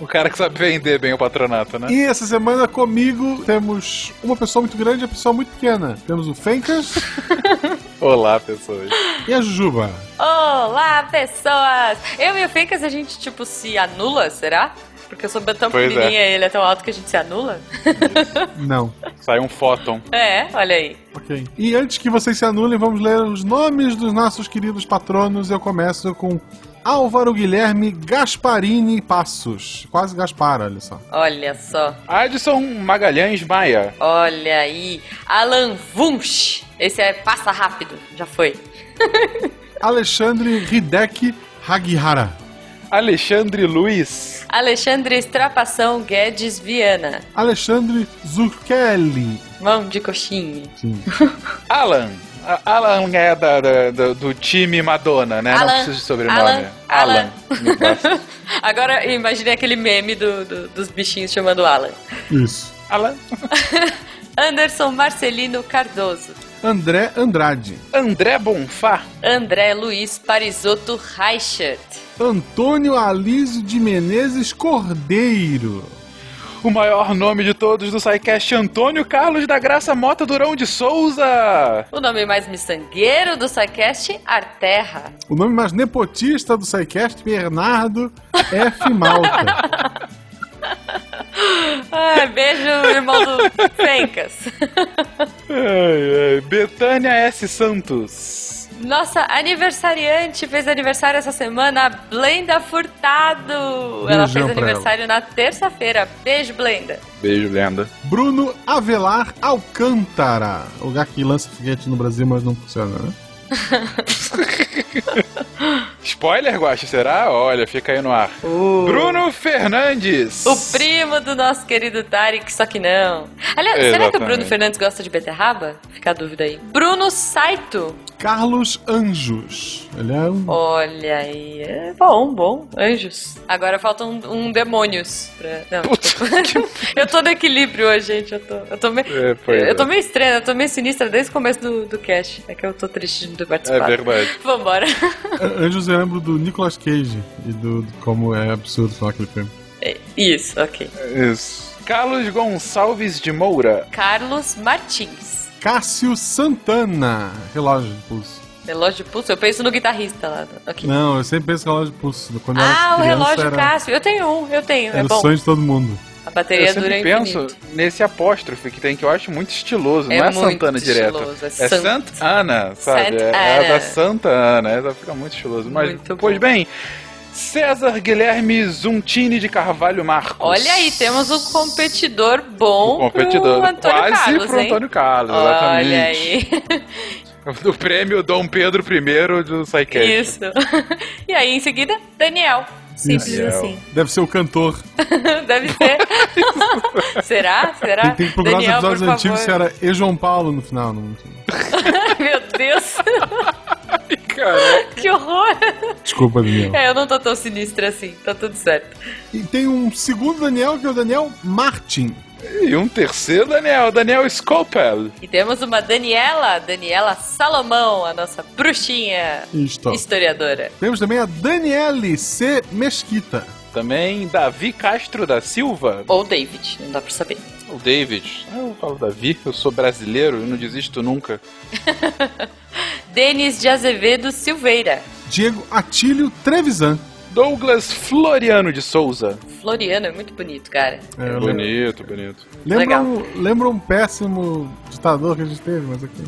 S2: O cara que sabe vender bem o patronato, né?
S1: E essa semana comigo temos uma pessoa muito grande e uma pessoa muito pequena. Temos o Fencas (laughs)
S2: Olá, pessoas.
S1: e a Jujuba.
S8: Olá, pessoas! Eu e o Fencas, a gente, tipo, se anula, será? Porque eu sou tão
S2: Pois é.
S8: pequenininha e ele é tão alto que a gente se anula? (laughs)
S1: Não.
S2: Sai um fóton.
S8: É, olha aí.
S1: Ok. E antes que vocês se anulem, vamos ler os nomes dos nossos queridos patronos. Eu começo com Álvaro Guilherme Gasparini Passos. Quase Gaspar, olha só.
S8: Olha só.
S2: Adson Magalhães Maia.
S8: Olha aí. Alan Wunsch. Esse é passa rápido. Já foi. (laughs)
S1: Alexandre Hideki Hagihara.
S2: Alexandre Luiz.
S8: Alexandre Estrapação Guedes Viana.
S1: Alexandre Zucchelli.
S8: Mão de coxinha.
S1: Sim.
S2: Alan. Alan é da, da- do, do time Madonna, né? Não
S8: Alan.
S2: precisa de sobrenome.
S8: Alan. Alan.
S2: Basta. (laughs)
S8: Agora imaginei aquele meme do, do- dos bichinhos chamando Alan.
S1: Isso.
S2: Alan. (laughs)
S8: Anderson Marcelino Cardoso.
S1: André Andrade.
S2: André Bonfá.
S8: André Luiz Parisotto Reichert.
S1: Antônio Alísio de Menezes Cordeiro.
S2: O maior nome de todos do SciCast, Antônio Carlos da Graça Mota Durão de Souza.
S8: O nome mais miçangueiro do SciCast, Arterra.
S11: O nome mais nepotista do SciCast, Bernardo F. Malta. (laughs)
S8: Ah, beijo, irmão do Fencas.
S2: Betânia S. Santos.
S8: Nossa aniversariante fez aniversário essa semana, a Blenda Furtado. ela
S11: Beijão
S8: fez
S11: pra
S8: aniversário na terça-feira. Beijo, Blenda.
S2: Beijo, lenda.
S11: Bruno Avelar Alcântara. O lugar que lança foguete no Brasil, mas não funciona, né? (laughs)
S2: Spoiler, Guacha, será? Olha, fica aí no ar. Bruno Fernandes.
S8: O primo do nosso querido Tarek, só que não. Aliás, será que o
S2: Exatamente.
S8: Bruno Fernandes gosta de beterraba? Fica a dúvida aí. Bruno Saito.
S11: Carlos Anjos. Ele é um.
S8: Olha aí. É bom, bom. Anjos. Agora falta um, um demônios. Pra... Não, (laughs) eu tô no equilíbrio hoje, gente. Eu tô, eu tô meio.
S2: É,
S8: eu tô
S2: é.
S8: meio estranha, eu tô meio sinistra desde o começo do, do cast. É que eu tô triste ter participado.
S2: É verdade. (laughs)
S8: Vambora.
S11: Anjos eu lembro do Nicolas Cage e do, do como é absurdo falar aquele filme.
S8: É, Isso, ok.
S2: Isso. Carlos Gonçalves de Moura.
S8: Carlos Martins.
S11: Cássio Santana. Relógio de pulso.
S8: Relógio de pulso? Eu penso no guitarrista lá.
S11: Não, eu sempre penso em relógio de pulso. Quando eu
S8: Ah,
S11: era
S8: o
S11: criança,
S8: relógio
S11: era,
S8: Cássio. Eu tenho um, eu tenho.
S11: era
S8: é
S11: o
S8: bom.
S11: sonho de todo mundo.
S8: A bateria
S2: eu sempre penso
S8: infinito.
S2: nesse apóstrofe que tem, que eu acho muito estiloso.
S8: É
S2: não é Santana direto.
S8: estiloso, é
S2: É
S8: Sant-
S2: Santa Ana, sabe?
S8: Sant
S2: É, é a
S8: Ana.
S2: da Santa Ana. Essa fica muito estiloso. Mas,
S8: Muito
S2: pois bem, César Guilherme Zuntini de Carvalho Marcos.
S8: Olha aí, temos um competidor bom
S2: O competidor.
S8: pro Antônio
S2: Quase
S8: Carlos,
S2: pro? Antônio Carlos, exatamente.
S8: Olha aí. (laughs)
S2: Do prêmio Dom Pedro I do SciCast.
S8: Isso. (laughs) e aí, em seguida, Daniel. Simples
S11: Isso.
S8: assim.
S11: Deve ser o cantor. (laughs)
S8: Deve ser. (laughs) Será? Será?
S11: Tem, tem que procurar os
S8: Daniel,
S11: episódios
S8: por
S11: antigos se
S8: favor.
S11: era E. João Paulo no final. Não... (laughs)
S8: Meu Deus.
S2: Caraca.
S8: que horror.
S11: Desculpa, Daniel.
S8: É, eu não tô tão sinistra assim. Tá tudo certo.
S11: E tem um segundo Daniel, que é o Daniel Martin.
S2: E um terceiro Daniel, Daniel Scopel.
S8: E temos uma Daniela, Daniela Salomão, a nossa bruxinha
S11: Isto.
S8: historiadora.
S11: Temos também a Daniele C. Mesquita.
S2: Também Davi Castro da Silva.
S8: Ou David, não dá pra saber.
S2: O David. Ah, Eu falo Davi, eu sou brasileiro e não desisto nunca. (laughs)
S8: Denis de Azevedo Silveira.
S11: Diego Atílio Trevisan.
S2: Douglas Floriano de Souza.
S8: Floriano é muito bonito, cara.
S11: É, lembro-
S2: Bonito, bonito.
S11: lembra,
S8: Legal.
S11: um, lembra um péssimo ditador que a gente teve, mas aqui.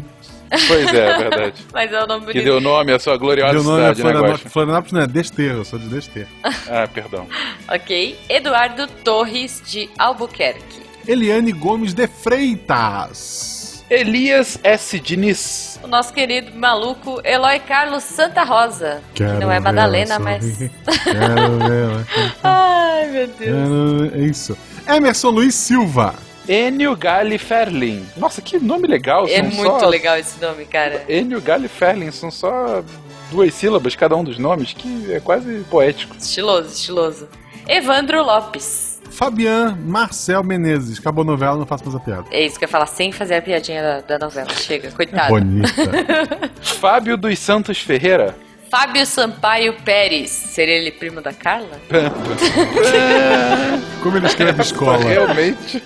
S2: Pois é, é verdade. (laughs)
S8: Mas é o nome
S2: Que
S8: bonito.
S2: deu nome à sua gloriosa
S11: Meu nome é
S2: cidade, né,
S11: Florianópolis.
S2: Guaxa?
S11: Florianópolis não é Desterro, eu sou de Desterro. (laughs)
S2: Ah, perdão.
S8: Ok. Eduardo Torres de Albuquerque.
S11: Eliane Gomes de Freitas.
S2: Elias S. Diniz.
S8: O nosso querido maluco Eloy Carlos Santa Rosa.
S11: Quero
S8: não é Madalena, mas.
S11: Quero ver (laughs)
S8: Ai, meu Deus.
S11: Quero- É isso. Emerson Luiz Silva.
S2: Enio Gali Ferlin. Nossa, que nome legal.
S8: É
S2: são
S8: muito
S2: só...
S8: legal esse nome, cara.
S2: Enio Gali Ferlin. São só duas sílabas cada um dos nomes, que é quase poético.
S8: Estiloso, estiloso. Evandro Lopes.
S11: Fabian Marcel Menezes. Acabou a novela, não faço mais a piada.
S8: É isso que eu ia falar, sem fazer a piadinha da, da novela. Chega, coitado.
S11: Bonita. (laughs)
S2: Fábio dos Santos Ferreira.
S8: Fábio Sampaio Pérez. Seria ele primo da Carla? (laughs)
S11: Como ele escreve (laughs) escola.
S2: Realmente.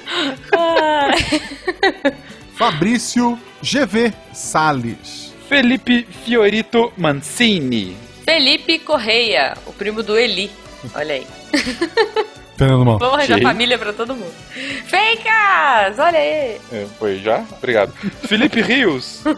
S11: Fabrício GV Salles.
S2: Felipe Fiorito Mancini.
S8: Felipe Correia, o primo do Eli. Olha aí.
S11: Fernando Mal.
S8: Vamos arranjar família pra todo mundo. Fencas! Olha aí.
S2: É, foi já? Obrigado. Felipe Rios. (laughs)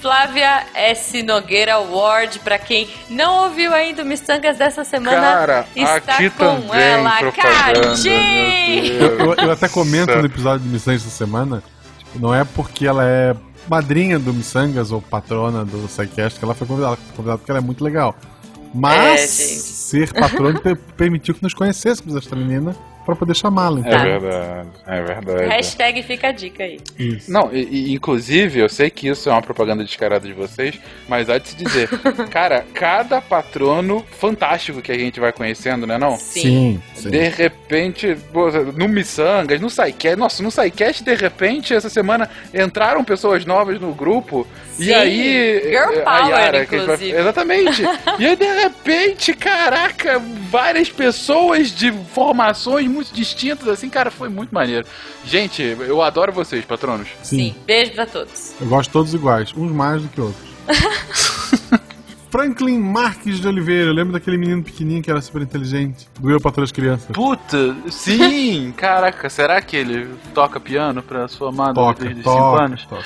S8: Flávia S. Nogueira Ward, pra quem não ouviu ainda o Mistangas dessa semana,
S2: Cara,
S8: está
S2: aqui
S8: com
S2: também
S8: ela, Cardinho!
S11: Eu, eu- até comento no episódio do Missangas essa semana, tipo, não é porque ela é madrinha do Missangas ou patrona do SciCast que ela foi convidada, convidada porque ela é muito legal. Mas
S8: É,
S11: ser patrona per- permitiu que nos conhecêssemos esta menina pra poder chamá-la.
S2: É
S11: Então.
S2: verdade, é verdade.
S8: Hashtag fica a dica aí.
S11: Isso.
S2: Não, e, e, inclusive, eu sei que isso é uma propaganda descarada de vocês, mas há de se dizer, (laughs) cara, cada patrono fantástico que a gente vai conhecendo, né não?
S11: Sim, sim.
S2: De repente, no Missangas, no SciCast, nossa, no SciCast, de repente, essa semana entraram pessoas novas no grupo, e
S8: Sim,
S2: aí...
S8: Girl
S2: eh,
S8: power,
S2: Yara, gente vai-
S8: inclusive.
S2: Exatamente. (laughs) e aí, de repente, caraca, várias pessoas de formações muito distintas, assim, cara, foi muito maneiro. Gente, eu adoro vocês, patronos.
S11: Sim.
S8: Beijo pra todos.
S11: Eu gosto de todos iguais, uns mais do que outros. (laughs) Franklin Marques de Oliveira, eu lembro daquele menino pequenininho que era super inteligente, do Eu para as Crianças.
S2: Puta, sim, (laughs) caraca, será que ele toca piano pra sua amada
S11: Toca,
S2: desde 5
S11: toca,
S2: anos?
S11: toca.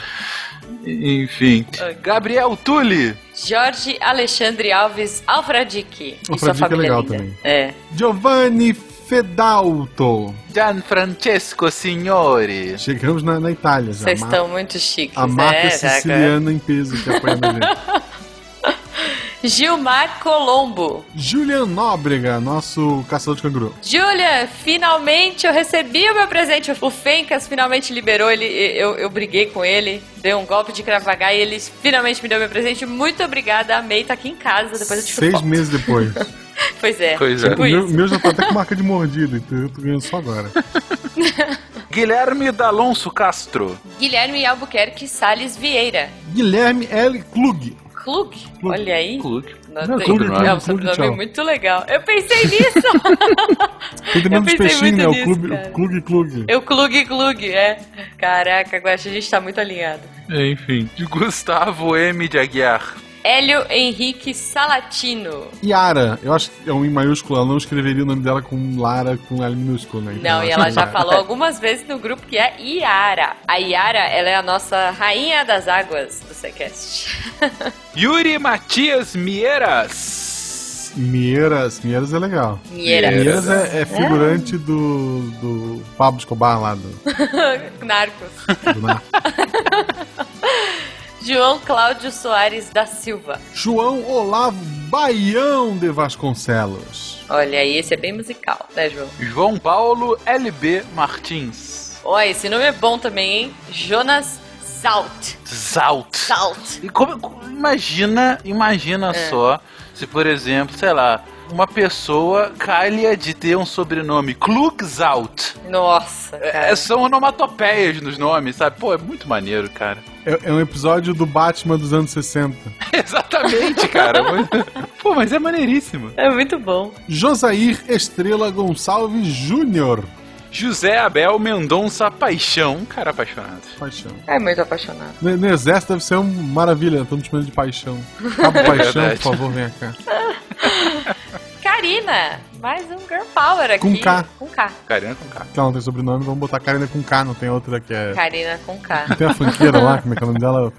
S2: Enfim. Gabriel Tulli.
S8: Jorge Alexandre Alves Alfradique. E sua
S11: Alfradique é
S8: família
S11: legal
S8: linda.
S11: também.
S8: É.
S11: Giovanni Fedalto.
S2: Gianfrancesco Signori.
S11: Chegamos na, na Itália já.
S8: Vocês estão muito chiques,
S11: A marca
S8: né? Já-
S11: siciliana em peso que apoia a gente. (laughs)
S8: Gilmar Colombo.
S11: Julian Nóbrega, nosso caçador de canguru.
S8: Julia, finalmente eu recebi o meu presente. O Fencas finalmente liberou ele. Eu, eu briguei com ele, dei um golpe de cravagar e ele finalmente me deu meu presente. Muito obrigada, amei, tá aqui em casa. Depois eu te
S11: Seis
S8: foto.
S11: meses depois. (laughs) (laughs)
S8: Pois é,
S2: Pois é.
S8: tipo
S11: o meu,
S8: isso.
S11: meu já tá até com marca de mordida, então eu tô ganhando só agora. (laughs)
S2: Guilherme D'Alonso Castro.
S8: Guilherme Albuquerque Salles Vieira.
S11: Guilherme L. Klug.
S8: Klug, olha aí.
S2: Klug.
S8: Não,
S11: Klug,
S8: é
S11: Klug,
S8: um
S11: Klug,
S8: sobrenome muito legal. Eu pensei (laughs) nisso.
S11: Tem também
S8: Eu pensei
S11: peixinhos, né?
S8: muito
S11: O
S8: nisso,
S11: o Klug Klug.
S8: Eu Klug Klug, é. Caraca, agora a gente tá muito alinhado.
S2: Enfim. Gustavo M. de Aguiar.
S8: Hélio Henrique Salatino.
S11: Yara, eu acho que é um em maiúsculo, ela não escreveria o nome dela com Lara com L minúsculo, né? Então
S8: Não, e ela já
S11: que-
S8: falou algumas vezes no grupo que é Iara. A Iara, ela é a nossa rainha das águas do Sequest. (laughs)
S2: Yuri Matias Mieiras.
S11: Mieiras, Mieiras é legal.
S8: Mieiras.
S11: Mieiras é, é figurante do, do Pablo Escobar lá, do, (laughs)
S8: Narcos.
S11: do Narco. (laughs)
S8: João Cláudio Soares da Silva.
S11: João Olavo Baião de Vasconcelos.
S8: Olha aí, esse é bem musical, né, João?
S2: João Paulo LB Martins.
S8: Ó, esse nome é bom também, hein? Jonas Zalt.
S2: Zalt.
S8: Zalt.
S2: E como, como- imagina, imagina
S8: É.
S2: só se, por exemplo, sei lá, uma pessoa calha de ter um sobrenome Klugzalt.
S8: Nossa, cara.
S2: É, são onomatopeias nos nomes, sabe? Pô, é muito maneiro, cara. (laughs)
S11: É, é um episódio do Batman dos anos 60.
S2: Exatamente, cara. (laughs) Pô, mas é maneiríssimo.
S8: É muito bom.
S11: Josair Estrela Gonçalves Júnior.
S2: José Abel Mendonça Paixão, um cara apaixonado.
S11: Paixão.
S8: É muito apaixonado.
S11: No, no exército deve ser uma maravilha, estamos chamando de paixão. Cabo (laughs) Paixão,
S2: verdade.
S11: por favor, venha cá.
S8: Karina, mais um Girl Power aqui.
S11: Com K.
S8: Com K.
S2: Karina com K.
S11: Que ela não tem sobrenome, vamos botar Karina com K, não tem outra que é.
S8: Karina com K.
S11: Não tem a funkeira lá, como é que é o nome dela?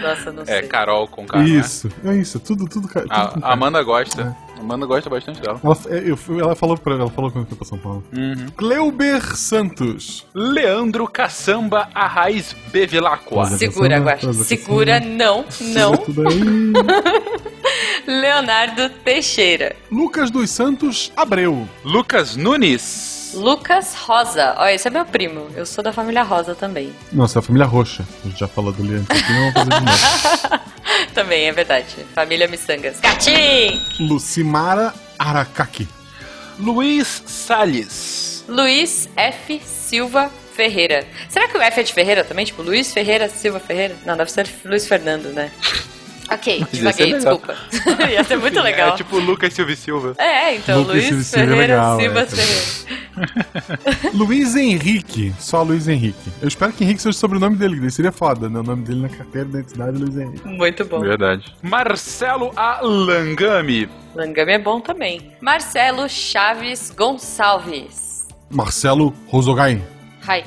S8: Nossa, não
S2: É,
S8: sei.
S2: Carol com K. né?
S11: Isso, é isso, tudo, tudo, tudo com
S2: A, Amanda gosta. A Amanda gosta bastante dela.
S11: Ela, eu ela falou pra ela falou quando foi pra São Paulo.
S2: Uhum.
S11: Cleuber Santos.
S2: Leandro Caçamba Arraiz Bevilacqua.
S8: Segura,
S11: Caçamba,
S8: Guaxa. Segura, não, não.
S11: Tudo aí. (laughs)
S8: Leonardo Teixeira.
S11: Lucas dos Santos Abreu.
S2: Lucas Nunes.
S8: Lucas Rosa. Ó, esse é meu primo. Eu sou da família Rosa também.
S11: Nossa, a família Roxa. A gente já falou do Leandro aqui, não fazer de novo. (laughs)
S8: também, é verdade. Família Missangas. Gatim!
S11: Lucimara Aracaki.
S2: Luiz Salles.
S8: Luiz F. Silva Ferreira. Será que o F é de Ferreira também? Tipo, Luiz Ferreira Silva Ferreira? Não, deve ser Luiz Fernando, né? Ok,
S2: Mas
S8: devaguei,
S2: legal.
S8: desculpa. (laughs) Ia ser muito legal.
S2: É tipo Lucas Silva e Silva.
S8: É, então,
S11: Lucas
S8: Luiz
S11: Silva é
S8: Ferreira
S11: legal,
S8: Silva
S11: é.
S8: Ferreira. (laughs)
S11: Luiz Henrique. Só Luiz Henrique. Eu espero que Henrique seja o sobrenome dele, que seria foda, né? O nome dele na carteira de identidade é Luiz Henrique.
S8: Muito bom.
S2: Verdade. Marcelo Alangami.
S8: Langame é bom também. Marcelo Chaves Gonçalves.
S11: Marcelo Rosogai.
S8: Hi.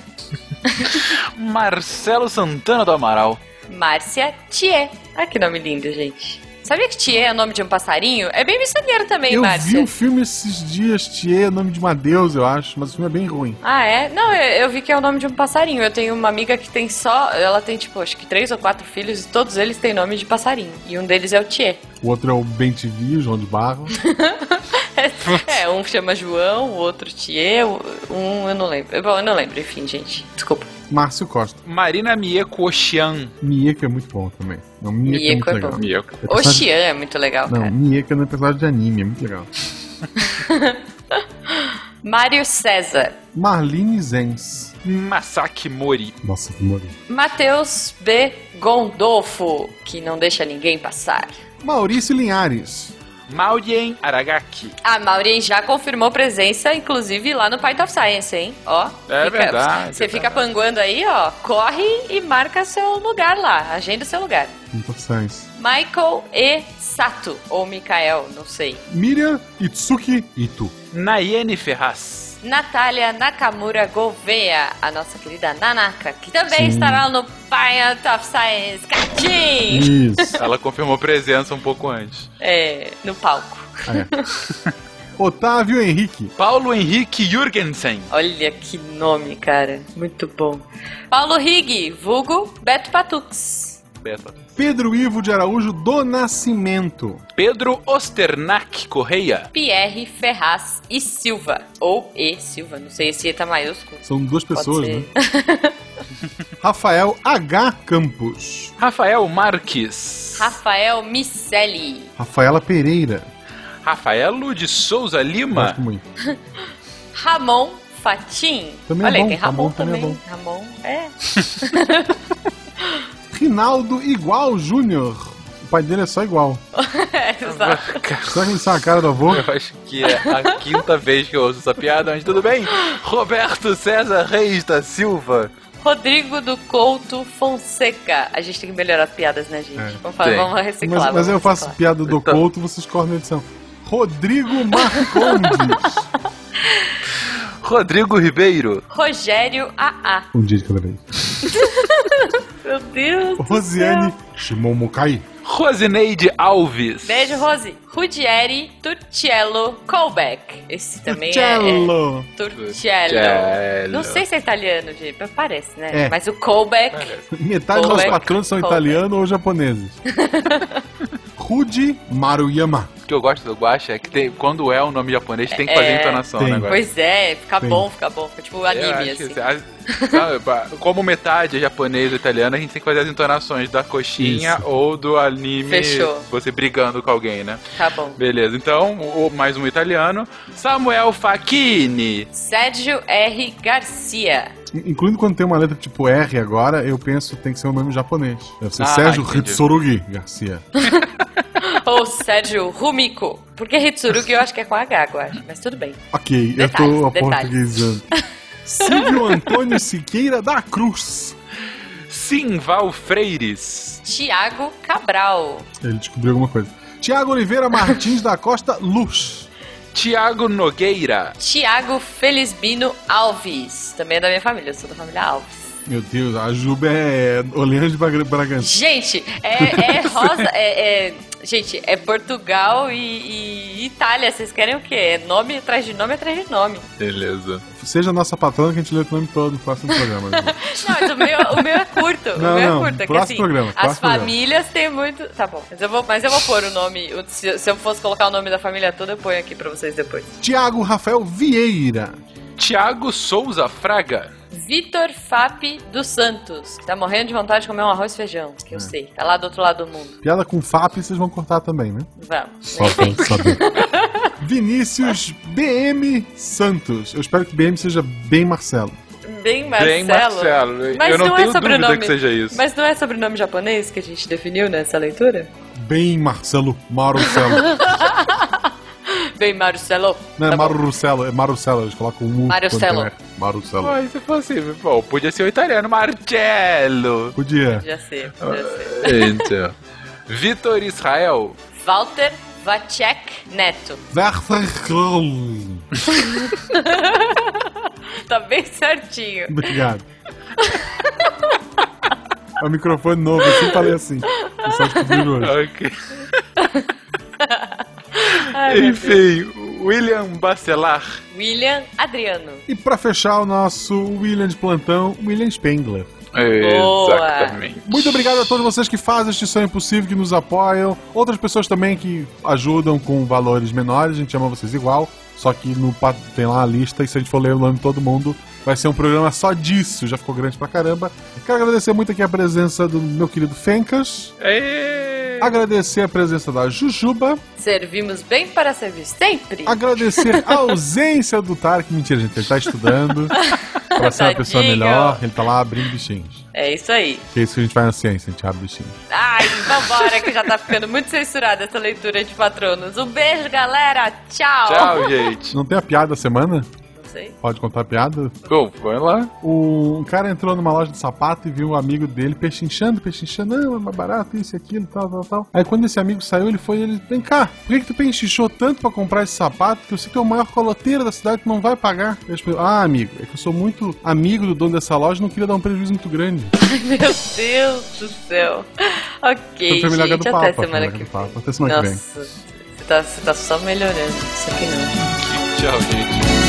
S8: (laughs)
S2: Marcelo Santana do Amaral.
S8: Márcia Thier. Ah, que nome lindo, gente. Sabia que Thier é o nome de um passarinho? É bem missioneiro também,
S11: eu vi
S8: Márcia.
S11: um filme esses dias, Thier, é nome de uma deusa, eu acho, mas o filme é bem ruim.
S8: Ah, é? Não, eu, eu vi que é o nome de um passarinho. Eu tenho uma amiga que tem só. Ela tem, tipo, acho que três ou quatro filhos e todos eles têm nome de passarinho. E um deles é o Thier.
S11: O outro é o Ben TV, o João de Barro. (laughs) (laughs)
S8: é, um chama João, o outro Thier, um eu não lembro. Bom, eu não lembro, enfim, gente. Desculpa.
S11: Márcio Costa.
S2: Marina Mieko Oxian.
S11: Mieko é muito bom também. Não, Mieko, é muito
S8: Mieko é
S11: legal.
S8: bom.
S2: Mieko.
S11: É personagem-
S8: Oxian é muito legal,
S11: Não,
S8: cara.
S11: Mieko é no personagem de anime, é muito legal. (laughs)
S8: Mário César.
S11: Marlene Zenz.
S2: Masaki Mori.
S11: Que morri.
S8: Matheus B. Gondolfo, que não deixa ninguém passar.
S11: Maurício Linhares.
S2: Maurien Aragaki.
S8: A Maureen já confirmou presença, inclusive lá no Point of Science, hein? Ó.
S2: É verdade,
S8: Você
S2: é
S8: fica panguando aí, ó. Corre e marca seu lugar lá. Agenda o seu lugar.
S11: Importância.
S8: Michael E. Sato, ou Mikael, não sei.
S11: Miriam Itsuki Ito.
S2: Nayene Ferraz.
S8: Natália Nakamura Gouveia, a nossa querida Nanaka, que também
S11: Sim.
S8: estará no Point of Science Catim!
S11: Isso.
S2: Ela confirmou presença um pouco antes.
S8: É, no palco.
S11: É. (laughs) Otávio Henrique.
S2: Paulo Henrique Jürgensen.
S8: Olha que nome, cara. Muito bom. Paulo Rig, vulgo Beto Patux.
S2: Beto.
S11: Pedro Ivo de Araújo do Nascimento.
S2: Pedro Osternak Correia.
S8: Pierre Ferraz e Silva. Ou E Silva, não sei se tá maiúsculo.
S11: São duas pessoas, né? (laughs) Rafael H. Campos.
S2: Rafael Marques.
S8: Rafael Micelli.
S11: Rafaela Pereira.
S2: Rafaelo de Souza Lima.
S11: Gosto muito. (laughs)
S8: Ramon Fatim.
S11: Também é
S8: Olha,
S11: bom,
S8: tem Ramon,
S11: Ramon também é
S8: também. Ramon, é. (laughs)
S11: Rinaldo Igual Júnior. O pai dele é só igual. (laughs)
S8: Exato.
S11: Será que a cara do avô?
S2: Eu acho que é a quinta vez que eu ouço essa piada, mas tudo bem. Roberto César Reis da Silva.
S8: Rodrigo do Couto Fonseca. A gente tem que melhorar as piadas, né, gente?
S11: É.
S8: vamos,
S2: Tem.
S8: vamos reciclar.
S11: Mas, mas
S8: vamos
S11: eu faço
S8: reciclar.
S11: piada do
S2: Então.
S11: Couto, vocês cortam na edição. Rodrigo Marcondes. (laughs)
S2: Rodrigo Ribeiro.
S8: Rogério AA.
S11: um dia de cada vez. (laughs)
S8: Meu Deus. do
S11: Rosiane
S8: céu.
S11: Shimomokai.
S2: Rosineide Alves.
S8: Beijo, Rose. Rudieri Turciello Colbeck. Esse também é. Turciello.
S2: Turciello.
S8: Não sei se é italiano, gente. mas Parece, né?
S11: É.
S8: Mas o Colbeck.
S11: Metade dos
S8: Colbeck.
S11: patrões são italianos ou japoneses. (laughs) Rudy Maruyama.
S2: O que eu gosto do Guacha é que tem, quando é um nome japonês, tem que fazer
S8: É.
S2: entonação,
S11: Tem.
S2: né, Guaxa?
S8: Pois é, fica
S11: Tem.
S8: bom, fica bom. Fica tipo anime, assim.
S2: que, sabe, como metade é japonês e italiano, a gente tem que fazer as entonações da coxinha
S11: Isso.
S2: ou do anime
S8: Fechou.
S2: você brigando com alguém, né?
S8: Tá bom.
S2: Beleza, então, o- mais um italiano. Samuel Facchini.
S8: Sérgio R. Garcia.
S11: Incluindo quando tem uma letra tipo R agora, eu penso que tem que ser um nome japonês. Deve ser
S2: Ah,
S11: Sérgio
S2: entendi.
S11: Hitsurugi Garcia. (laughs)
S8: Ou Sérgio Rumiko. Porque Hitsurugi eu acho que é com H agora. Mas tudo bem.
S11: Ok,
S8: Detalhes,
S11: eu tô aportuguesando. (laughs) Silvio Antônio Siqueira da Cruz.
S2: Simval Freires.
S8: Tiago Cabral.
S11: Ele descobriu alguma coisa. Tiago Oliveira Martins da Costa Luz.
S2: Tiago Nogueira.
S8: Tiago Felisbino Alves. Também é da minha família, eu sou da família Alves.
S11: Meu Deus, a Juba é Oleana de Braga- Bragança.
S8: Gente, é, é (laughs) rosa. É, é- gente, é Portugal e, e Itália. Vocês querem o quê? É nome atrás de nome atrás de nome.
S2: Beleza.
S11: Seja nossa patrona que a gente lê o nome todo no próximo programa. (laughs)
S8: Não, mas o meu, o meu é curto.
S11: Não,
S8: o meu
S11: não,
S8: é curto. é que, assim,
S11: programa,
S8: As famílias têm muito. Tá bom, mas eu, vou, mas eu vou pôr o nome. Se, se eu fosse colocar o nome da família toda, eu ponho aqui pra vocês depois.
S11: Tiago Rafael Vieira.
S2: Tiago Souza Fraga.
S8: Vitor Fap dos Santos, que tá morrendo de vontade de comer um arroz e feijão, que eu sei. Tá lá do outro lado do mundo.
S11: Piada com FAP vocês vão cortar também, né?
S8: Vamos.
S11: Só pra saber. (laughs) Vinícius BM Santos. Eu espero que BM seja bem Marcelo.
S8: Bem Marcelo.
S2: Bem Marcelo.
S8: Mas
S2: Eu não
S8: não,
S2: tenho
S8: é
S2: dúvida
S8: sobrenome.
S2: que seja isso.
S8: Mas não é sobrenome japonês que a gente definiu nessa leitura?
S11: Bem Marcelo Marcelo. (laughs)
S8: Bem Marcelo.
S11: Não é
S8: Tá bom.
S11: Marcelo, é Marcelo. Eles colocam um.
S8: Marcelo.
S11: quando tem R. Marcelo.
S2: Mas se fosse, bom, podia ser o italiano Marcello.
S11: Podia.
S8: Já sei, já sei.
S2: Então. Vitor Israel.
S8: Walter Vacek Neto. (laughs) Tá bem certinho.
S11: Obrigado. É um microfone novo, eu sempre falei assim. Eu só descobri hoje.
S2: Ok. (laughs)
S8: Ai.
S2: Enfim, William Bacelar.
S8: William Adriano.
S11: E pra fechar o nosso William de plantão, William Spengler.
S2: Exatamente.
S11: Muito obrigado a todos vocês que fazem este sonho possível, que nos apoiam. Outras pessoas também que ajudam com valores menores, a gente ama vocês igual. Só que no, tem lá a lista e se a gente for ler o nome de todo mundo, vai ser um programa só disso. Já ficou grande pra caramba. Quero agradecer muito aqui a presença do meu querido Fencas. Agradecer a presença da Jujuba.
S8: Servimos bem para servir sempre.
S11: Agradecer a ausência do Tarek. Mentira, gente, ele tá estudando (laughs) pra ser uma pessoa
S8: Tadinho.
S11: melhor. Ele tá lá abrindo bichinhos.
S8: É isso aí.
S11: Que é isso que a gente faz na ciência, a gente abre bichinhos.
S8: Ai, vambora, que já tá ficando muito censurada essa leitura de patronos. Um beijo, galera. Tchau.
S2: gente.
S11: Não tem a piada da semana?
S8: Sei.
S11: Pode contar a piada?
S2: Bom, vai lá.
S11: O um cara entrou numa loja de sapato e viu um amigo dele pechinchando, pechinchando, não, é mais barato, isso e aquilo, tal, tal, tal. Aí quando esse amigo saiu, ele foi ele, vem cá, por que, que tu pechinchou tanto pra comprar esse sapato que eu sei que é o maior coloteiro da cidade, tu não vai pagar? Ah, amigo, é que eu sou muito amigo do dono dessa loja e não queria dar um prejuízo muito grande. (laughs)
S8: Meu Deus do céu. Ok,
S11: Foi melhor que a
S8: gente,
S11: do
S8: até
S11: Papa,
S8: semana que vem.
S11: Até semana que vem.
S8: Nossa, você tá, você tá só melhorando. Isso aqui não.
S2: Tchau, gente.